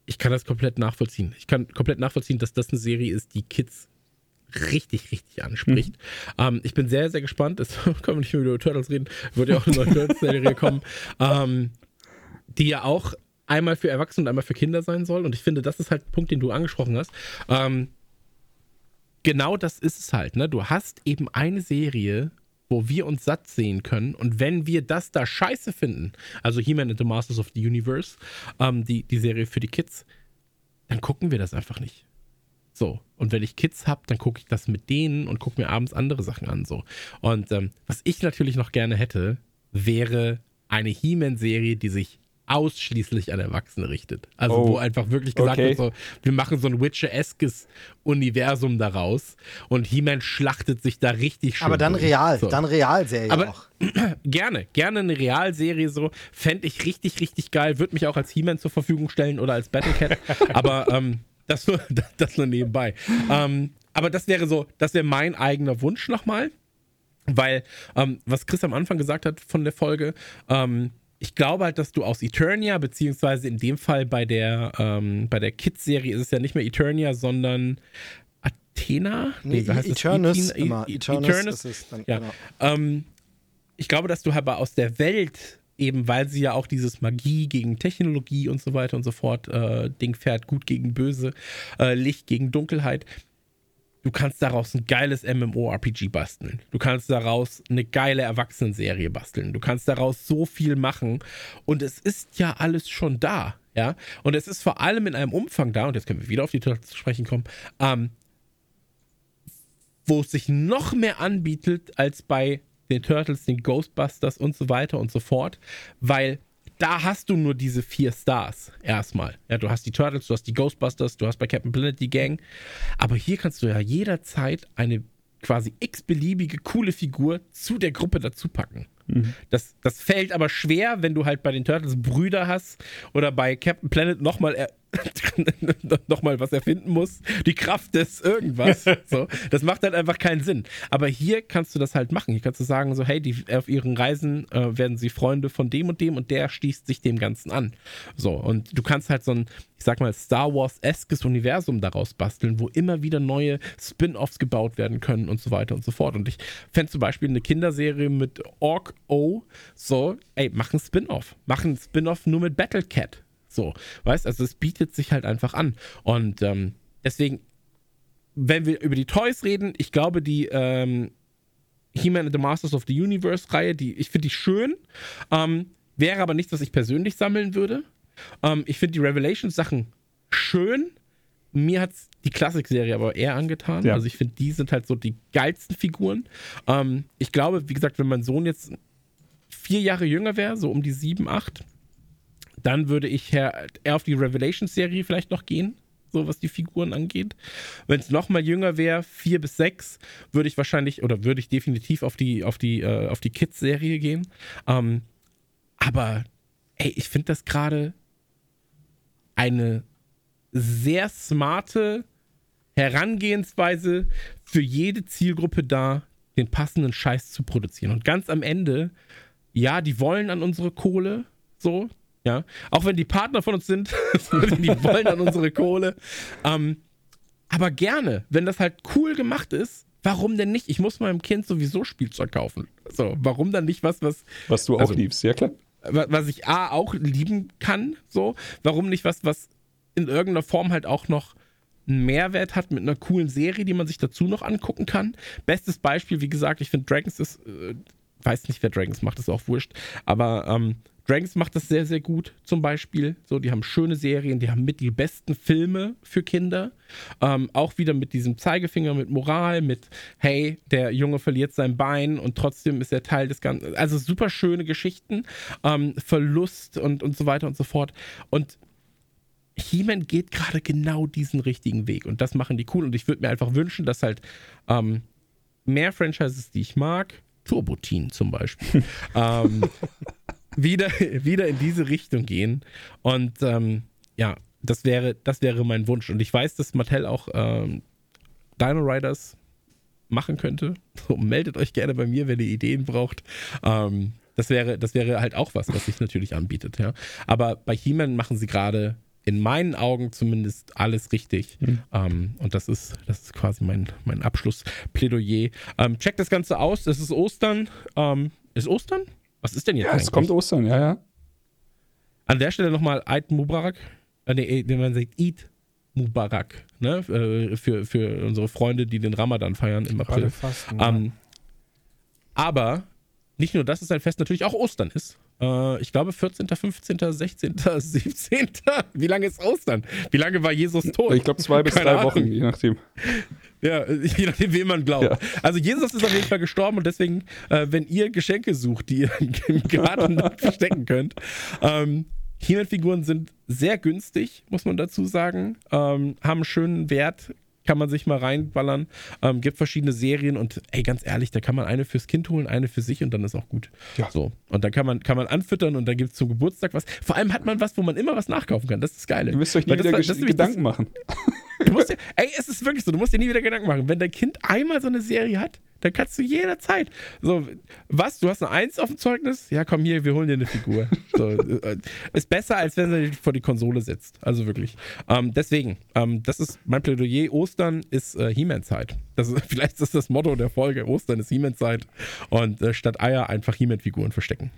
ich kann das komplett nachvollziehen. Ich kann komplett nachvollziehen, dass das eine Serie ist, die Kids richtig, richtig anspricht. Ähm, ich bin sehr, sehr gespannt. Es können wir nicht mehr über Turtles reden. Wird ja auch eine neue Turtles-Serie kommen. Ähm, die ja auch einmal für Erwachsene und einmal für Kinder sein soll. Und ich finde, das ist halt ein Punkt, den du angesprochen hast. Ähm, genau das ist es halt. Ne? Du hast eben eine Serie, wo wir uns satt sehen können. Und wenn wir das da scheiße finden, also He-Man and the Masters of the Universe, ähm, die, die Serie für die Kids, dann gucken wir das einfach nicht. So, und wenn ich Kids habe, dann gucke ich das mit denen und gucke mir abends andere Sachen an. So. Und ähm, was ich natürlich noch gerne hätte, wäre eine He-Man-Serie, die sich ausschließlich an Erwachsene richtet. Also Oh, wo einfach wirklich gesagt okay. wird, so, wir machen so ein Witcher-eskes Universum daraus und He-Man schlachtet sich da richtig schön Aber dann durch. real, So. dann Realserie Aber- auch. Gerne, gerne eine Realserie so. Fände ich richtig, richtig geil. Würde mich auch als He-Man zur Verfügung stellen oder als Battlecat. aber ähm, das, nur, das nur nebenbei. Ähm, aber das wäre so, das wäre mein eigener Wunsch nochmal. Weil, ähm, was Chris am Anfang gesagt hat von der Folge, ähm, ich glaube halt, dass du aus Eternia, beziehungsweise in dem Fall bei der, ähm, bei der Kids-Serie ist es ja nicht mehr Eternia, sondern Athena? Nee, wie heißt? Eternus E- immer. E- Eternus ist es dann, ja. genau. Ähm, ich glaube, dass du aber aus der Welt, eben weil sie ja auch dieses Magie gegen Technologie und so weiter und so fort äh, Ding fährt, gut gegen böse, äh, Licht gegen Dunkelheit, du kannst daraus ein geiles MMORPG basteln. Du kannst daraus eine geile Erwachsenenserie basteln. Du kannst daraus so viel machen. Und es ist ja alles schon da. Ja, und es ist vor allem in einem Umfang da, und jetzt können wir wieder auf die Turtles zu sprechen kommen, ähm, wo es sich noch mehr anbietet als bei den Turtles, den Ghostbusters und so weiter und so fort, weil da hast du nur diese vier Stars erstmal. Ja, du hast die Turtles, du hast die Ghostbusters, du hast bei Captain Planet die Gang, aber hier kannst du ja jederzeit eine quasi x-beliebige coole Figur zu der Gruppe dazu packen. Das, das fällt aber schwer, wenn du halt bei den Turtles Brüder hast oder bei Captain Planet nochmal er noch mal was erfinden musst. Die Kraft des irgendwas. So. Das macht halt einfach keinen Sinn. Aber hier kannst du das halt machen. Hier kannst du sagen, so, hey, die, auf ihren Reisen äh, werden sie Freunde von dem und dem und der schließt sich dem Ganzen an. So, und du kannst halt so ein, ich sag mal, Star Wars-eskes Universum daraus basteln, wo immer wieder neue Spin-offs gebaut werden können und so weiter und so fort. Und ich fände zum Beispiel eine Kinderserie mit Orc O, so, ey, mach ein Spin-off. Mach ein Spin-off nur mit Battle Cat. So, weißt also es bietet sich halt einfach an. Und ähm, deswegen, wenn wir über die Toys reden, ich glaube, die ähm, He-Man and the Masters of the Universe-Reihe, die, ich finde die schön, ähm, wäre aber nichts, was ich persönlich sammeln würde. Ähm, ich finde die Revelations-Sachen schön. Mir hat die Klassik-Serie aber eher angetan. Ja. Also ich finde, die sind halt so die geilsten Figuren. Ähm, ich glaube, wie gesagt, wenn mein Sohn jetzt vier Jahre jünger wäre, so um die sieben, acht, dann würde ich eher auf die Revelations-Serie vielleicht noch gehen, so was die Figuren angeht. Wenn es noch mal jünger wäre, vier bis sechs, würde ich wahrscheinlich oder würde ich definitiv auf die, auf die, äh, auf die Kids-Serie gehen. Ähm, aber ey, ich finde das gerade eine sehr smarte Herangehensweise für jede Zielgruppe da, den passenden Scheiß zu produzieren. Und ganz am Ende, ja, die wollen an unsere Kohle, so, ja, auch wenn die Partner von uns sind, die wollen an unsere Kohle. Ähm, aber gerne, wenn das halt cool gemacht ist, warum denn nicht? Ich muss meinem Kind sowieso Spielzeug kaufen. So, warum dann nicht was, was Was du auch Also- liebst, ja klar. wa- was ich A auch lieben kann, so, warum nicht was, was in irgendeiner Form halt auch noch einen Mehrwert hat mit einer coolen Serie, die man sich dazu noch angucken kann. Bestes Beispiel, wie gesagt, ich finde Dragons ist, äh, weiß nicht, wer Dragons macht, ist auch wurscht, aber ähm, Dragons macht das sehr, sehr gut, zum Beispiel. So, die haben schöne Serien, die haben mit die besten Filme für Kinder. Ähm, auch wieder mit diesem Zeigefinger, mit Moral, mit hey, der Junge verliert sein Bein und trotzdem ist er Teil des Ganzen. Also super schöne Geschichten, ähm, Verlust und, und so weiter und so fort. Und He-Man geht gerade genau diesen richtigen Weg und das machen die cool. Und ich würde mir einfach wünschen, dass halt ähm, mehr Franchises, die ich mag, Turbo Teen zum Beispiel, ähm, wieder, wieder in diese Richtung gehen. Und ähm, ja, das wäre, das wäre mein Wunsch. Und ich weiß, dass Mattel auch ähm, Dino Riders machen könnte. So, meldet euch gerne bei mir, wenn ihr Ideen braucht. Ähm, das wäre, das wäre halt auch was, was sich natürlich anbietet, ja. Aber bei He-Man machen sie gerade in meinen Augen zumindest alles richtig. Mhm. Ähm, und das ist, das ist quasi mein, mein Abschlussplädoyer. Ähm, checkt das Ganze aus. Es ist Ostern. Ähm, ist Ostern? Was ist denn jetzt? Ja, es kommt Ostern, ja, ja. An der Stelle nochmal Eid Mubarak. Äh, nee, wenn man sagt Eid Mubarak. Ne? Äh, für, für unsere Freunde, die den Ramadan feiern im April. Fasten, ja. Ähm, aber nicht nur, dass es ein Fest natürlich auch Ostern ist. Äh, ich glaube 14., 15., 16., 17. Wie lange ist Ostern? Wie lange war Jesus tot? Ich glaube zwei bis Keine drei Ahnung. Wochen, je nachdem. Ja, je nachdem, wem man glaubt. Ja. Also Jesus ist auf jeden Fall gestorben und deswegen, äh, wenn ihr Geschenke sucht, die ihr im Garten verstecken könnt, ähm, He-Man-Figuren sind sehr günstig, muss man dazu sagen, ähm, haben einen schönen Wert, kann man sich mal reinballern. Ähm, gibt verschiedene Serien und ey, ganz ehrlich, da kann man eine fürs Kind holen, eine für sich und dann ist auch gut. Ja. So. Und dann kann man, kann man anfüttern und dann gibt es zum Geburtstag was. Vor allem hat man was, wo man immer was nachkaufen kann. Das ist das Geile. Ihr müsst euch Weil wieder das, das, Gedanken machen. Du musst dir, ey, es ist wirklich so, du musst dir nie wieder Gedanken machen. Wenn dein Kind einmal so eine Serie hat, dann kannst du jederzeit. So, was? Du hast eine Eins auf dem Zeugnis? Ja, komm hier, wir holen dir eine Figur. So, äh, ist besser, als wenn du vor die Konsole setzt. Also wirklich. Ähm, deswegen, ähm, das ist mein Plädoyer. Ostern ist äh, He-Man-Zeit. Vielleicht ist das das Motto der Folge. Ostern ist He-Man-Zeit. Und äh, statt Eier einfach He-Man-Figuren verstecken.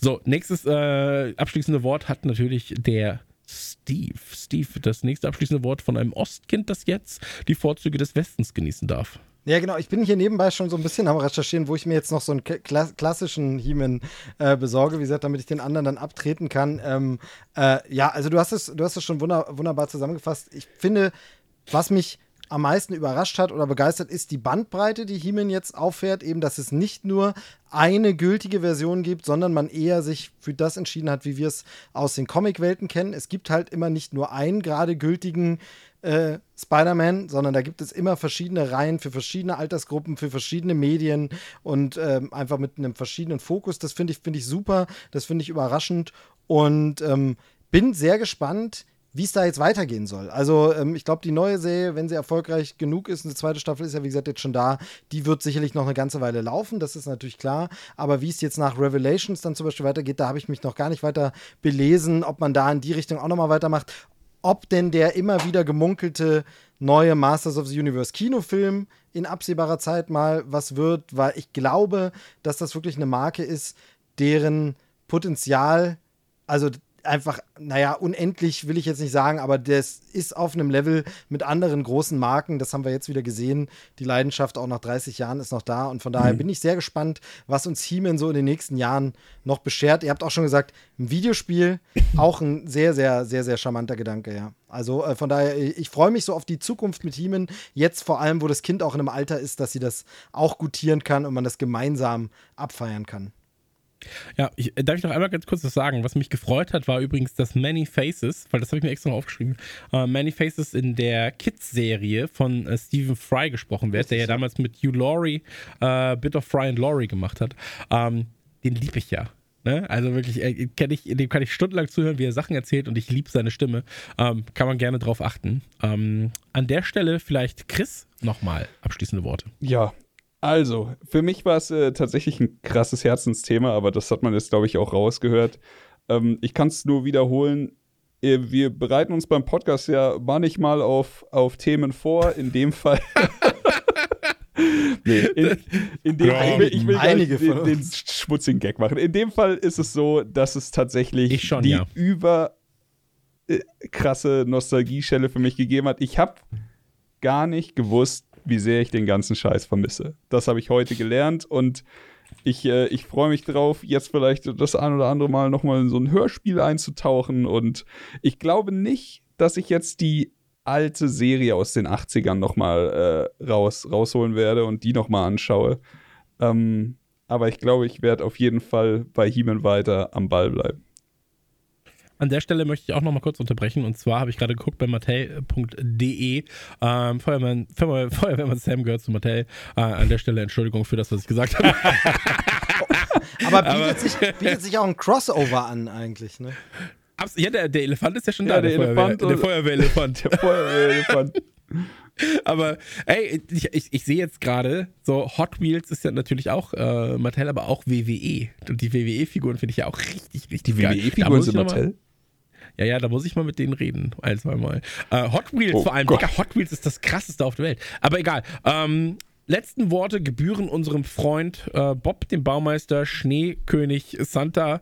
so, nächstes äh, abschließende Wort hat natürlich der Steve. Steve, das nächste abschließende Wort von einem Ostkind, das jetzt die Vorzüge des Westens genießen darf. Ja, genau. Ich bin hier nebenbei schon so ein bisschen am Recherchieren, wo ich mir jetzt noch so einen kla klassischen He-Man äh, besorge, wie gesagt, damit ich den anderen dann abtreten kann. Ähm, äh, ja, also du hast es, du hast es schon wunder wunderbar zusammengefasst. Ich finde, was mich am meisten überrascht hat oder begeistert, ist die Bandbreite, die He-Man jetzt auffährt. Eben, dass es nicht nur eine gültige Version gibt, sondern man eher sich für das entschieden hat, wie wir es aus den Comicwelten kennen. Es gibt halt immer nicht nur einen gerade gültigen äh, Spider-Man, sondern da gibt es immer verschiedene Reihen für verschiedene Altersgruppen, für verschiedene Medien und ähm, einfach mit einem verschiedenen Fokus. Das finde ich, find ich super, das finde ich überraschend und ähm, bin sehr gespannt, wie es da jetzt weitergehen soll. Also ähm, ich glaube, die neue Serie, wenn sie erfolgreich genug ist, eine zweite Staffel ist ja wie gesagt jetzt schon da, die wird sicherlich noch eine ganze Weile laufen, das ist natürlich klar. Aber wie es jetzt nach Revelations dann zum Beispiel weitergeht, da habe ich mich noch gar nicht weiter belesen, ob man da in die Richtung auch nochmal weitermacht. Ob denn der immer wieder gemunkelte neue Masters of the Universe Kinofilm in absehbarer Zeit mal was wird, weil ich glaube, dass das wirklich eine Marke ist, deren Potenzial, also einfach, naja, unendlich will ich jetzt nicht sagen, aber das ist auf einem Level mit anderen großen Marken. Das haben wir jetzt wieder gesehen. Die Leidenschaft auch nach 30 Jahren ist noch da. Und von daher mhm. bin ich sehr gespannt, was uns He-Man so in den nächsten Jahren noch beschert. Ihr habt auch schon gesagt, ein Videospiel, auch ein sehr, sehr, sehr, sehr charmanter Gedanke, ja. Also äh, von daher, ich freue mich so auf die Zukunft mit He-Man. Jetzt vor allem, wo das Kind auch in einem Alter ist, dass sie das auch gutieren kann und man das gemeinsam abfeiern kann. Ja, ich, äh, darf ich noch einmal ganz kurz was sagen? Was mich gefreut hat, war übrigens, dass Many Faces, weil das habe ich mir extra noch aufgeschrieben, uh, Many Faces in der Kids-Serie von uh, Stephen Fry gesprochen wird, der ja damals mit Hugh Laurie uh, Bit of Fry and Laurie gemacht hat. Ähm, den liebe ich ja. Ne? Also wirklich, äh, ich, dem kann ich stundenlang zuhören, wie er Sachen erzählt und ich liebe seine Stimme. Ähm, kann man gerne drauf achten. Ähm, an der Stelle vielleicht Chris nochmal abschließende Worte. Ja, also, für mich war es äh, tatsächlich ein krasses Herzensthema, aber das hat man jetzt, glaube ich, auch rausgehört. Ähm, ich kann es nur wiederholen. Äh, wir bereiten uns beim Podcast ja manchmal auf, auf Themen vor. In dem Fall. nee, in, in dem, ja, ich will, ich will einige den, den, schmutzigen Gag machen. In dem Fall ist es so, dass es tatsächlich schon, die ja. über äh, krasse Nostalgieschelle für mich gegeben hat. Ich habe gar nicht gewusst, wie sehr ich den ganzen Scheiß vermisse. Das habe ich heute gelernt und Ich, äh, ich freue mich drauf, jetzt vielleicht das ein oder andere Mal nochmal in so ein Hörspiel einzutauchen. Und ich glaube nicht, dass ich jetzt die alte Serie aus den 80ern nochmal äh, raus, rausholen werde und die nochmal anschaue. Ähm, aber ich glaube, ich werde auf jeden Fall bei He-Man weiter am Ball bleiben. An der Stelle möchte ich auch noch mal kurz unterbrechen. Und zwar habe ich gerade geguckt bei mattel.de. Ähm, Feuerwehrmann, Feuer- Feuerwehrmann Sam gehört zu Mattel. Äh, an der Stelle Entschuldigung für das, was ich gesagt habe. Aber bietet, sich, bietet sich auch ein Crossover an eigentlich, ne? Abs- ja, der, der Elefant ist ja schon Ja, da. der Elefant Feuerwehr, und- der Feuerwehrelefant. Der Feuerwehrelefant. aber ey, ich, ich, ich sehe jetzt gerade, so Hot Wheels ist ja natürlich auch äh, Mattel, aber auch WWE. Und die WWE-Figuren finde ich ja auch richtig, richtig Die geil. Da WWE-Figuren sind Mattel? Ja, ja, da muss ich mal mit denen reden. Ein, zwei Mal. Äh, Hot Wheels Oh vor allem. Gott. Digga, Hot Wheels ist das krasseste auf der Welt. Aber egal. Ähm, letzten Worte gebühren unserem Freund äh, Bob, dem Baumeister, Schneekönig Santa.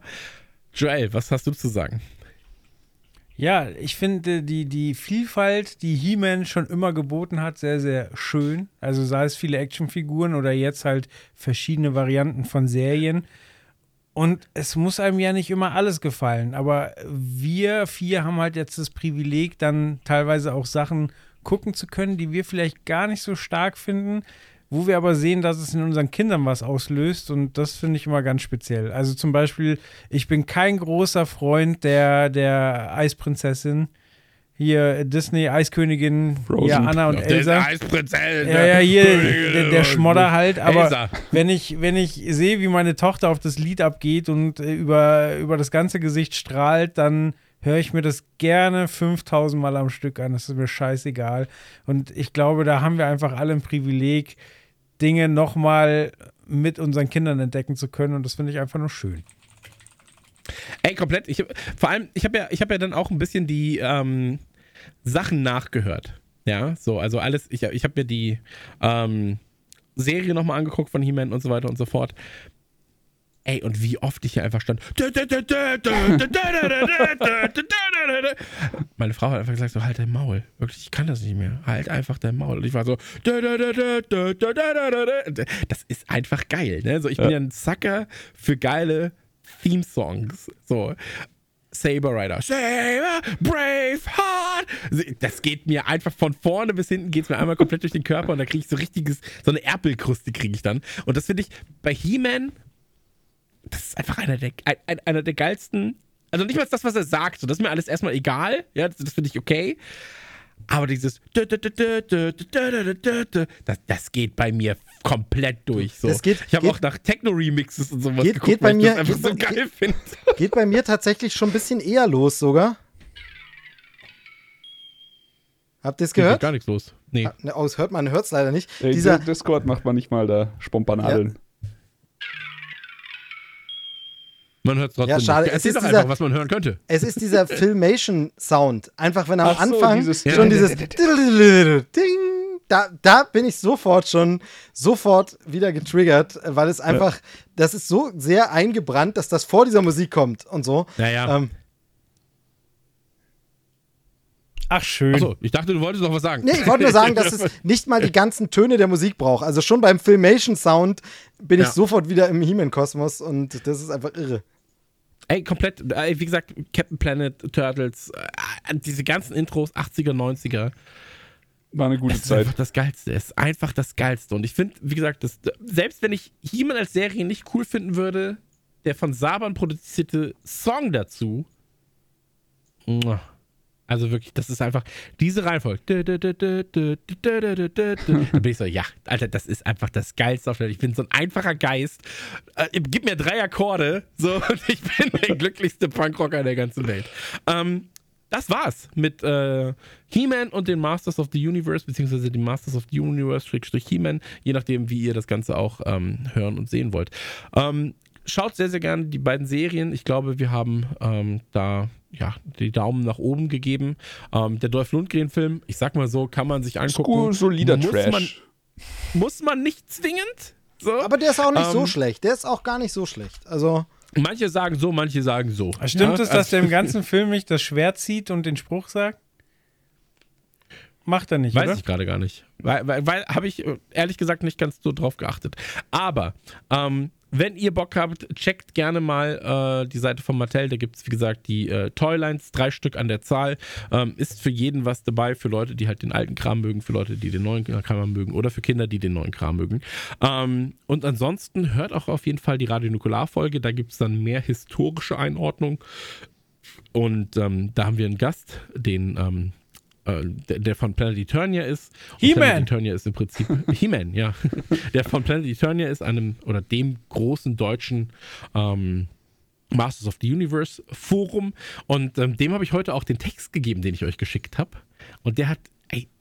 Joel, was hast du zu sagen? Ja, ich finde die, die Vielfalt, die He-Man schon immer geboten hat, sehr, sehr schön. Also sei es viele Actionfiguren oder jetzt halt verschiedene Varianten von Serien. Und es muss einem ja nicht immer alles gefallen, aber wir vier haben halt jetzt das Privileg, dann teilweise auch Sachen gucken zu können, die wir vielleicht gar nicht so stark finden, wo wir aber sehen, dass es in unseren Kindern was auslöst und das finde ich immer ganz speziell. Also zum Beispiel, ich bin kein großer Freund der, der Eisprinzessin. Hier Disney, Eiskönigin, Frozen. ja, Anna und Elsa. der Eisprinzessin. Ja, ja, hier der, der Schmodder halt, aber Elsa. wenn ich, wenn ich sehe, wie meine Tochter auf das Lied abgeht und äh, über, über das ganze Gesicht strahlt, dann höre ich mir das gerne 5000 Mal am Stück an. Das ist mir scheißegal. Und ich glaube, da haben wir einfach alle ein Privileg, Dinge nochmal mit unseren Kindern entdecken zu können. Und das finde ich einfach nur schön. Ey, komplett. Ich, vor allem, ich habe ja, ich hab ja dann auch ein bisschen die ähm, Sachen nachgehört. Ja, so, also alles. Ich, ich habe mir die ähm, Serie nochmal angeguckt von He-Man und so weiter und so fort. Ey, und wie oft ich hier einfach stand. Meine Frau hat einfach gesagt: so, halt dein Maul. Wirklich, ich kann das nicht mehr. Halt einfach dein Maul. Und ich war so. Das ist einfach geil, ne? So, ich bin ja ein Sucker für geile Theme-Songs. So. Saber Rider. Saber, brave heart. Das geht mir einfach von vorne bis hinten geht es mir einmal komplett durch den Körper und da kriege ich so richtiges, so eine Erpelkruste kriege ich dann. Und das finde ich bei He-Man, das ist einfach einer der, ein, ein, einer der geilsten. Also nicht mal das, was er sagt, so, das ist mir alles erstmal egal. Ja, das, das finde ich okay. Aber dieses das, das geht bei mir komplett durch. So. Das geht- ich habe auch nach Techno-Remixes und sowas Geht- geguckt, geht bei weil ich mir- das einfach geht so geil geht- finde. Geht bei mir tatsächlich schon ein bisschen eher los sogar. Habt ihr es Geht gehört? gar nichts los. Nee. Ah, ne, Aus hört man hört es leider nicht. Ey, Dieser, Discord macht manchmal da Spompanadeln. Man hört es trotzdem Ja, schade, nicht. es Erzähl ist doch dieser- einfach, was man hören könnte. es ist dieser Filmation-Sound. Einfach wenn am Ach so, Anfang dieses- schon Ja. dieses Ding, da, da bin ich sofort schon sofort wieder getriggert, weil es einfach, das ist so sehr eingebrannt, dass das vor dieser Musik kommt und so. Ja, ja. Ähm, Ach, schön. Achso, ich dachte, du wolltest noch was sagen. Nee, ich wollte nur sagen, dass es nicht mal die ganzen Töne der Musik braucht. Also schon beim Filmation-Sound bin ich Ja. sofort wieder im He-Man-Kosmos und das ist einfach irre. Ey, komplett, äh, wie gesagt, Captain Planet, Turtles, äh, diese ganzen Intros, 80er, 90er. War eine gute Es ist Zeit. einfach das Geilste. Es ist einfach das Geilste. Und ich finde, wie gesagt, das, selbst wenn ich He-Man als Serie nicht cool finden würde, der von Saban produzierte Song dazu. Also wirklich, das ist einfach diese Reihenfolge. Da bin ich so, ja, Alter, das ist einfach das Geilste auf der Welt. Ich bin so ein einfacher Geist. Äh, gib mir drei Akkorde, so, und ich bin der glücklichste Punkrocker der ganzen Welt. Ähm, das war's mit äh, He-Man und den Masters of the Universe, beziehungsweise den Masters of the Universe, Schrägstrich He-Man, je nachdem, wie ihr das Ganze auch ähm, hören und sehen wollt. Ähm, schaut sehr, sehr gerne die beiden Serien. Ich glaube, wir haben ähm, da ja, die Daumen nach oben gegeben. Ähm, der Dolph Lundgren-Film, ich sag mal so, kann man sich angucken. Cool, solider muss Trash. Man, muss man nicht zwingend. So. Aber der ist auch nicht so Ähm, schlecht. Der ist auch gar nicht so schlecht. Also, Manche sagen so, manche sagen so. Stimmt Ja, es, dass also- der im ganzen Film nicht das Schwert zieht und den Spruch sagt? Macht er nicht, Weiß oder? ich gerade gar nicht. Weil, weil, weil habe ich äh, ehrlich gesagt nicht ganz so drauf geachtet. Aber ähm, wenn ihr Bock habt, checkt gerne mal äh, die Seite von Mattel. Da gibt es, wie gesagt, die äh, Toylines, drei Stück an der Zahl. Ähm, ist für jeden was dabei, für Leute, die halt den alten Kram mögen, für Leute, die den neuen Kram mögen oder für Kinder, die den neuen Kram mögen. Ähm, und ansonsten hört auch auf jeden Fall die Radio Nukular-Folge. Da gibt es dann mehr historische Einordnung. Und ähm, da haben wir einen Gast, den ähm, äh, der, der, von Planet Eternia ist. He-Man! Planet Eternia ist im Prinzip He-Man, ja. Der von Planet Eternia ist einem oder dem großen deutschen ähm, Masters of the Universe Forum und ähm, dem habe ich heute auch den Text gegeben, den ich euch geschickt habe. Und der hat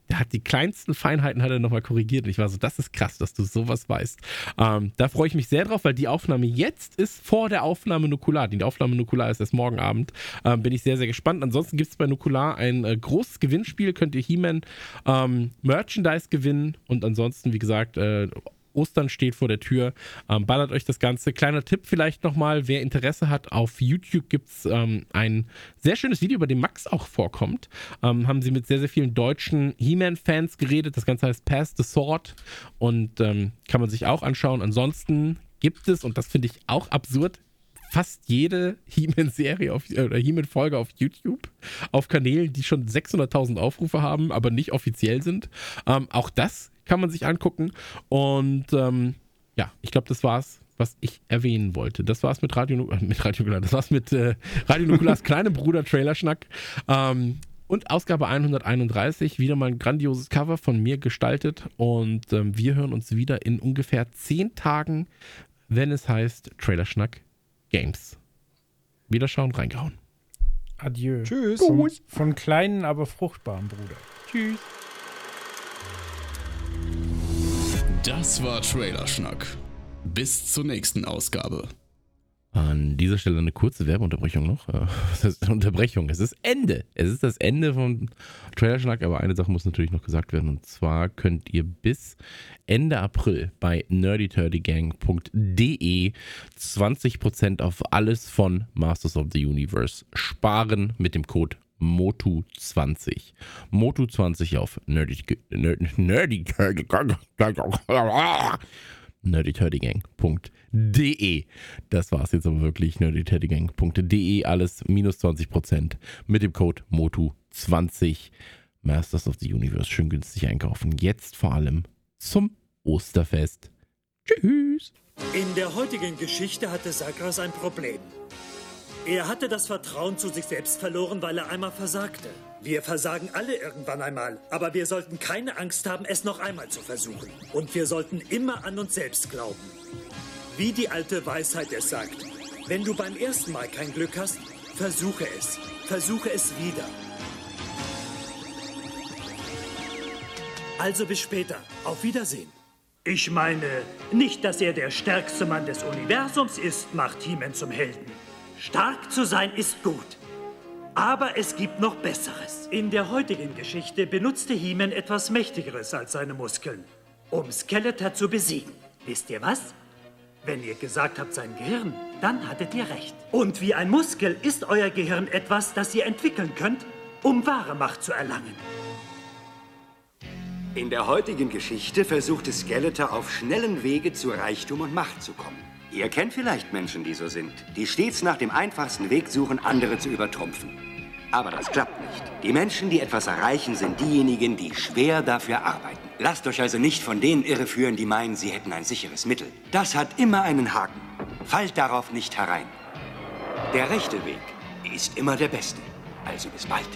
der hat die kleinsten Feinheiten hat er nochmal korrigiert. Und ich war so, das ist krass, dass du sowas weißt. Ähm, da freue ich mich sehr drauf, weil die Aufnahme jetzt ist vor der Aufnahme Nukular. Die Aufnahme Nukular ist erst morgen Abend. Ähm, bin ich sehr, sehr gespannt. Ansonsten gibt es bei Nukular ein äh, großes Gewinnspiel. Könnt ihr He-Man ähm, Merchandise gewinnen. Und ansonsten, wie gesagt, äh, Ostern steht vor der Tür. Ähm, ballert euch das Ganze. Kleiner Tipp vielleicht nochmal, wer Interesse hat, auf YouTube gibt es ähm, ein sehr schönes Video, bei dem Max auch vorkommt. Ähm, haben sie mit sehr, sehr vielen deutschen He-Man-Fans geredet. Das Ganze heißt Pass the Sword und ähm, kann man sich auch anschauen. Ansonsten gibt es, und das finde ich auch absurd, fast jede He-Man-Serie oder He-Man-Folge auf YouTube auf Kanälen, die schon 600.000 Aufrufe haben, aber nicht offiziell sind. Ähm, auch das kann man sich angucken. Und ähm, ja, ich glaube, das war's, was ich erwähnen wollte. Das war's mit Radio, äh, mit Radio Nukular. Das war's mit äh, Radio Nukulars kleinem Bruder Trailerschnack. Ähm, und Ausgabe 131, wieder mal ein grandioses Cover von mir gestaltet. Und ähm, wir hören uns wieder in ungefähr 10 Tagen, wenn es heißt Trailerschnack Games. Wiederschauen, reingehauen. Adieu. Tschüss. Von, von kleinen, aber fruchtbaren Bruder. Tschüss. Das war Trailerschnack. Bis zur nächsten Ausgabe. An dieser Stelle eine kurze Werbeunterbrechung noch. Äh, Was heißt Unterbrechung? Es ist Ende. Es ist das Ende vom Trailerschnack, aber eine Sache muss natürlich noch gesagt werden. Und zwar könnt ihr bis Ende April bei nerdyturdygang.de 20% auf alles von Masters of the Universe sparen mit dem Code Motu20. Motu20 auf nerdy, nerdy, nerdy, nerdyturdygang.de. Das war's jetzt aber wirklich. nerdyturdygang.de. Alles minus 20% mit dem Code Motu20. Masters of the Universe schön günstig einkaufen. Jetzt vor allem zum Osterfest. Tschüss. In der heutigen Geschichte hatte Sagras ein Problem. Er hatte das Vertrauen zu sich selbst verloren, weil er einmal versagte. Wir versagen alle irgendwann einmal, aber wir sollten keine Angst haben, es noch einmal zu versuchen. Und wir sollten immer an uns selbst glauben. Wie die alte Weisheit es sagt, wenn du beim ersten Mal kein Glück hast, versuche es. Versuche es wieder. Also bis später. Auf Wiedersehen. Ich meine, nicht, dass er der stärkste Mann des Universums ist, macht He-Man zum Helden. Stark zu sein ist gut. Aber es gibt noch Besseres. In der heutigen Geschichte benutzte He-Man etwas Mächtigeres als seine Muskeln, um Skeletor zu besiegen. Wisst ihr was? Wenn ihr gesagt habt, sein Gehirn, dann hattet ihr recht. Und wie ein Muskel ist euer Gehirn etwas, das ihr entwickeln könnt, um wahre Macht zu erlangen. In der heutigen Geschichte versuchte Skeletor auf schnellen Wege zu Reichtum und Macht zu kommen. Ihr kennt vielleicht Menschen, die so sind, die stets nach dem einfachsten Weg suchen, andere zu übertrumpfen. Aber das klappt nicht. Die Menschen, die etwas erreichen, sind diejenigen, die schwer dafür arbeiten. Lasst euch also nicht von denen irreführen, die meinen, sie hätten ein sicheres Mittel. Das hat immer einen Haken. Fallt darauf nicht herein. Der rechte Weg ist immer der beste. Also bis bald.